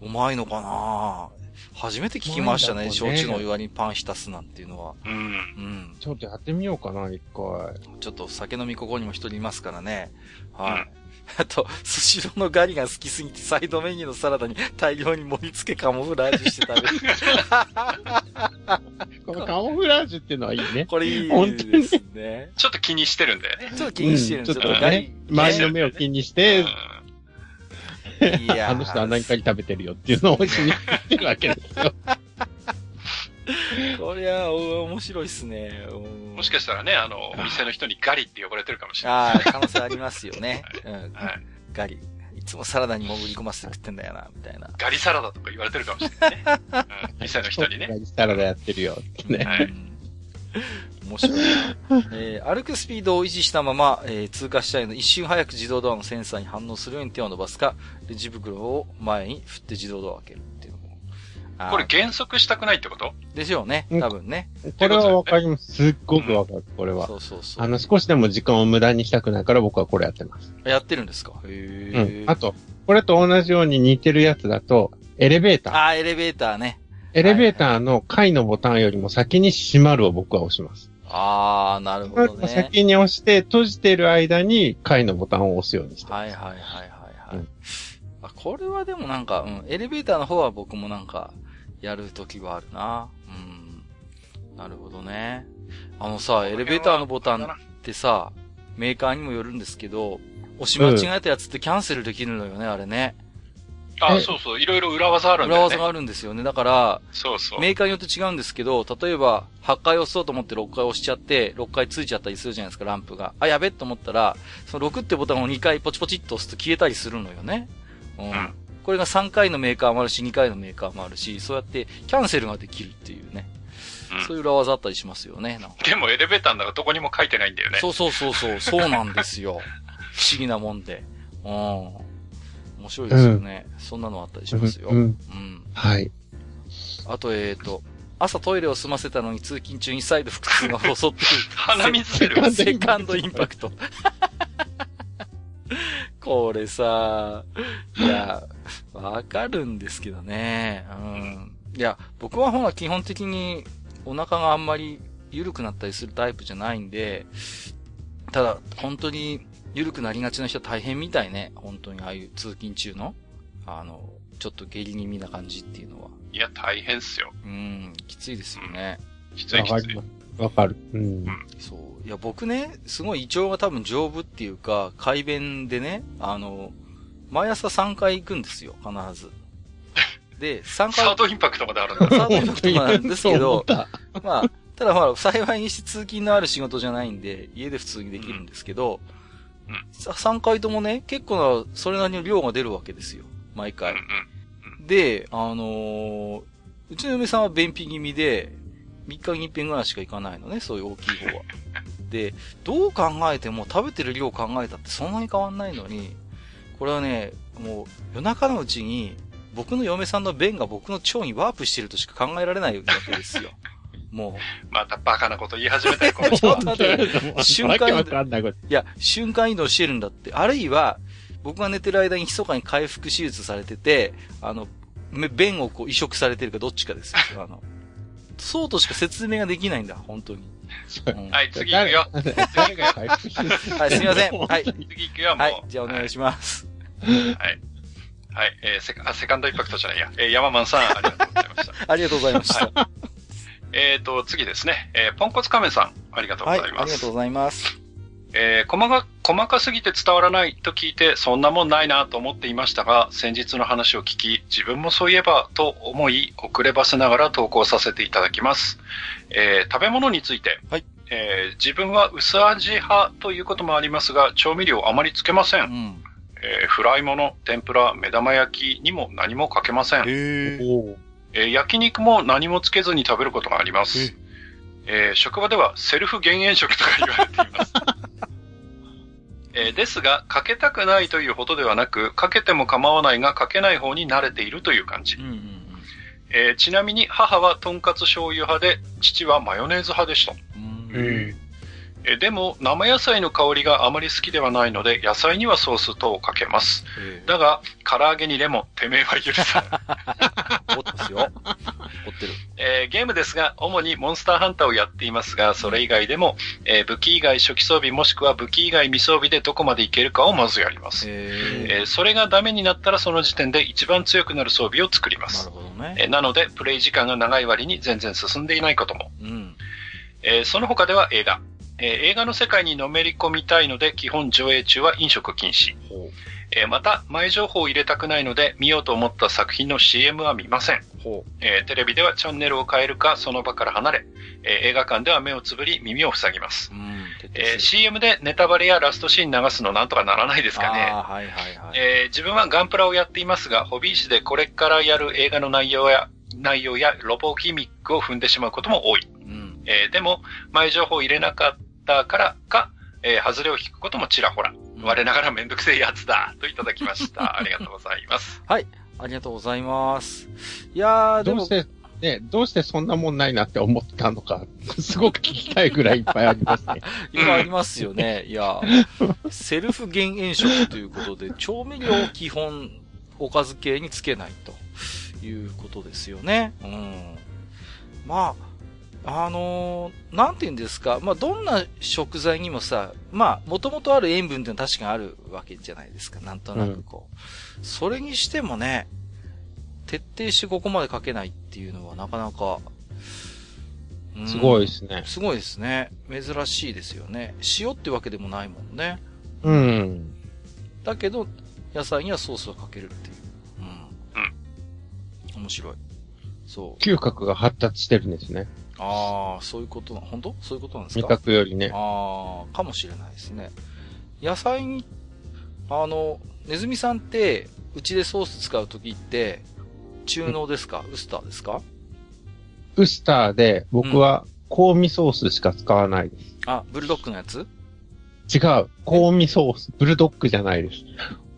うまいのかな？初めて聞きましたね。ね焼酎のお湯割りにパン浸すなんていうのは。うん。うん。ちょっとやってみようかな、一回。ちょっと酒飲みここにも一人いますからね。はい。うんあと、スシローのガリが好きすぎて、サイドメニューのサラダに大量に盛り付けカモフラージュして食べる。このカモフラージュっていうのはいいね。これいいですね。ちょっと気にしてるんだよね。ちょっと気にしてるんですよ、うん、ちょっとね。周りの目を気にして、いやあの人は何回食べてるよっていうのを気にしてるわけですよ。[laughs] こりゃ、面白いっすね。もしかしたらね、あの、お店の人にガリって呼ばれてるかもしれない。ああ、可能性ありますよね。うん。はい、ガリ。いつもサラダに潜り込ませて食ってんだよな、みたいな。ガリサラダとか言われてるかもしれないね。うん、店の人にね。ガリサラダやってるよ、ってね。はい。面白い。えー、歩くスピードを維持したまま、えー、通過したいの一瞬早く自動ドアのセンサーに反応するように手を伸ばすか、レジ袋を前に振って自動ドアを開ける。これ減速したくないってこと？でしょうね。多分ね。これはわかります。すっごくわかる、これは。そうそうそう。あの、少しでも時間を無駄にしたくないから僕はこれやってます。やってるんですか？へうん。あと、これと同じように似てるやつだと、エレベーター。ああ、エレベーターね。エレベーターの階のボタンよりも先に閉まるを僕は押します。ああ、なるほどね。先に押して、閉じてる間に階のボタンを押すようにしてます。はいはいはいはいはい。うん、あこれはでもなんか、うん、エレベーターの方は僕もなんか、やるときはあるな。うん。なるほどね。あのさ、エレベーターのボタンってさ、メーカーにもよるんですけど、押し間違えたやつってキャンセルできるのよね、あれね。あ、そうそう。いろいろ裏技あるんだよね。裏技があるんですよね。だから、そうそう。メーカーによって違うんですけど、例えば、8回押そうと思って6回押しちゃって、6回ついちゃったりするじゃないですか、ランプが。あ、やべっと思ったら、その6ってボタンを2回ポチポチっと押すと消えたりするのよね。うん。うん、これが3回のメーカーもあるし、2回のメーカーもあるし、そうやってキャンセルができるっていうね。うん、そういう裏技あったりしますよね。でもエレベーターの中どこにも書いてないんだよね。そうそうそうそう、そうなんですよ。[laughs] 不思議なもんで。うん。面白いですよね。うん、そんなのあったりしますよ。うん。うん、はい。あと、えっ、ー、と、朝トイレを済ませたのに通勤中に再度腹痛が襲ってくる。[laughs] 鼻水。セカンドインパクト。これさ、いや、わかるんですけどね。うん。いや、僕はほら基本的にお腹があんまり緩くなったりするタイプじゃないんで、ただ、本当に緩くなりがちな人は大変みたいね。本当にああいう通勤中の、あの、ちょっと下痢気味な感じっていうのは。いや、大変っすよ。うん、きついですよね。うん、きついきつい。わかる。うん。そう。いや、僕ね、すごい胃腸が多分丈夫っていうか、快便でね、あの、毎朝3回行くんですよ、必ず。で、3回。サードインパクトまであるんだ。サードインパクトまであ [laughs] るんですけど、まあ、ただほら、幸いにして通勤のある仕事じゃないんで、家で普通にできるんですけど、うん、3回ともね、結構な、それなりの量が出るわけですよ。毎回。で、あのー、うちの嫁さんは便秘気味で、3日に1遍ぐらいしか行かないのね、そういう大きい方は。[laughs] で、どう考えても食べてる量考えたってそんなに変わんないのに、これはね、もう夜中のうちに僕の嫁さんの便が僕の腸にワープしてるとしか考えられないわけですよ。[laughs] もう。またバカなこと言い始めたよ、この人は。[laughs] [laughs] 瞬間移動。いや、瞬間移動してるんだって。あるいは、僕が寝てる間に密かに回復手術されてて、あの、便をこう移植されてるかどっちかですよ。あの、そうとしか説明ができないんだ、本当に。うん、はい、次行くよ。はい、すみません。はい。次行くよ、もう。はい、じゃあお願いします。はい。はい、えー、セカセカンドインパクトじゃないや。えー、ヤママンさん、ありがとうございました。[laughs] ありがとうございました。はいえっ、ー、と、次ですね。えー、ポンコツカメさん、ありがとうございます。はい、ありがとうございます。えー、細か、細かすぎて伝わらないと聞いて、そんなもんないなと思っていましたが、先日の話を聞き、自分もそういえばと思い、遅ればせながら投稿させていただきます。えー、食べ物について、はい。えー、自分は薄味派ということもありますが、調味料あまりつけません。うん、えー、フライもの、天ぷら、目玉焼きにも何もかけません。えー、焼肉も何もつけずに食べることがあります。えー、職場ではセルフ減塩食とか言われています。[laughs] えー、ですが、かけたくないというほどではなく、かけても構わないが、かけない方に慣れているという感じ。うんうんうんえー、ちなみに母はとんかつ醤油派で、父はマヨネーズ派でした。うんえでも、生野菜の香りがあまり好きではないので、野菜にはソース等をかけます。だが、唐揚げにレモン、てめえは許さない。[laughs] 怒ってますよ。怒ってる。えー、ゲームですが、主にモンスターハンターをやっていますが、それ以外でも、えー、武器以外初期装備もしくは武器以外未装備でどこまでいけるかをまずやります。えー、それがダメになったらその時点で一番強くなる装備を作ります。なるほどね。えー、なので、プレイ時間が長い割に全然進んでいないことも。うんえー、その他では映画。えー、映画の世界にのめり込みたいので、基本上映中は飲食禁止。えー、また、前情報を入れたくないので、見ようと思った作品の CM は見ません。えー、テレビではチャンネルを変えるか、その場から離れ、えー、映画館では目をつぶり、耳を塞ぎます。えー、CM でネタバレやラストシーン流すのなんとかならないですかね。はいはいはいえー、自分はガンプラをやっていますが、ホビー誌でこれからやる映画の内容や、内容やロボギミックを踏んでしまうことも多い。うんえー、でも、前情報を入れなかったったからか、えー、外れを引くこともちらほら。我ながらめんどくせえやつだ、といただきました。[laughs] ありがとうございます。はい。ありがとうございます。いやー、でも。どうして、ね、どうしてそんなもんないなって思ったのか、すごく聞きたいぐらいいっぱいありますね。[laughs] いっぱいありますよね。いや、[laughs] セルフ減塩食ということで、調味料を基本、おかず系につけないということですよね。うん。まあ、あのー、なんて言うんですか、まあ、どんな食材にもさ、まあ、もともとある塩分ってのは確かにあるわけじゃないですか、なんとなくこう。うん、それにしてもね、徹底してここまでかけないっていうのはなかなか、すごいですね。すごいですね。珍しいですよね。塩ってわけでもないもんね。うん。だけど、野菜にはソースをかけるっていう。うん。面白い。そう。嗅覚が発達してるんですね。ああ、そういうことな、本当？そういうことなんですか？味覚よりね。ああ、かもしれないですね。野菜に、あの、ネズミさんって、うちでソース使うときって、中濃ですか、ウスターですか？ウスターで、僕は香味ソースしか使わないです。うん、あ、ブルドッグのやつ違う。香味ソース。ブルドッグじゃないです。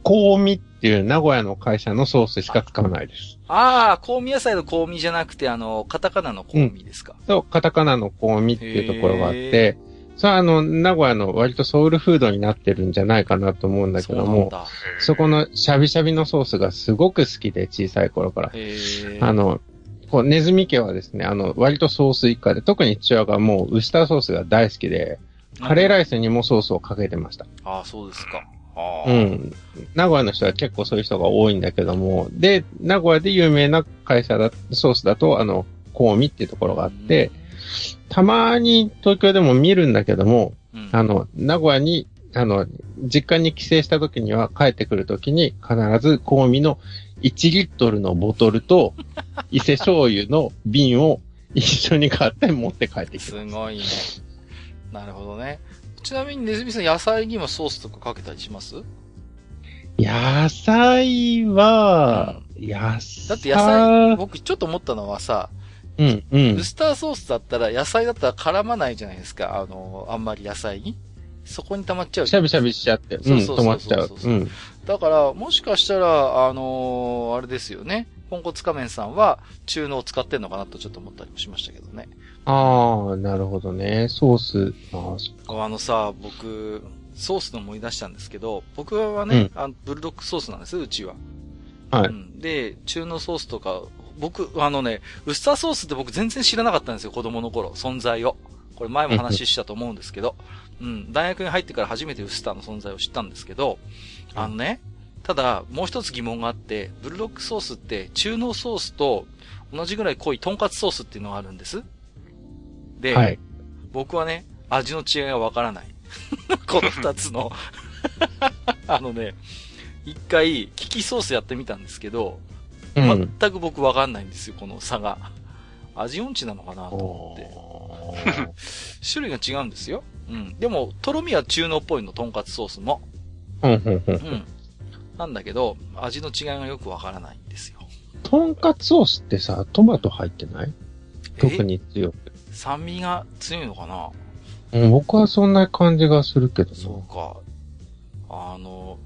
香味っていう名古屋の会社のソースしか使わないです。ああ、香味野菜の香味じゃなくて、あの、カタカナの香味ですか、うん、そう、カタカナの香味っていうところがあって、それはあの、名古屋の割とソウルフードになってるんじゃないかなと思うんだけども、そこのシャビシャビのソースがすごく好きで、小さい頃から。あの、こう、ネズミ家はですね、あの、割とソース一家で、特に父親がもうウスターソースが大好きで、カレーライスにもソースをかけてました。ああ、そうですか。うん。名古屋の人は結構そういう人が多いんだけども、で、名古屋で有名な会社だ、ソースだと、あの、香味っていうところがあって、たまに東京でも見るんだけども、うん、あの、名古屋に、あの、実家に帰省した時には帰ってくる時に必ず香味の1リットルのボトルと [laughs] 伊勢醤油の瓶を一緒に買って持って帰ってきます。すごいね。なるほどね。ちなみにネズミさん野菜にもソースとかかけたりします？野菜は、うん、野菜。だって野菜、僕ちょっと思ったのはさ、うん、うん。ウスターソースだったら野菜だったら絡まないじゃないですか。あの、あんまり野菜に。そこに溜まっちゃう。しゃびしゃびしちゃって。そうそうそう止まっちゃう。うん。だから、もしかしたら、あのー、あれですよね。ポンコツ仮面さんは中濃を使ってんのかなとちょっと思ったりもしましたけどね。ああ、なるほどね。ソース。ああ、のさ、僕、ソースの思い出したんですけど、僕はね、うん、あのブルドックソースなんですうちは。はい、うん。で、中濃ソースとか、僕、あのね、ウスターソースって僕全然知らなかったんですよ、子供の頃、存在を。これ前も話したと思うんですけど、うん、大学に入ってから初めてウスターの存在を知ったんですけど、あのね、ただ、もう一つ疑問があって、ブルドックソースって中濃ソースと同じぐらい濃いトンカツソースっていうのがあるんです。で、はい、僕はね、味の違いがわからない。[laughs] この二つの [laughs] あのね、一回、キキソースやってみたんですけど、全く僕わかんないんですよ、この差が。味音痴なのかなと思って。[laughs] 種類が違うんですよ。うん。でも、とろみは中濃っぽいの、とんかつソースも。うん、うん、うん。なんだけど、味の違いがよくわからないんですよ。とんかつソースってさ、トマト入ってない？特に強く。酸味が強いのかな？うん、僕はそんな感じがするけどそうか。あの、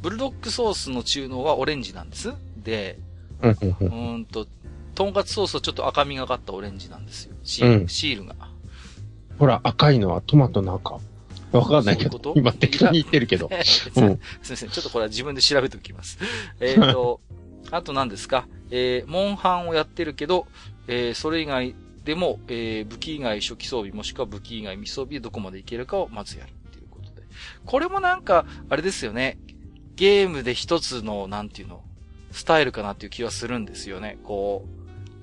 ブルドックソースの中濃はオレンジなんです。で、うんうんと、とんかつソースはちょっと赤みがかったオレンジなんですよ。シール、うん、シールが。ほら、赤いのはトマトの赤。わかんないけど。うう今適当に言ってるけど。うん、すみません。ちょっとこれは自分で調べておきます。えっ、ー、と、[laughs] あと何ですか？えー、モンハンをやってるけど、えー、それ以外でも、えー、武器以外初期装備もしくは武器以外未装備でどこまでいけるかをまずやるっていうことで。これもなんか、あれですよね。ゲームで一つの、なんていうの、スタイルかなっていう気はするんですよね。こ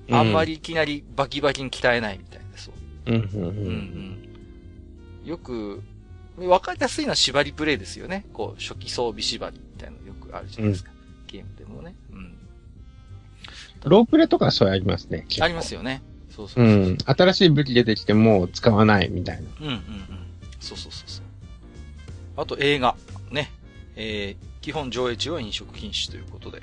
う、あんまりいきなりバキバキに鍛えないみたいな、そう。うんうんうん。よく、わかりやすいのは縛りプレイですよね。こう、初期装備縛りみたいなのよくあるじゃないですか。うん、ゲームでもね。うん。ロープレとかそうありますね。ありますよね。そうそううん。新しい武器出てきても使わないみたいな。うんうんうん。そうそうそうそう。あと映画。ね。えー、基本上映中は飲食禁止ということで。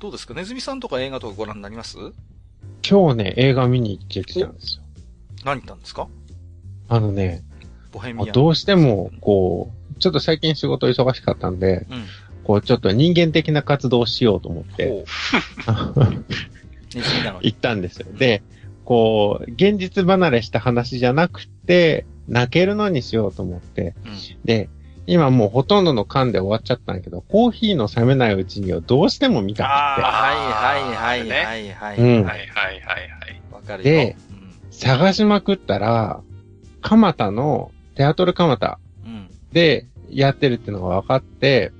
どうですか？ネズミさんとか映画とかご覧になります？今日ね、映画見に行ってきたんですよ。何行ったんですか？あのね、ボヘミアどうしても、こう、ちょっと最近仕事忙しかったんで、うん、こう、ちょっと人間的な活動をしようと思って、[laughs] 行ったんですよ。で、こう、現実離れした話じゃなくて、泣けるのにしようと思って、うん、で、今もうほとんどの缶で終わっちゃったんだけど、コーヒーの冷めないうちにはどうしても見たくて。はいはいはいはいはい。うん。はいはいはいはい。わかるよ。で、うん、探しまくったら、蒲田の、テアトル蒲田でやってるっていうのが分かって、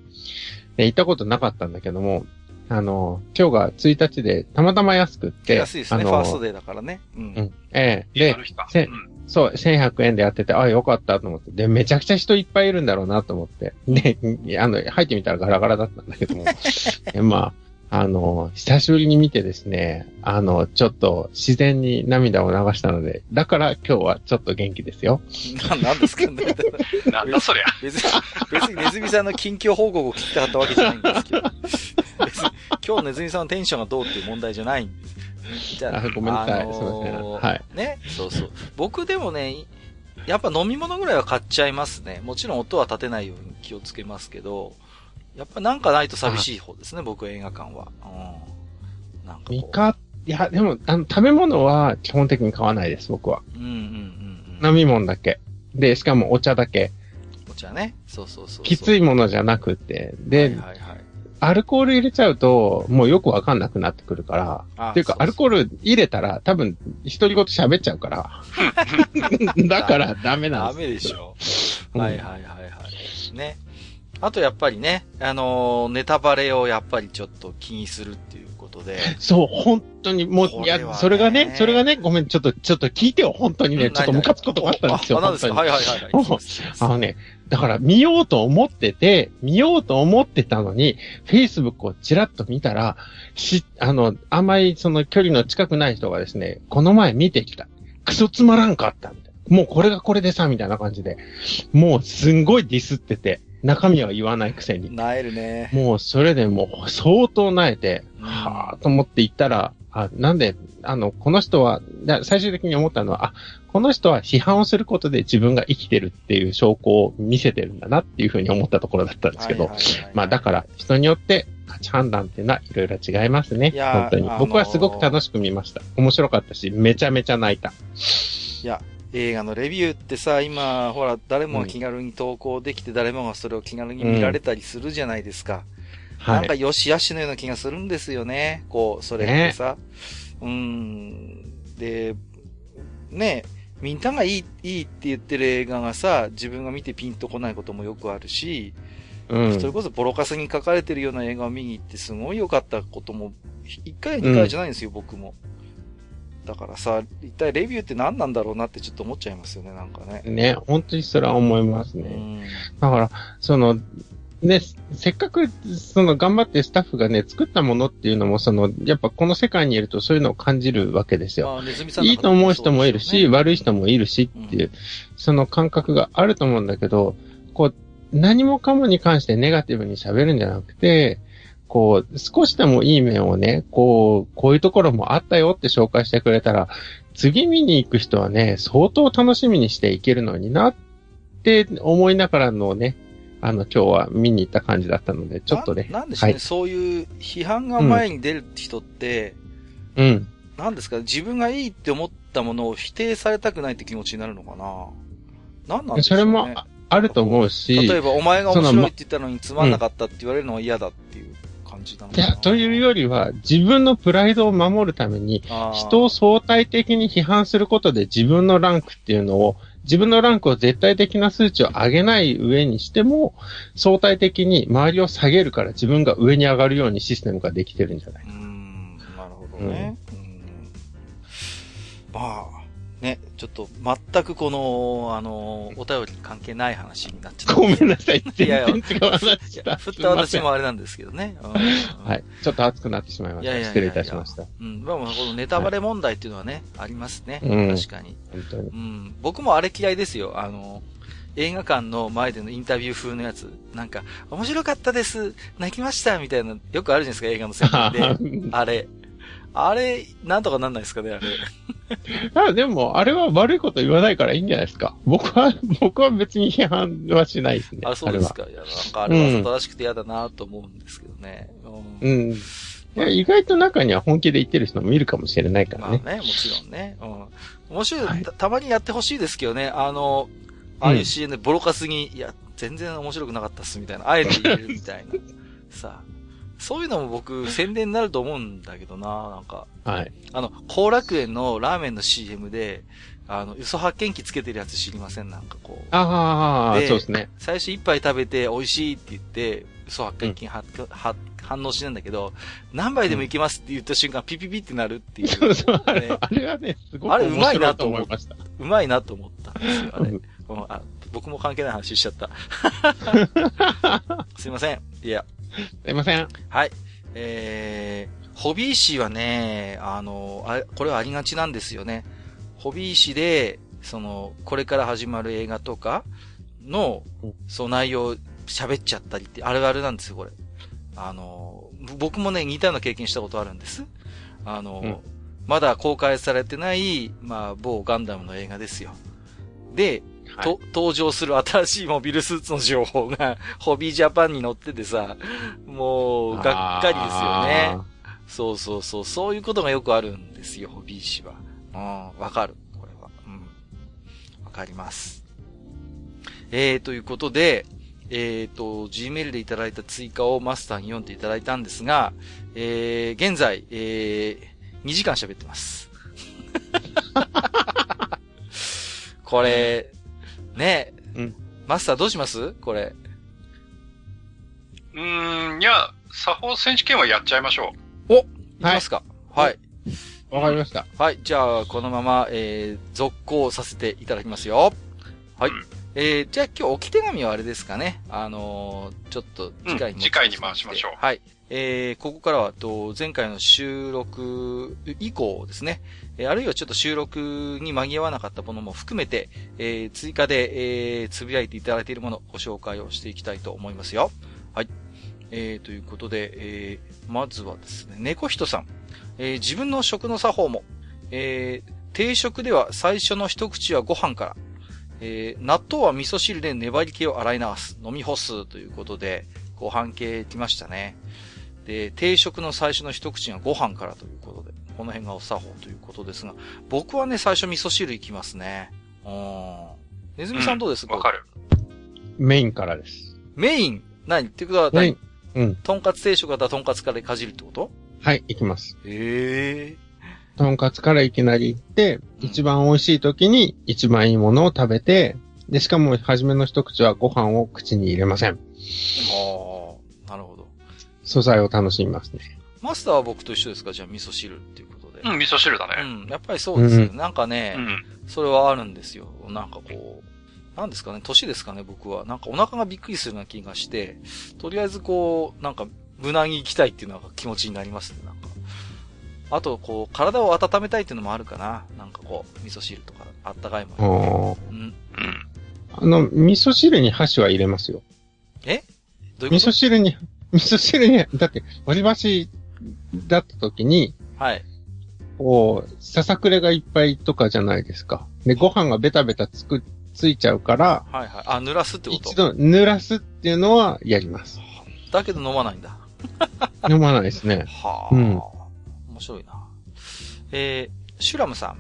で、行ったことなかったんだけども、あの、今日が1日でたまたま安くって、安いですね、ファーストデーだからね。うん。うん、ええで、そう、1100円でやってて、あ、よかったと思って。で、めちゃくちゃ人いっぱいいるんだろうなと思って。で、あの、入ってみたらガラガラだったんだけども。[laughs] まあ、あの、久しぶりに見てですね、あの、ちょっと自然に涙を流したので、だから今日はちょっと元気ですよ。な、なんですかね。なんだそりゃ。別に、別にネズミさんの近況報告を聞きたかったわけじゃないんですけど。別に、今日ネズミさんのテンションがどうっていう問題じゃないんです。じゃあ、ごめんなさい。あのー、すみません。はい。ね。そうそう。僕でもね、やっぱ飲み物ぐらいは買っちゃいますね。もちろん音は立てないように気をつけますけど、やっぱなんかないと寂しい方ですね、僕映画館は。うん。なんか味か、いや、でも、あの、食べ物は基本的に買わないです、僕は。うんうんうん、うん。飲み物だけ。で、しかもお茶だけ。お茶ね。そうそうそうきついものじゃなくて。で、はいはいはい、アルコール入れちゃうと、もうよくわかんなくなってくるから。っていうか、アルコール入れたら、多分、独り言喋っちゃうから。[laughs] だからダメなんですダメでしょ。はいはいはいはい。ね。あとやっぱりね、あのー、ネタバレをやっぱりちょっと気にするっていうことで。そう、本当に、もう、いや、それがね、それがね、ごめん、ちょっと、ちょっと聞いてよ、本当にね、ちょっとムカつくことがあったんですよ。あ、ですか？はいはいはい、はい。あのね、だから見ようと思ってて、見ようと思ってたのに、Facebook をちらっと見たら、し、あの、あんまりその距離の近くない人がですね、この前見てきた。クソつまらんかった、みたいな。もうこれがこれでさ、みたいな感じで。もうすんごいディスってて。中身は言わないくせに。なえるね。もうそれでもう相当なえて、はぁと思って行ったら、あ、なんで、あの、この人は、最終的に思ったのは、あ、この人は批判をすることで自分が生きてるっていう証拠を見せてるんだなっていうふうに思ったところだったんですけど、まあだから人によって価値判断っていうのはいろいろ違いますね。本当に。僕はすごく楽しく見ました。面白かったし、めちゃめちゃ泣いた。いや、映画のレビューってさ、今、ほら、誰もが気軽に投稿できて、誰もがそれを気軽に見られたりするじゃないですか。うん、なんか、よしあしのような気がするんですよね。こう、それってさ。ね、うん。で、ねみんながいい、いいって言ってる映画がさ、自分が見てピンとこないこともよくあるし、うん、それこそボロカスに書かれてるような映画を見に行ってすごい良かったことも、一回や二回じゃないんですよ、うん、僕も。だからさ、一体レビューって何なんだろうなってちょっと思っちゃいますよね、なんかね。ね、本当にそれは思いますね。だから、その、ね、せっかく、その、頑張ってスタッフがね、作ったものっていうのも、その、やっぱこの世界にいるとそういうのを感じるわけですよ。いいと思う人もいるし、悪い人もいるしっていう、うん、その感覚があると思うんだけど、こう、何もかもに関してネガティブに喋るんじゃなくて、こう、少しでもいい面をね、こう、こういうところもあったよって紹介してくれたら、次見に行く人はね、相当楽しみにしていけるのになって思いながらのね、あの、今日は見に行った感じだったので、ちょっとね。ななんでしょうね、はい、そういう批判が前に出る人って、うん。なんですか、自分がいいって思ったものを否定されたくないって気持ちになるのかな？なんなんでしょう、ね、それもあると思うし。例えば、お前が面白いって言ったのにつまんなかったって言われるのは嫌だっていう。感じなのいや、というよりは、自分のプライドを守るために、人を相対的に批判することで自分のランクっていうのを、自分のランクを絶対的な数値を上げない上にしても、相対的に周りを下げるから自分が上に上がるようにシステムができてるんじゃないうん、なるほどね。うん、まあ、ね、ちょっと全くこの、あの、お便り関係ない話になっちゃった。ごめんなさい。全然違う話。振った私もあれなんですけどね。[laughs] はい。ちょっと熱くなってしまいました。失礼いたしました。うん。まあ、このネタバレ問題っていうのはね、ありますね。確かに。本当に。うん。僕もあれ嫌いですよ。あの、映画館の前でのインタビュー風のやつ。なんか、面白かったです。泣きましたみたいな、よくあるじゃないですか、映画の宣伝で。[laughs] あれ。あれ、なんとかなんないですかね、あれ。[laughs] あでも、あれは悪いこと言わないからいいんじゃないですか。僕は、[laughs] 僕は別に批判はしないですね。あ、そうですか。いや、なんかあれは正しくて嫌だなと思うんですけどね。うん。うん、いや、意外と中には本気で言ってる人もいるかもしれないからね。まあね、もちろんね。うん。面白い、はい、たたまにやってほしいですけどね。あの、ああいう CM でボロカスに、いや、全然面白くなかったっす、みたいな。あえて言えるみたいな。[laughs] さあ。そういうのも僕、宣伝になると思うんだけどな、なんか。はい。あの、後楽園のラーメンの CM で、あの、嘘発見器つけてるやつ知りません？なんかこう。ああ、そうですね。最初一杯食べて美味しいって言って、嘘発見器は、うん、は、反応しないんだけど、何杯でもいけますって言った瞬間、ピピピってなるっていう、ね、[laughs] そうそう、あれあれはね、すごくあれうまいなと思いました。うまいなと思ったんですよ、あれ。[laughs] うん、あ僕も関係ない話しちゃった。[laughs] すいません。いや。すいません。はい。えー、ホビー誌はね、あの、あこれはありがちなんですよね。ホビー誌で、その、これから始まる映画とかの、その内容喋っちゃったりって、あるあるなんですよ、これ。あの、僕もね、似たような経験したことあるんです。あの、うん、まだ公開されてない、まあ、某ガンダムの映画ですよ。で、はい、登場する新しいモビルスーツの情報が、[laughs] ホビージャパンに載っててさ、もう、がっかりですよね。そうそうそう、そういうことがよくあるんですよ、ホビー誌は。うん、わかる、これは。うん。わかります。えー、ということで、えっ、ー、と、Gmail でいただいた追加をマスターに読んでいただいたんですが、えー、現在、えー、2時間喋ってます。[laughs] これ、ね、うん、マスターどうします？これ。うーん、いや、作法選手権はやっちゃいましょう。おいきますか。はい。わ、かりました。はい。じゃあ、このまま、えー、続行させていただきますよ。はい。うん、えー、じゃあ今日置き手紙はあれですかね。あのー、ちょっと次回に、うん、次回に回しましょう。はい。えー、ここからは、と、前回の収録以降ですね。え、あるいはちょっと収録に間に合わなかったものも含めて、えー、追加で、えー、つぶやいていただいているものを、ご紹介をしていきたいと思いますよ。はい。えー、ということで、えー、まずはですね、猫人さん。えー、自分の食の作法も、えー、定食では最初の一口はご飯から、えー、納豆は味噌汁で粘り気を洗い流す、飲み干すということで、ご飯系来ましたね。で、定食の最初の一口がご飯からということで、この辺がお作法ということですが、僕はね、最初味噌汁いきますね。うん。ネズミさんどうですか？わ、うん、かる。メインからです。メイン？何？ってことは何？うん。とんかつ定食だったらとんかつからかじるってこと？はい、行きます。へえ。とんかつからいきなり行って、一番美味しい時に一番いいものを食べて、で、しかも初めの一口はご飯を口に入れません。ああ。素材を楽しみますね。マスターは僕と一緒ですか？じゃあ味噌汁っていうことで。うん、味噌汁だね。うん、やっぱりそうですよ、うん、なんかね、うん、それはあるんですよ。なんかこう、なんですかね、年ですかね、僕は。なんかお腹がびっくりするような気がして、とりあえずこう、なんか、無難に行きたいっていうのが気持ちになりますね、なんか。あと、こう、体を温めたいっていうのもあるかな。なんかこう、味噌汁とか、あったかいもの。うん。あの、味噌汁に箸は入れますよ。え？どういうこと？味噌汁に、味噌汁に、だって、割り箸だった時に、はい。こう、ささくれがいっぱいとかじゃないですか。で、ご飯がベタベタつく、ついちゃうから、はいはい。あ、濡らすってこと？一度濡らすっていうのはやります。だけど飲まないんだ。[laughs] 飲まないですね。はあ。うん。面白いな。えー、シュラムさん。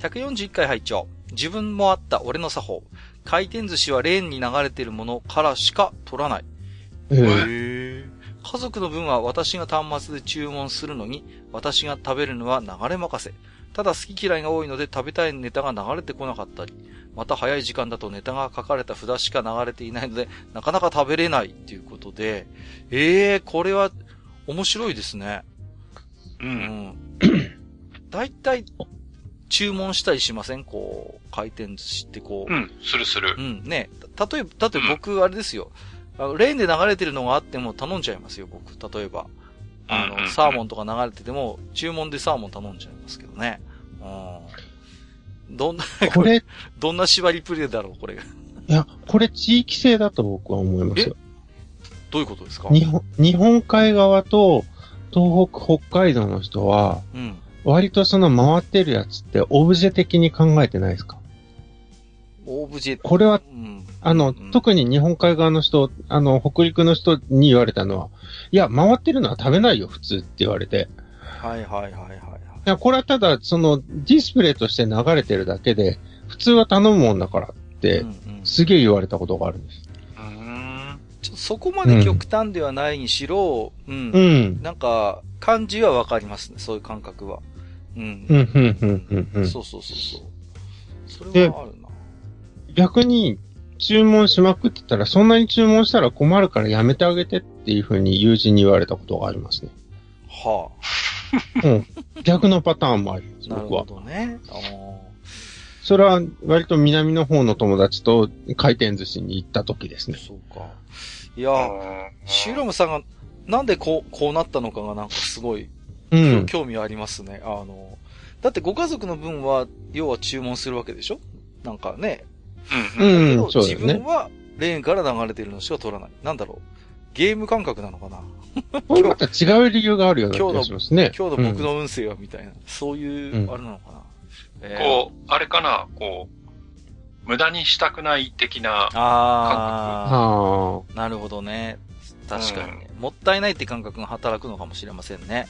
141回拝聴自分もあった俺の作法。回転寿司はレーンに流れているものからしか取らない。へー。家族の分は私が端末で注文するのに、私が食べるのは流れ任せ。ただ好き嫌いが多いので食べたいネタが流れてこなかったり、また早い時間だとネタが書かれた札しか流れていないので、なかなか食べれないっていうことで、ええー、これは面白いですね。うん。だいたい注文したりしません？こう、回転寿司ってこう。うん、するする。うん、ね。例えば、例えば僕、あれですよ。あのレーンで流れてるのがあっても頼んじゃいますよ、僕。例えば。あの、サーモンとか流れてても、注文でサーモン頼んじゃいますけどね。うん。どんな、これ、[laughs] どんな縛りプレイだろう、これ。いや、これ地域性だと僕は思いますよ。どういうことですか？日本、日本海側と東北、北海道の人は、うん。割とその回ってるやつってオブジェ的に考えてないですか？オブジェこれは、うん、あの、うん、特に日本海側の人、あの、北陸の人に言われたのは、いや、回ってるのは食べないよ、普通って言われて。はいはいはいはい。いや、これはただ、その、ディスプレイとして流れてるだけで、普通は頼むもんだからって、すげえ言われたことがあるんです。ちょそこまで極端ではないにしろ、うん。うん。なんか、感じはわかりますね、そういう感覚は。うん。うん、うん、うん、うん。そうそうそうそう。それはあるな。逆に、注文しまくってたら、そんなに注文したら困るからやめてあげてっていうふうに友人に言われたことがありますね。はあ。うん。逆のパターンもあります、僕は。なるほどね。それは割と南の方の友達と回転寿司に行った時ですね。そうか。いや、シュロムさんがなんでこう、こうなったのかがなんかすごい、うん、興味ありますね。あの、だってご家族の分は、要は注文するわけでしょ？なんかね。うん。うん、自分はレーンから流れてるのしか取らない。なんだろう。ゲーム感覚なのかな [laughs] また違う理由があるような気がしますね。今日の僕の運勢はみたいな。そういう、あれなのかな、うんえー、こう、あれかな、こう、無駄にしたくない的な感覚。ああ。なるほどね。確かにね、うん、もったいないって感覚が働くのかもしれませんね。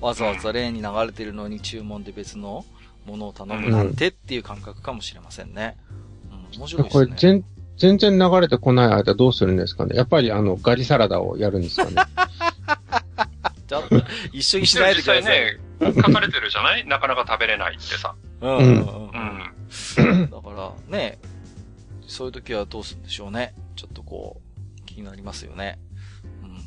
わざわざレーンに流れてるのに注文で別のものを頼むなんてっていう感覚かもしれませんね。うん、面白いですね。これ全、全然流れてこない間どうするんですかねやっぱりあの、ガリサラダをやるんですかね [laughs] ちょっと、一緒にしないでください。ね、書かれてるじゃない？[laughs] なかなか食べれないってさ。うん。うん。うん。だから、ね、そういう時はどうするんでしょうね。ちょっとこう、気になりますよね。うん。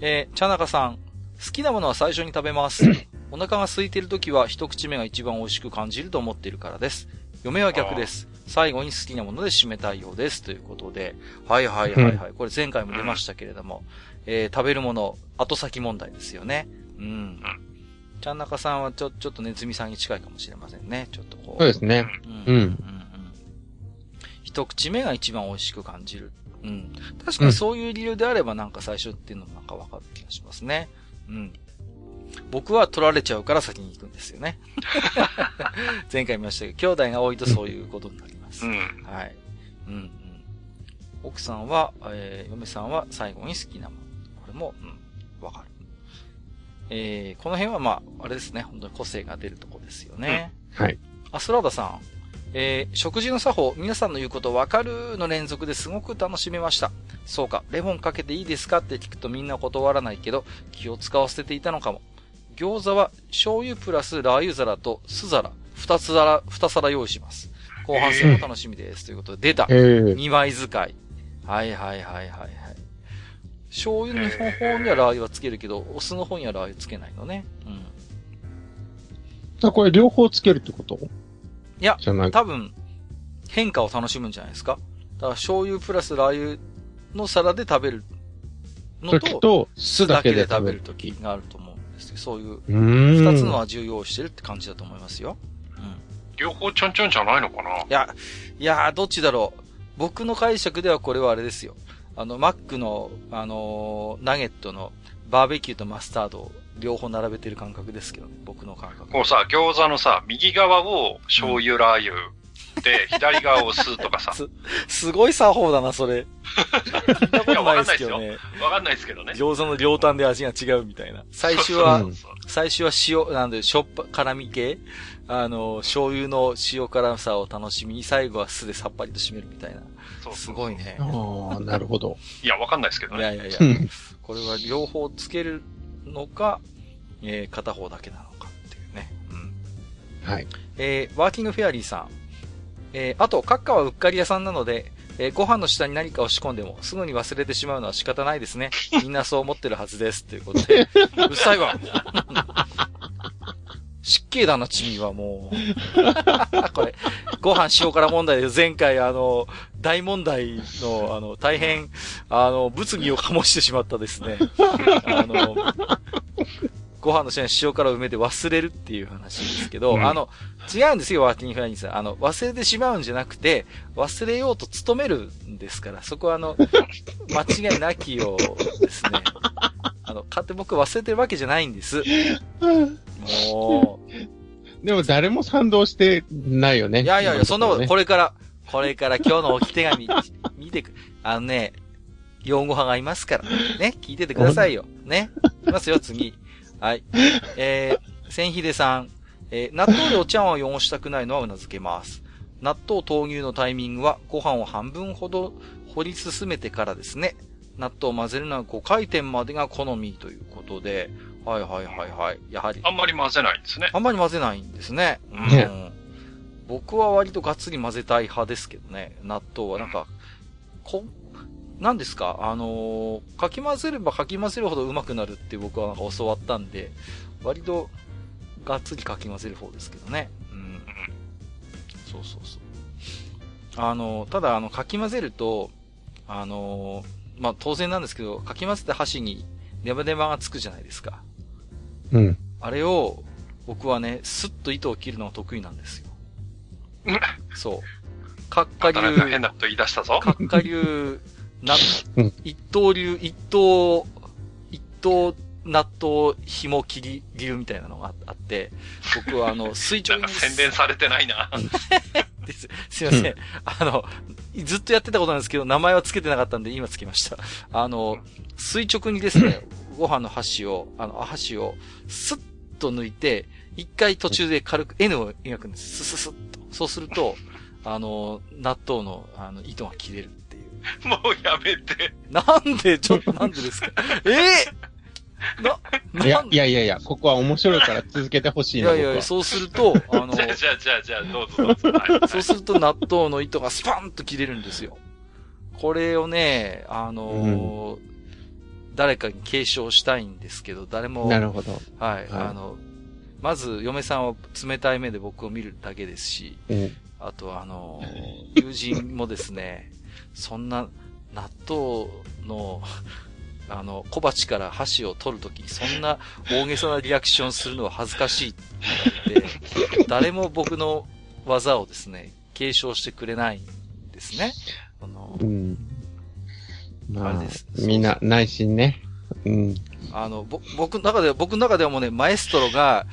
えー、茶中さん、好きなものは最初に食べます。お腹が空いている時は一口目が一番美味しく感じると思っているからです。嫁は逆です。最後に好きなもので締めたいようです。ということで。はいはいはいはい。これ前回も出ましたけれども、えー、食べるもの、後先問題ですよね。うん。ちゃんなかさんはちょ、ちょっとネズミさんに近いかもしれませんね。ちょっとこう。そうですね。うん。うん。うん、一口目が一番美味しく感じる。うん。確かにそういう理由であればなんか最初っていうのもなんかわかる気がしますね。うん。僕は取られちゃうから先に行くんですよね。[laughs] 前回見ましたけど、兄弟が多いとそういうことになり。うん、はい。うん、うん。奥さんは、えー、嫁さんは最後に好きなもの。これも、うん、わかる。えー、この辺はまあ、あれですね。本当に個性が出るとこですよね。うん、はい。アスラーダさん。えー、食事の作法、皆さんの言うことわかるの連続ですごく楽しめました。そうか、レモンかけていいですかって聞くとみんな断らないけど、気を使わせていたのかも。餃子は醤油プラスラー油皿と酢皿、二つ皿、二皿用意します。後半戦も楽しみです。ということで、出た。二枚使い。はいはいはいはいはい。醤油の方にはラー油はつけるけど、お酢の方にはラー油つけないのね。うん。あ、これ両方つけるってこと？いや、多分、変化を楽しむんじゃないですか。だから醤油プラスラー油の皿で食べるのと、と酢だけで食べる時があると思うんですけど、そういう二つの味を用意してるって感じだと思いますよ。うん。両方ちょんちょんじゃないのかな？いや、いやどっちだろう。僕の解釈ではこれはあれですよ。あの、マックの、あのー、ナゲットのバーベキューとマスタードを両方並べてる感覚ですけどね、僕の感覚。こうさ、餃子のさ、右側を醤油ラー油、で、[laughs] 左側を酢とかさ。す、すごい作法だな、それ。[laughs] 聞いたことないですけどね。わかんないですけどね。餃子の両端で味が違うみたいな。最初は、最初は塩、なんで、しょっぱ、辛味系？あの、醤油の塩辛さを楽しみに、最後は酢でさっぱりと締めるみたいな。そうすごいね。ああ、なるほど。いや、わかんないですけどね。いやいやいや。これは両方つけるのか、えー、片方だけなのかっていうね。うん。はい。えー、ワーキングフェアリーさん。えー、あと、閣下はうっかり屋さんなので、えー、ご飯の下に何かを仕込んでも、すぐに忘れてしまうのは仕方ないですね。[laughs] みんなそう思ってるはずです。ということで。うっさいわ。失敬だな、チミはもう。これ、ご飯塩辛問題で前回あの、大問題の、あの、大変、あの、物議を醸してしまったですね。あの、ご飯の下に塩辛を埋めて忘れるっていう話ですけど、うん、あの、違うんですよ、ワーキングフライニーさん。あの、忘れてしまうんじゃなくて、忘れようと努めるんですから、そこはあの、[laughs] 間違いなきようですね。あの、勝手僕忘れてるわけじゃないんです。もう。でも誰も賛同してないよね。いやいやいや、そんなこと、これから、これから今日の置き手紙、[laughs] 見てく、あのね、用語派がいますから、ね、聞いててくださいよ。ね。いきますよ、次。はい。[laughs] えー、千秀さん、えー、納豆でお茶碗を汚したくないのは頷けます。納豆投入のタイミングはご飯を半分ほど掘り進めてからですね。納豆を混ぜるのは5回転までが好みということで、はいはいはいはい。やはり。あんまり混ぜないんですね。あんまり混ぜないんですね。うん。ね、僕は割とがっつり混ぜたい派ですけどね。納豆はなんか、こ、何ですか？あのー、かき混ぜればかき混ぜるほど上手くなるって僕はなんか教わったんで、割とがっつりかき混ぜる方ですけどね。うん。そうそうそう。あのー、ただあの、かき混ぜると、あのー、まあ、当然なんですけど、かき混ぜた箸にネバネバがつくじゃないですか。うん。あれを、僕はね、スッと糸を切るのが得意なんですよ。そう。かっか流。変なこと言い出したぞ。かっか流な、一刀流、一刀、一刀納豆紐切り、切るみたいなのがあって、僕はあの、[laughs] 垂直に。宣伝されてないな。[laughs] です。すいません。あの、ずっとやってたことなんですけど、名前は付けてなかったんで、今付けました。あの、垂直にですね、[laughs] ご飯の箸を、あの、箸を、スッと抜いて、一回途中で軽く N を描くんです。スススッと。そうすると、あの、納豆の、あの、糸が切れる。[laughs] もうやめて。なんで、ちょっとなんでですか？[laughs] え？えー、な、いや、いやいやいや、ここは面白いから続けてほしいな。いやいや、そうすると、あの、[laughs] じゃあじゃあじゃあじゃあ、どうぞどうぞ。はい、そうすると納豆の糸がスパンと切れるんですよ。これをね、あのーうん誰かに継承したいんですけど、誰も。なるほど。はい。はい、あの、まず、嫁さんは冷たい目で僕を見るだけですし、うん、あと、あの、友人もですね、そんな、納豆の、あの、小鉢から箸を取るときに、そんな大げさなリアクションするのは恥ずかしいって言って、誰も僕の技をですね、継承してくれないんですね。あの、うんまあ、あれです。みんな、内心ね。うん。あの、ぼ、僕の中では、僕の中ではもうね、マエストロが、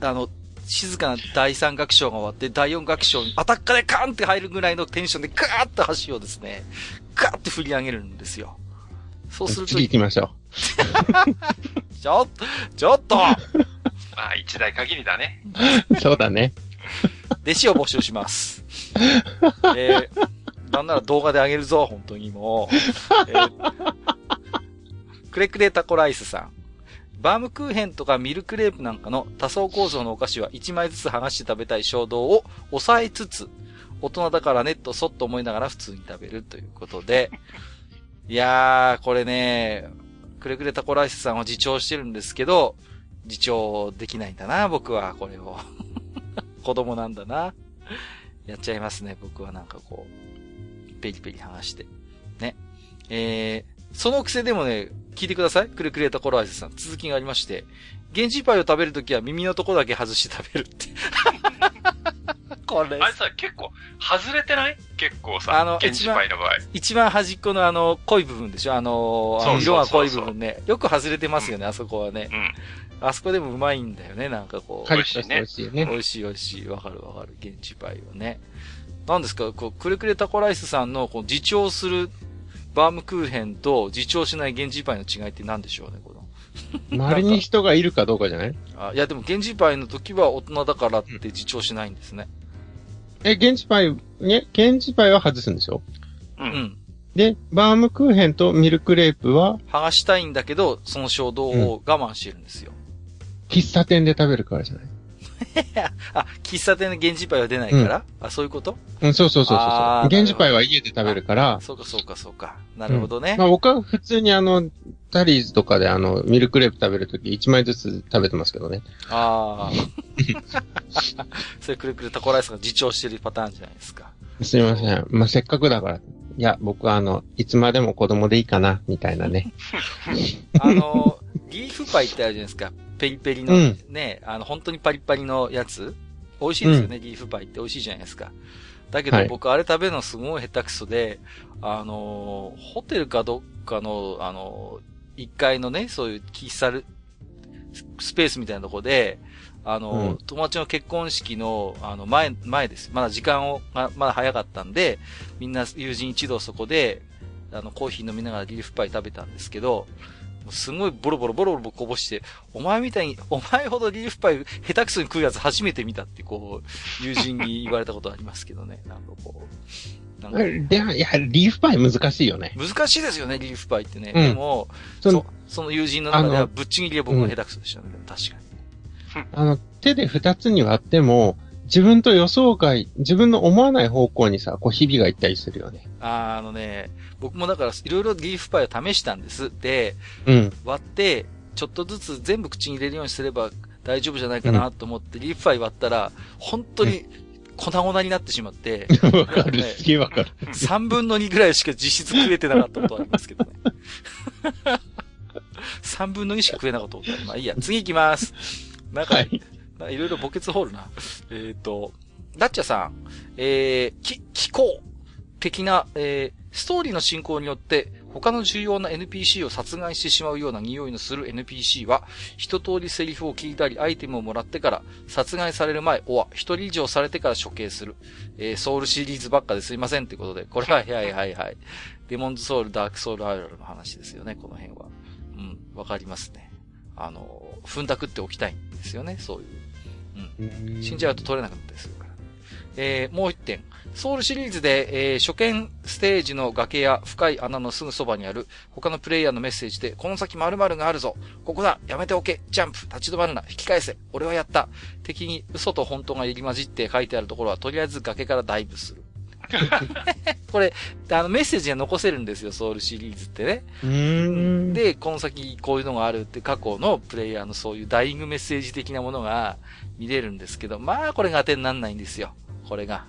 あの、静かな第3楽章が終わって、第4楽章にアタッカーでカーンって入るぐらいのテンションでガーッと橋をですね、ガーッて振り上げるんですよ。そうすると。次行きましょう。[laughs] ちょっと、ちょっと [laughs] まあ、一台限りだね。[laughs] そうだね。弟子を募集します。えー、なんなら動画であげるぞ、本当にもう。えー、クレクレタコライスさん。バームクーヘンとかミルクレープなんかの多層構造のお菓子は1枚ずつ剥がして食べたい衝動を抑えつつ、大人だからねとそっと思いながら普通に食べるということで、[laughs] いやー、これね、くれくれタコライスさんは自重してるんですけど、自重できないんだな、僕は、これを。[laughs] 子供なんだな。やっちゃいますね、僕はなんかこう。ペリペリ剥がして。ね。えー、その癖でもね、聞いてください。クレクレータコロアイズさん。続きがありまして、現地パイを食べるときは耳のとこだけ外して食べるって。[laughs] これ。あれさ、結構、外れてない？結構さ、あの、現地パイの場合。一番端っこのあの、濃い部分でしょ？あの、あの色が濃い部分ね。よく外れてますよね、うん、あそこはね。うん。あそこでもうまいんだよね、なんかこう。美味しいね。美味しいね。美味しい美味しい。わかるわかる。現地パイはね。何ですか、こう、クレクレタコライスさんの、こう、自重するバームクーヘンと自重しない源氏パイの違いって何でしょうね、この。[laughs] 周りに人がいるかどうかじゃない？あいや、でも源氏パイの時は大人だからって自重しないんですね。え、源氏パイ、ね、源氏パイは外すんでしょ？うん。で、バームクーヘンとミルクレープは？剥がしたいんだけど、その衝動を我慢してるんですよ。うん、喫茶店で食べるからじゃない？あ、喫茶店の源氏パイは出ないから、うん、あ、そういうこと？うん、そうそうそうそう。源氏パイは家で食べるから。そうかそうかそうか。なるほどね。うん、まあ僕は普通にあの、タリーズとかであの、ミルクレープ食べるとき1枚ずつ食べてますけどね。ああ。[laughs] それくるくるタコライスが自重してるパターンじゃないですか。すいません。まあせっかくだから。いや、僕はあの、いつまでも子供でいいかな、みたいなね。[laughs] あの、[laughs] リーフパイってあるじゃないですか。ペリペリのね、うん、あの、本当にパリパリのやつ。美味しいですよね、うん、リーフパイって美味しいじゃないですか。だけど僕あれ食べるのすごい下手くそで、あの、ホテルかどっかの、あの、一階のね、そういう喫茶スペースみたいなとこで、あの、うん、友達の結婚式の、あの、前、前です。まだ時間を、ままだ早かったんで、みんな友人一同そこで、あの、コーヒー飲みながらリーフパイ食べたんですけど、すごいボロボロボロボロこぼして、お前みたいに、[laughs] お前ほどリーフパイ下手くそに食うやつ初めて見たってこう、友人に言われたことありますけどね。[laughs] なんかこう。なんかいや、リーフパイ難しいよね。難しいですよね、リーフパイってね。うん、でも、そその友人の中ではぶっちぎりは僕が下手くそでしたね、うん、確かに。あの、手で二つに割っても、自分と予想外、自分の思わない方向にさ、こう、日々が行ったりするよね。ああのね、僕もだから、いろいろリーフパイを試したんです。で、うん、割って、ちょっとずつ全部口に入れるようにすれば大丈夫じゃないかなと思って、うん、リーフパイ割ったら、本当に粉々になってしまって。[laughs] わかる、すげえわかる。3分の2ぐらいしか実質食えてなかったことありますけどね。[laughs] 3分の2しか食えなかったことある。まあいいや、次行きます。なんか、はいいろいろ墓穴掘るな。えっ、と、ダッチャさん、えー、き、気候的な、えー、ストーリーの進行によって、他の重要な NPC を殺害してしまうような匂いのする NPC は、一通りセリフを聞いたり、アイテムをもらってから、殺害される前、おは、一人以上されてから処刑する。えー、ソウルシリーズばっかですいませんってことで、これは、はいはいはいはい。デモンズソウル、ダークソウルアイラルの話ですよね、この辺は。うん、わかりますね。あの、踏んだくっておきたいんですよね、そういう。うん。死んじゃうと取れなかったりするから。えー、もう一点。ソウルシリーズで、えー、初見ステージの崖や深い穴のすぐそばにある他のプレイヤーのメッセージで、この先〇〇があるぞ。ここだ。やめておけ。ジャンプ。立ち止まるな。引き返せ。俺はやった。敵に嘘と本当が入り混じって書いてあるところは、とりあえず崖からダイブする。[laughs] これ、あの、メッセージが残せるんですよ、ソウルシリーズってね。で、この先こういうのがあるって過去のプレイヤーのそういうダイイングメッセージ的なものが見れるんですけど、まあ、これが当てになんないんですよ。これが。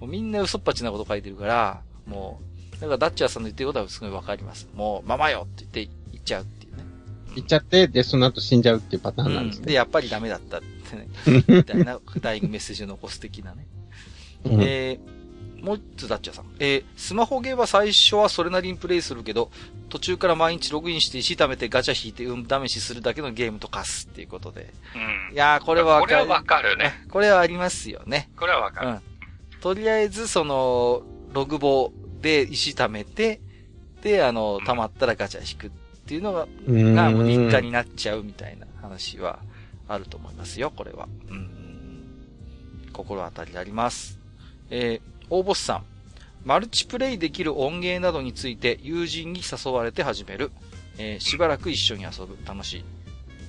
もうみんな嘘っぱちなこと書いてるから、もう、だからダッチャーさんの言ってることはすごいわかります。もう、ママよって言って言っちゃうっていうね。言っちゃって、で、その後死んじゃうっていうパターンなんですね。うん、で、やっぱりダメだったってね。[laughs] みたいなダイイングメッセージを残す的なね。うん、えーもう一つダッチャーさん。えー、スマホゲーは最初はそれなりにプレイするけど、途中から毎日ログインして石貯めてガチャ引いて運試しするだけのゲームと化すっていうことで。うん。いやー、これはわかる。これはわかるね。これはありますよね。これはわかる。うん。とりあえず、その、ログボで石貯めて、で、あの、溜まったらガチャ引くっていうのが、がもう日課になっちゃうみたいな話はあると思いますよ、これは。うん。心当たりあります。えー、大ボスさん。マルチプレイできる音源などについて友人に誘われて始める。えー、しばらく一緒に遊ぶ。楽しい。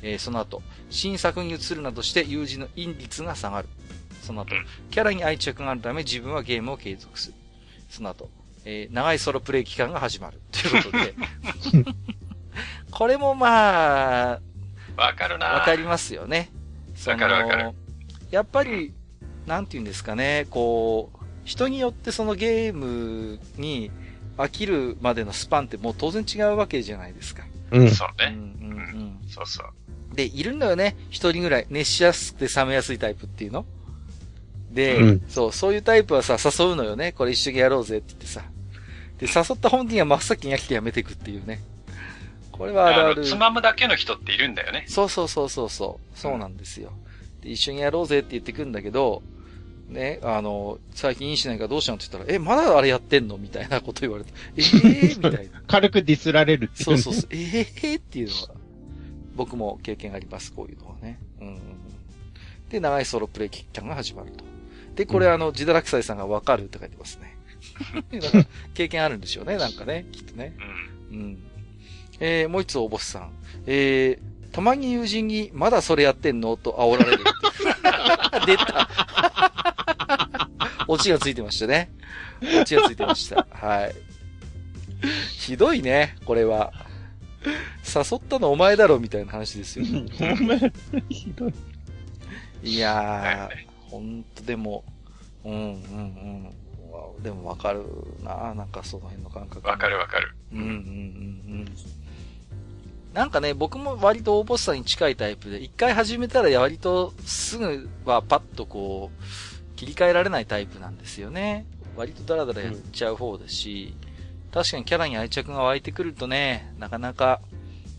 えー、その後、新作に移るなどして友人の陰率が下がる。その後、キャラに愛着があるため自分はゲームを継続する。その後、えー、長いソロプレイ期間が始まる。ということで。[laughs] これもまあ、わかるなわかりますよね。わかるわかる。やっぱり、なんて言うんですかね、こう、人によってそのゲームに飽きるまでのスパンってもう当然違うわけじゃないですか。うん。そうね。うんうんうん。そうそう。で、いるんだよね。一人ぐらい。熱しやすくて冷めやすいタイプっていうの。で、うん、そう、そういうタイプはさ、誘うのよね。これ一緒にやろうぜって言ってさ。で、誘った本人は真っ先に飽きてやめていくっていうね。これはあるある。つまむだけの人っているんだよね。そうそうそうそうそう。そうなんですよ。で、一緒にやろうぜって言ってくんだけど、ね、あの、最近いいしないからどうしたのって言ったら、え、まだあれやってんのみたいなこと言われて、ええー、[laughs] みたいな。軽くディスられるっていう、ね、そうそうそう、ええー、っていうのは、僕も経験あります、こういうのはね。うん。で、長いソロプレイ期間が始まると。で、これ、うん、あの、ジダラクサイさんがわかるって書いてますね。[laughs] だから経験あるんでしょうね、なんかね、きっとね。うん。うん。えー、もう一つおぼすさん。えー、たまに友人に、まだそれやってんの？と煽られる。[laughs] 出た。オチがついてましたね。オチがついてました。はい。ひどいね、これは。誘ったのお前だろ、みたいな話ですよ、ね。お前、ひどい。いやー、ほんとでも、うんうんうん。でもわかるななんかその辺の感覚。わかるわかる。うんうんうんうん。なんかね、僕も割と大ボスさんに近いタイプで、一回始めたら割とすぐはパッとこう、切り替えられないタイプなんですよね。割とダラダラやっちゃう方だし、うん、確かにキャラに愛着が湧いてくるとね、なかなか、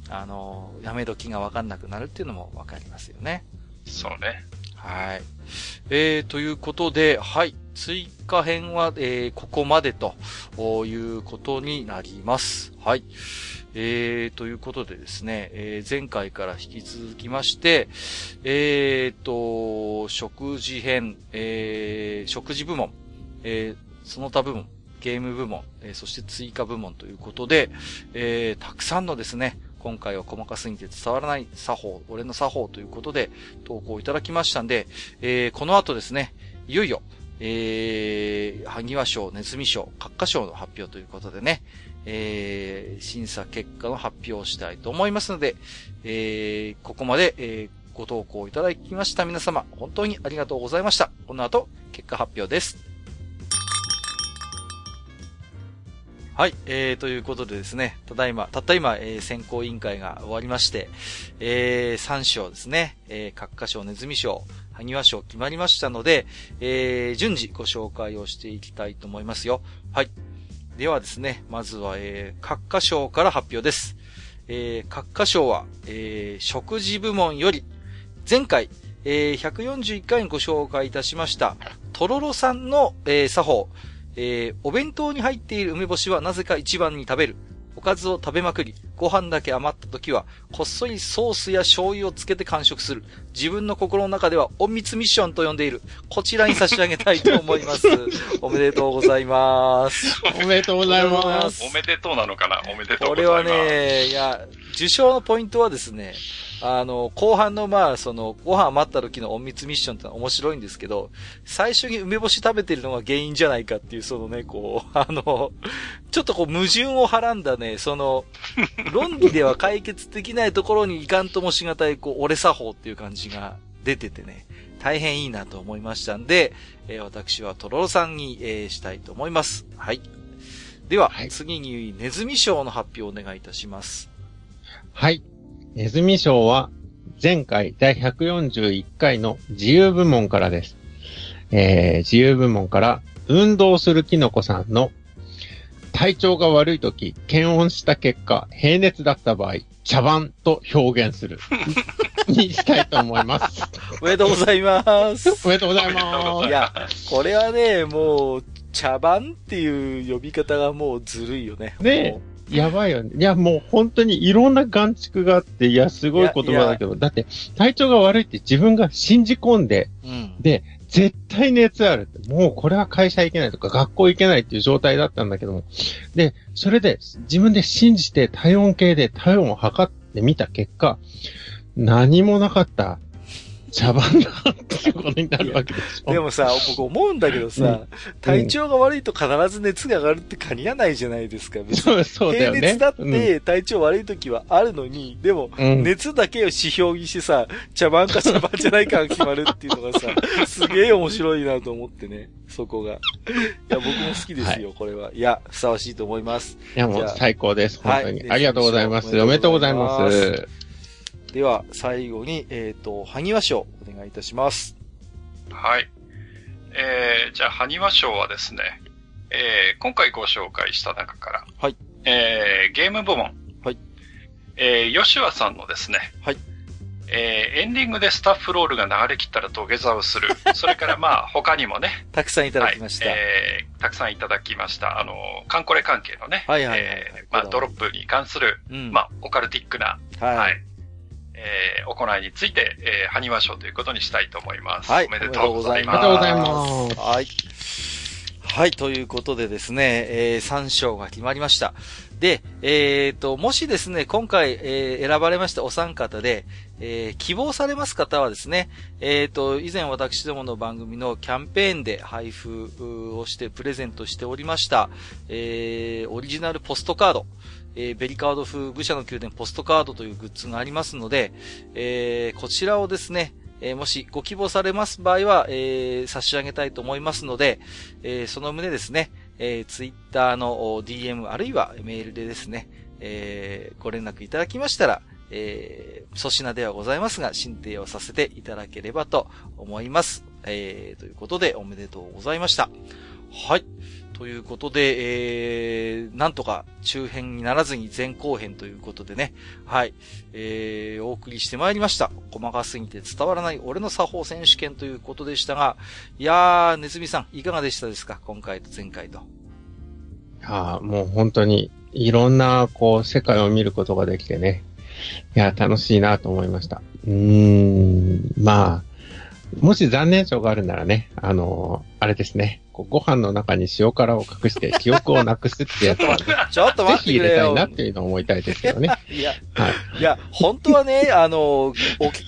あの、やめ時がわかんなくなるっていうのもわかりますよね。そうね。はい。えー、ということで、はい。追加編は、えー、ここまでということになります。はい。えー、ということでですね、えー、前回から引き続きまして、えーと、食事編、えー、食事部門、えー、その他部門、ゲーム部門、えー、そして追加部門ということで、えー、たくさんのですね、今回は細かすぎて伝わらない作法、俺の作法ということで投稿いただきましたんで、えー、この後ですね、いよいよ、えー、萩和賞、ネズミ賞、閣下賞の発表ということでね、えー、審査結果の発表をしたいと思いますので、えー、ここまで、えー、ご投稿いただきました皆様、本当にありがとうございました。この後、結果発表です。はい、えー、ということでですね、ただいま、たった今、えー、選考委員会が終わりまして、えー、3賞ですね、えー、閣下賞、ネズミ賞、萩和賞決まりましたので、えー、順次ご紹介をしていきたいと思いますよ。はい。ではですね、まずは、えー、閣下賞から発表です。えー、閣下賞は、えー、食事部門より、前回、えー、141回にご紹介いたしました、とろろさんの、えー、作法、えー、お弁当に入っている梅干しはなぜか一番に食べる。おかずを食べまくり、ご飯だけ余った時は、こっそりソースや醤油をつけて完食する。自分の心の中では、隠密ミッションと呼んでいる。こちらに差し上げたいと思います。[laughs] おめでとうございます。おめでとうございます。おめでとうなのかな？おめでとうございます。これはね、いや、受賞のポイントはですね、あの、後半のまあ、その、ご飯待った時の隠密ミッションってのは面白いんですけど、最初に梅干し食べてるのが原因じゃないかっていう、そのね、こう、あの、ちょっとこう、矛盾をはらんだね、その、論理では解決できないところにいかんともしがたい、こう、俺作法っていう感じが出ててね、大変いいなと思いましたんで、えー、私はとろろさんに、えー、したいと思います。はい。では、はい、次にネズミ賞の発表をお願いいたします。はい。ネズミ賞は前回第141回の自由部門からです。えー、自由部門から運動するキノコさんの体調が悪い時、検温した結果、平熱だった場合、茶番と表現する。[laughs] にしたいと思います。おめでとうございます。おめでとうございます。いや、これはね、もう、茶番っていう呼び方がもうずるいよね。ねえ。やばいよね。いや、もう本当にいろんな眼蓄があって、いや、すごい言葉だけど、だって体調が悪いって自分が信じ込んで、うん、で、絶対熱あるって。もうこれは会社行けないとか学校行けないっていう状態だったんだけども。で、それで自分で信じて体温計で体温を測ってみた結果、何もなかった茶番だっていうことになるわけでしょ。でもさ、僕思うんだけどさ、うん、体調が悪いと必ず熱が上がるって限らないじゃないですか。別に。そうだよね。平熱だって体調悪い時はあるのに、でも、熱だけを指標にしてさ、茶番か茶番じゃないかが決まるっていうのがさ、[laughs] すげえ面白いなと思ってね、そこが。いや、僕も好きですよ、はい、これは。いや、ふさわしいと思います。いや、もう最高です。本当に。はい、ありがとうございます。おめでとうございます。では、最後に、えっ、ー、と、埴輪賞、お願いいたします。はい。えー、じゃあ、埴輪賞はですね、えー、今回ご紹介した中から、はい。えー、ゲーム部門。はい。えー、吉和さんのですね、はい。えー、エンディングでスタッフロールが流れ切ったら土下座をする。[laughs] それからまあ、他にもね。たくさんいただきました。はい、えー、たくさんいただきました。あの、カンコレ関係のね。はいはい、はい、えー、まあ、ドロップに関する、うん、まあ、オカルティックな、はい、はいえー、行いについて、えー、埴輪賞ということにしたいと思います。はい。おめでとうございます。おめでとうございます。はい。はい、ということでですね、えー、3賞が決まりました。で、えっ、ー、と、もしですね、今回、えー、選ばれましたお三方で、えー、希望されます方はですね、えっ、ー、と、以前私どもの番組のキャンペーンで配布をしてプレゼントしておりました、えー、オリジナルポストカード、えー、ベリカード風愚者の宮殿ポストカードというグッズがありますので、えー、こちらをですね、えー、もしご希望されます場合は、えー、差し上げたいと思いますので、えー、その旨ですね、えー、ツイッターの DM あるいはメールでですね、えー、ご連絡いただきましたら、えー、粗品ではございますが、申請をさせていただければと思います。えー、ということで、おめでとうございました。はい。ということで、えー、なんとか中編にならずに前後編ということでね、はい、えー、お送りしてまいりました。細かすぎて伝わらない俺の作法選手権ということでしたが、いやー、ネズミさん、いかがでしたですか？今回と前回と。ああ、もう本当に、いろんな、こう、世界を見ることができてね。いや、楽しいなと思いました。うーん、まあ、もし残念賞があるならね、あのー、あれですね。ご飯の中に塩辛を隠して [laughs] 記憶をなくすってやつは、ね、ちょっと待ってくれよ。ぜひ入れたいなっていうのを思いたいですけどね。いや、はい。いや、本当はね、[laughs] あの、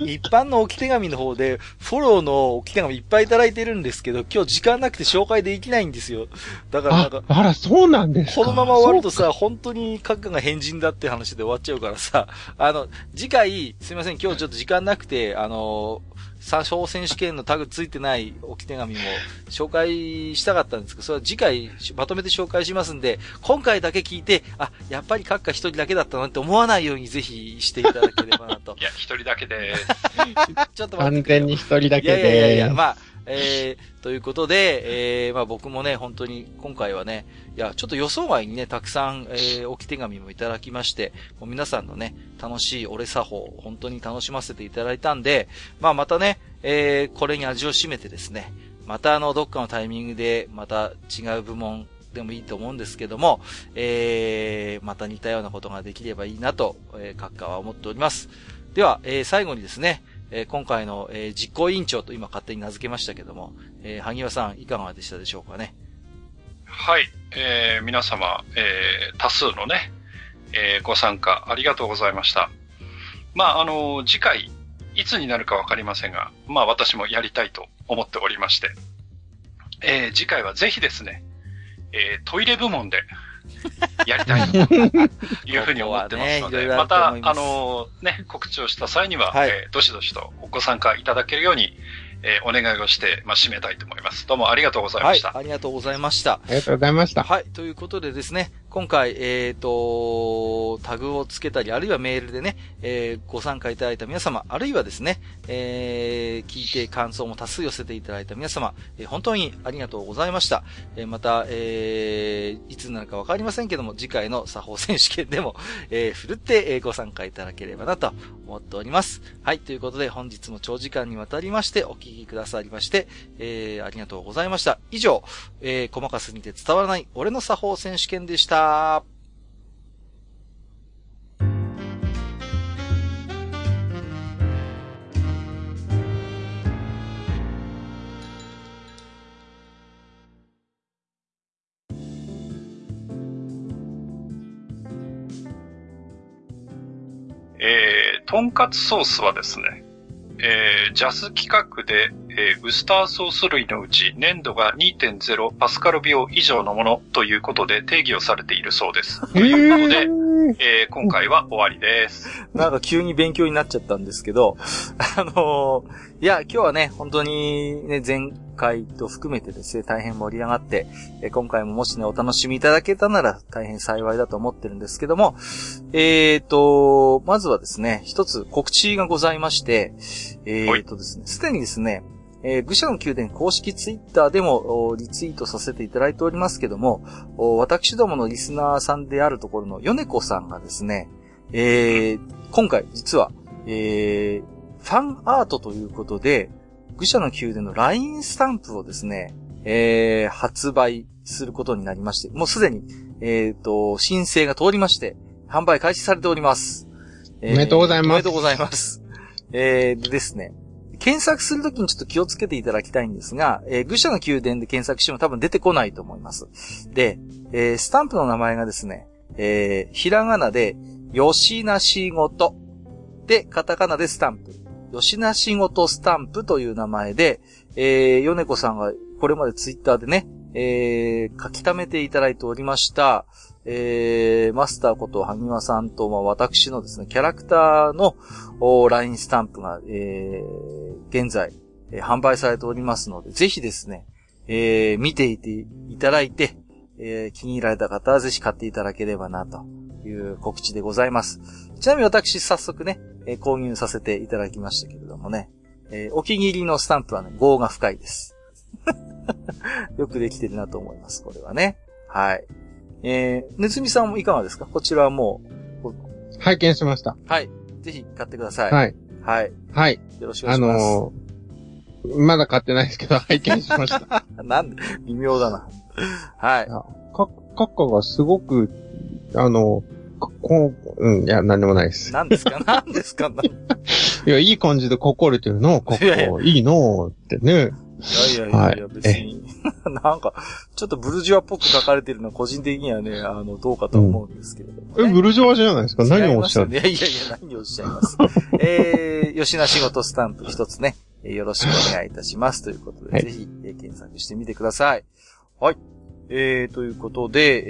一般の置き手紙の方で、フォローの置き手紙いっぱいいただいてるんですけど、今日時間なくて紹介できないんですよ。だからなんか。あら、そうなんですかこのまま終わるとさ、本当に閣下が変人だって話で終わっちゃうからさ、あの、次回、すいません、今日ちょっと時間なくて、あの、参照選手権のタグついてない置き手紙も紹介したかったんですけど、それは次回まとめて紹介しますんで、今回だけ聞いて、あ、やっぱり閣下一人だけだったなって思わないようにぜひしていただければなと。[laughs] いや、一人だけで [laughs] ちょっと待って。完全に一人だけでいやいやいや、まあ、えー、ということで、えー、まあ僕もね、本当に今回はね、いや、ちょっと予想外にね、たくさん、えー、置き手紙もいただきまして、もう皆さんのね、楽しい俺作法、本当に楽しませていただいたんで、まあまたね、えー、これに味を占めてですね、またあの、どっかのタイミングで、また違う部門でもいいと思うんですけども、えー、また似たようなことができればいいなと、えー、閣下は思っております。では、えー、最後にですね、えー、今回の、えー、実行委員長と今勝手に名付けましたけども、えー、萩和さんいかがでしたでしょうかね？はい、えー、皆様、えー、多数のね、えー、ご参加ありがとうございました。まあ、あの、次回、いつになるかわかりませんが、まあ私もやりたいと思っておりまして、えー、次回はぜひですね、えー、トイレ部門でやりたいと [laughs] いうふうに思ってますので、ね、また、あのね、告知をした際には、はい、えー、どしどしとご参加いただけるように、えー、お願いをして、まあ、締めたいと思います。どうもありがとうございました。はい、ありがとうございました。ありがとうございました。はい、ということでですね、今回、えっ、ー、と、タグをつけたり、あるいはメールでね、えー、ご参加いただいた皆様、あるいはですね、えー、聞いて感想も多数寄せていただいた皆様、えー、本当にありがとうございました。えー、また、えー、いつになるかわかりませんけども、次回の作法選手権でも、[laughs] えー、ふるって、えー、ご参加いただければなと思っております。はい、ということで、本日も長時間にわたりまして、お聞きくださりまして、えー、ありがとうございました。以上、えー、細かすぎて伝わらない俺の作法選手権でした。えー、とんかつソースはですね、えー、ジャス企画で、えー、ウスターソース類のうち粘度が2.0パスカル秒以上のものということで定義をされているそうです。ということで、えー、今回は終わりです。なんか急に勉強になっちゃったんですけど、[laughs] あのー、いや、今日はね、本当にね、前回と含めてですね、大変盛り上がって、え今回ももしね、お楽しみいただけたなら大変幸いだと思ってるんですけども、えーと、まずはですね、一つ告知がございまして、えーとですね、すでにですね、えー、愚者の宮殿公式ツイッターでもリツイートさせていただいておりますけども、私どものリスナーさんであるところの米子さんがですね、えー、今回実は、えー、ファンアートということで、愚者の宮殿の LINE スタンプをですね、えー、発売することになりまして、もうすでに、えっ、ー、と、申請が通りまして、販売開始されております。えー、おめでとうございます。おめでとうございます。えー、ですね。検索するときにちょっと気をつけていただきたいんですが、えー、愚者の宮殿で検索しても多分出てこないと思います。で、えー、スタンプの名前がですね、えー、ひらがなで、よしなしごと。で、カタカナでスタンプ。よしなしごとスタンプという名前で、えー、ヨネコさんがこれまでツイッターでね、えー、書き溜めていただいておりました、えー、マスターこと萩間さんと、まあ、私のですね、キャラクターの LINE スタンプが、えー、現在、えー、販売されておりますので、ぜひですね、えー、見ていていただいて、えー、気に入られた方はぜひ買っていただければな、という告知でございます。ちなみに私、早速ね、えー、購入させていただきましたけれどもね、えー、お気に入りのスタンプはね、号が深いです。[laughs] よくできてるなと思います、これはね。はい。えー、ねつみさんもいかがですか？こちらはもう。拝見しました。はい。ぜひ買ってください。はい。はい。はい。よろしくお願いします。あのー、まだ買ってないですけど、[laughs] 拝見しました。[laughs] なんで微妙だな。はい。か、カッカがすごく、あの、こう、うん、いや、なんでもないです。何ですか？[laughs] 何ですか？いや、いい感じで心れてるの、ここ、いいのってね。いやいやいや、別に。[laughs] なんか、ちょっとブルジョアっぽく書かれてるのは個人的にはね、あの、どうかと思うんですけれども、ね、え、ブルジョアじゃないですか？何をおっしゃる、ね、いやいやいや、何をおっしゃいます。[laughs] えー、吉名仕事スタンプ一つね、よろしくお願いいたします。ということで、はい、ぜひ、えー、検索してみてください。はい。えー、ということで、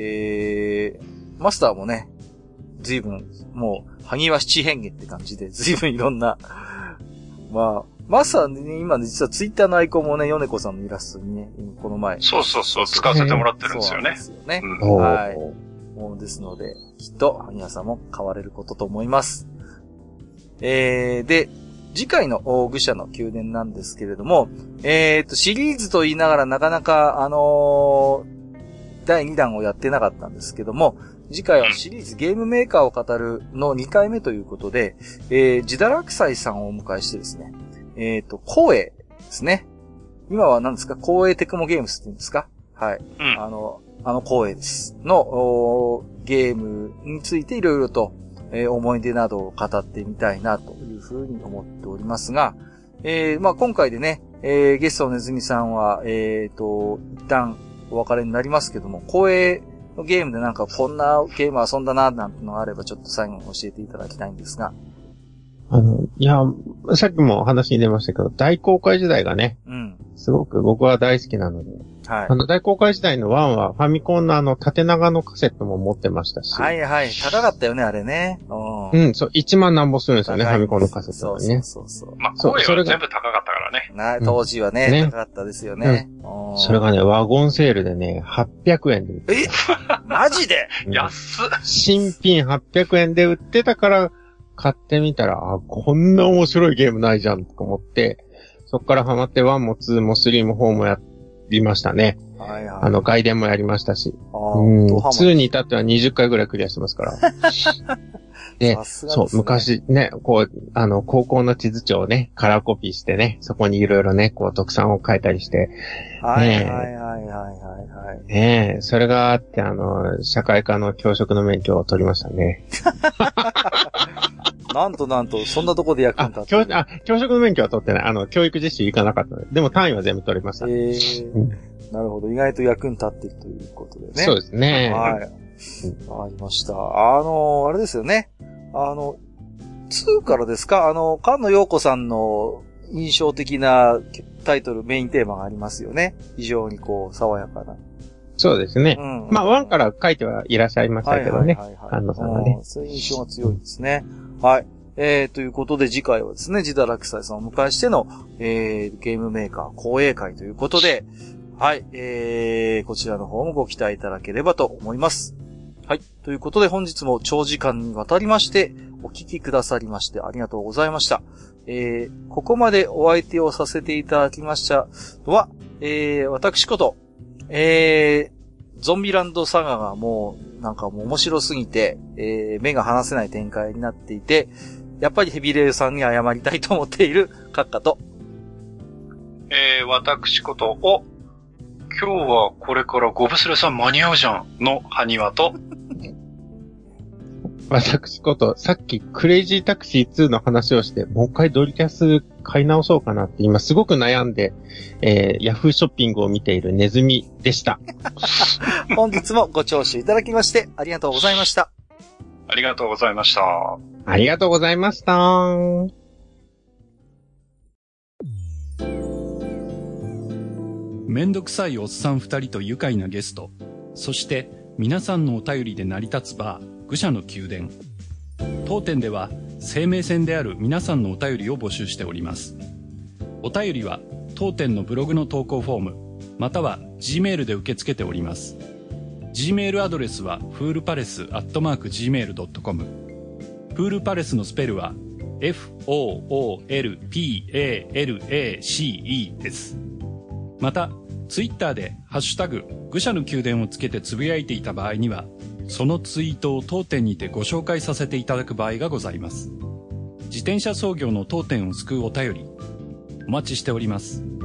えー、マスターもね、随分、もう、萩和七変化って感じで、随分いろんな、まあ、まさに今実はツイッターのアイコンもね、ヨネコさんのイラストにね、この前。そうそうそう、使わせてもらってるんですよね。そうですよね。うん、はい。もうですので、きっと、萩谷さんも買われることと思います。えー、で、次回の愚者の宮殿なんですけれども、えーと、シリーズと言いながらなかなか、あのー、第2弾をやってなかったんですけども、次回はシリーズゲームメーカーを語るの2回目ということで、えー、ジダラクサイさんをお迎えしてですね、えっ、ー、と、光栄ですね。今は何ですか？光栄テクモゲームスって言うんですか？はい。うん、あの、あの、光栄です。の、ゲームについていろいろと、えー、思い出などを語ってみたいなというふうに思っておりますが、えー、まあ今回でね、えー、ゲストのネズミさんは、えっ、ー、と、一旦お別れになりますけども、光栄のゲームでなんかこんなゲーム遊んだな、なんてのがあればちょっと最後に教えていただきたいんですが。あの、いや、さっきも話に出ましたけど、大公開時代がね、うん。すごく僕は大好きなので、はい。あの、大公開時代の1は、ファミコンのあの、縦長のカセットも持ってましたし。はいはい。高かったよね、あれね。うん。そう、1万何本するんですよね、ファミコンのカセットにね。そうそうそう。まあ、声は全部高かったからね。な、当時はね、高かったですよね。それがね、ワゴンセールでね、800円で売ってえ？マジで？安っ。新品800円で売ってたから、買ってみたら、あ、こんな面白いゲームないじゃん、と思って、そっからハマって1も2も3も4もやりましたね。はいはい。あの、外伝もやりましたし。うん。2に至っては20回ぐらいクリアしてますから。[laughs] で、ね、そう、昔ね、こう、あの、高校の地図帳をね、カラーコピーしてね、そこにいろいろね、こう、特産を書いたりして、はいはいはいはいはい。ねえ、それがあって、あの、社会科の教職の免許を取りましたね。[laughs] なんとなんと、そんなとこで役に立ってあ、教職の免許は取ってない。あの、教育実習行かなかったので。でも単位は全部取りました。えー、うん、なるほど。意外と役に立っているということでね。そうですね。はい。わかりました。あの、あれですよね。あの、2からですか？あの、菅野陽子さんの印象的なタイトル、メインテーマがありますよね。非常にこう、爽やかな。そうですね。うん、まあ、1から書いてはいらっしゃいましたけどね。はいはいはい、さんがね。そういう印象が強いですね。はい。えー、ということで次回はですね、ジダラクサイさんを迎えしての、えー、ゲームメーカー公営会ということで、はい、えー、こちらの方もご期待いただければと思います。はい。ということで本日も長時間にわたりまして、お聞きくださりましてありがとうございました。えー、ここまでお相手をさせていただきましたのは、えー、私こと、えー、ゾンビランドサガがもう、なんかもう面白すぎて、えー、目が離せない展開になっていて、やっぱりヘビレイさんに謝りたいと思っているカッカと。えー、私こと、お、今日はこれからゴブスレさん間に合うじゃんのハニワと、[laughs] 私こと、さっきクレイジータクシー2の話をして、もう一回ドリキャス買い直そうかなって今すごく悩んで、えー、ヤフーショッピングを見ているネズミでした。[laughs] 本日もご聴取いただきましてありがとうございました。ありがとうございました。ありがとうございました。めんどくさいおっさん二人と愉快なゲスト、そして皆さんのお便りで成り立つバー、愚者の宮殿。当店では生命線である皆さんのお便りを募集しております。お便りは当店のブログの投稿フォーム、または Gmail で受け付けております。Gmail アドレスはフールパレスアットマーク Gmail.com プールパレスのスペルは FOOLPALACE です。また、ツイッターでハッシュタグ、愚者の宮殿をつけてつぶやいていた場合には、そのツイートを当店にてご紹介させていただく場合がございます。自転車操業の当店を救うお便り、お待ちしております。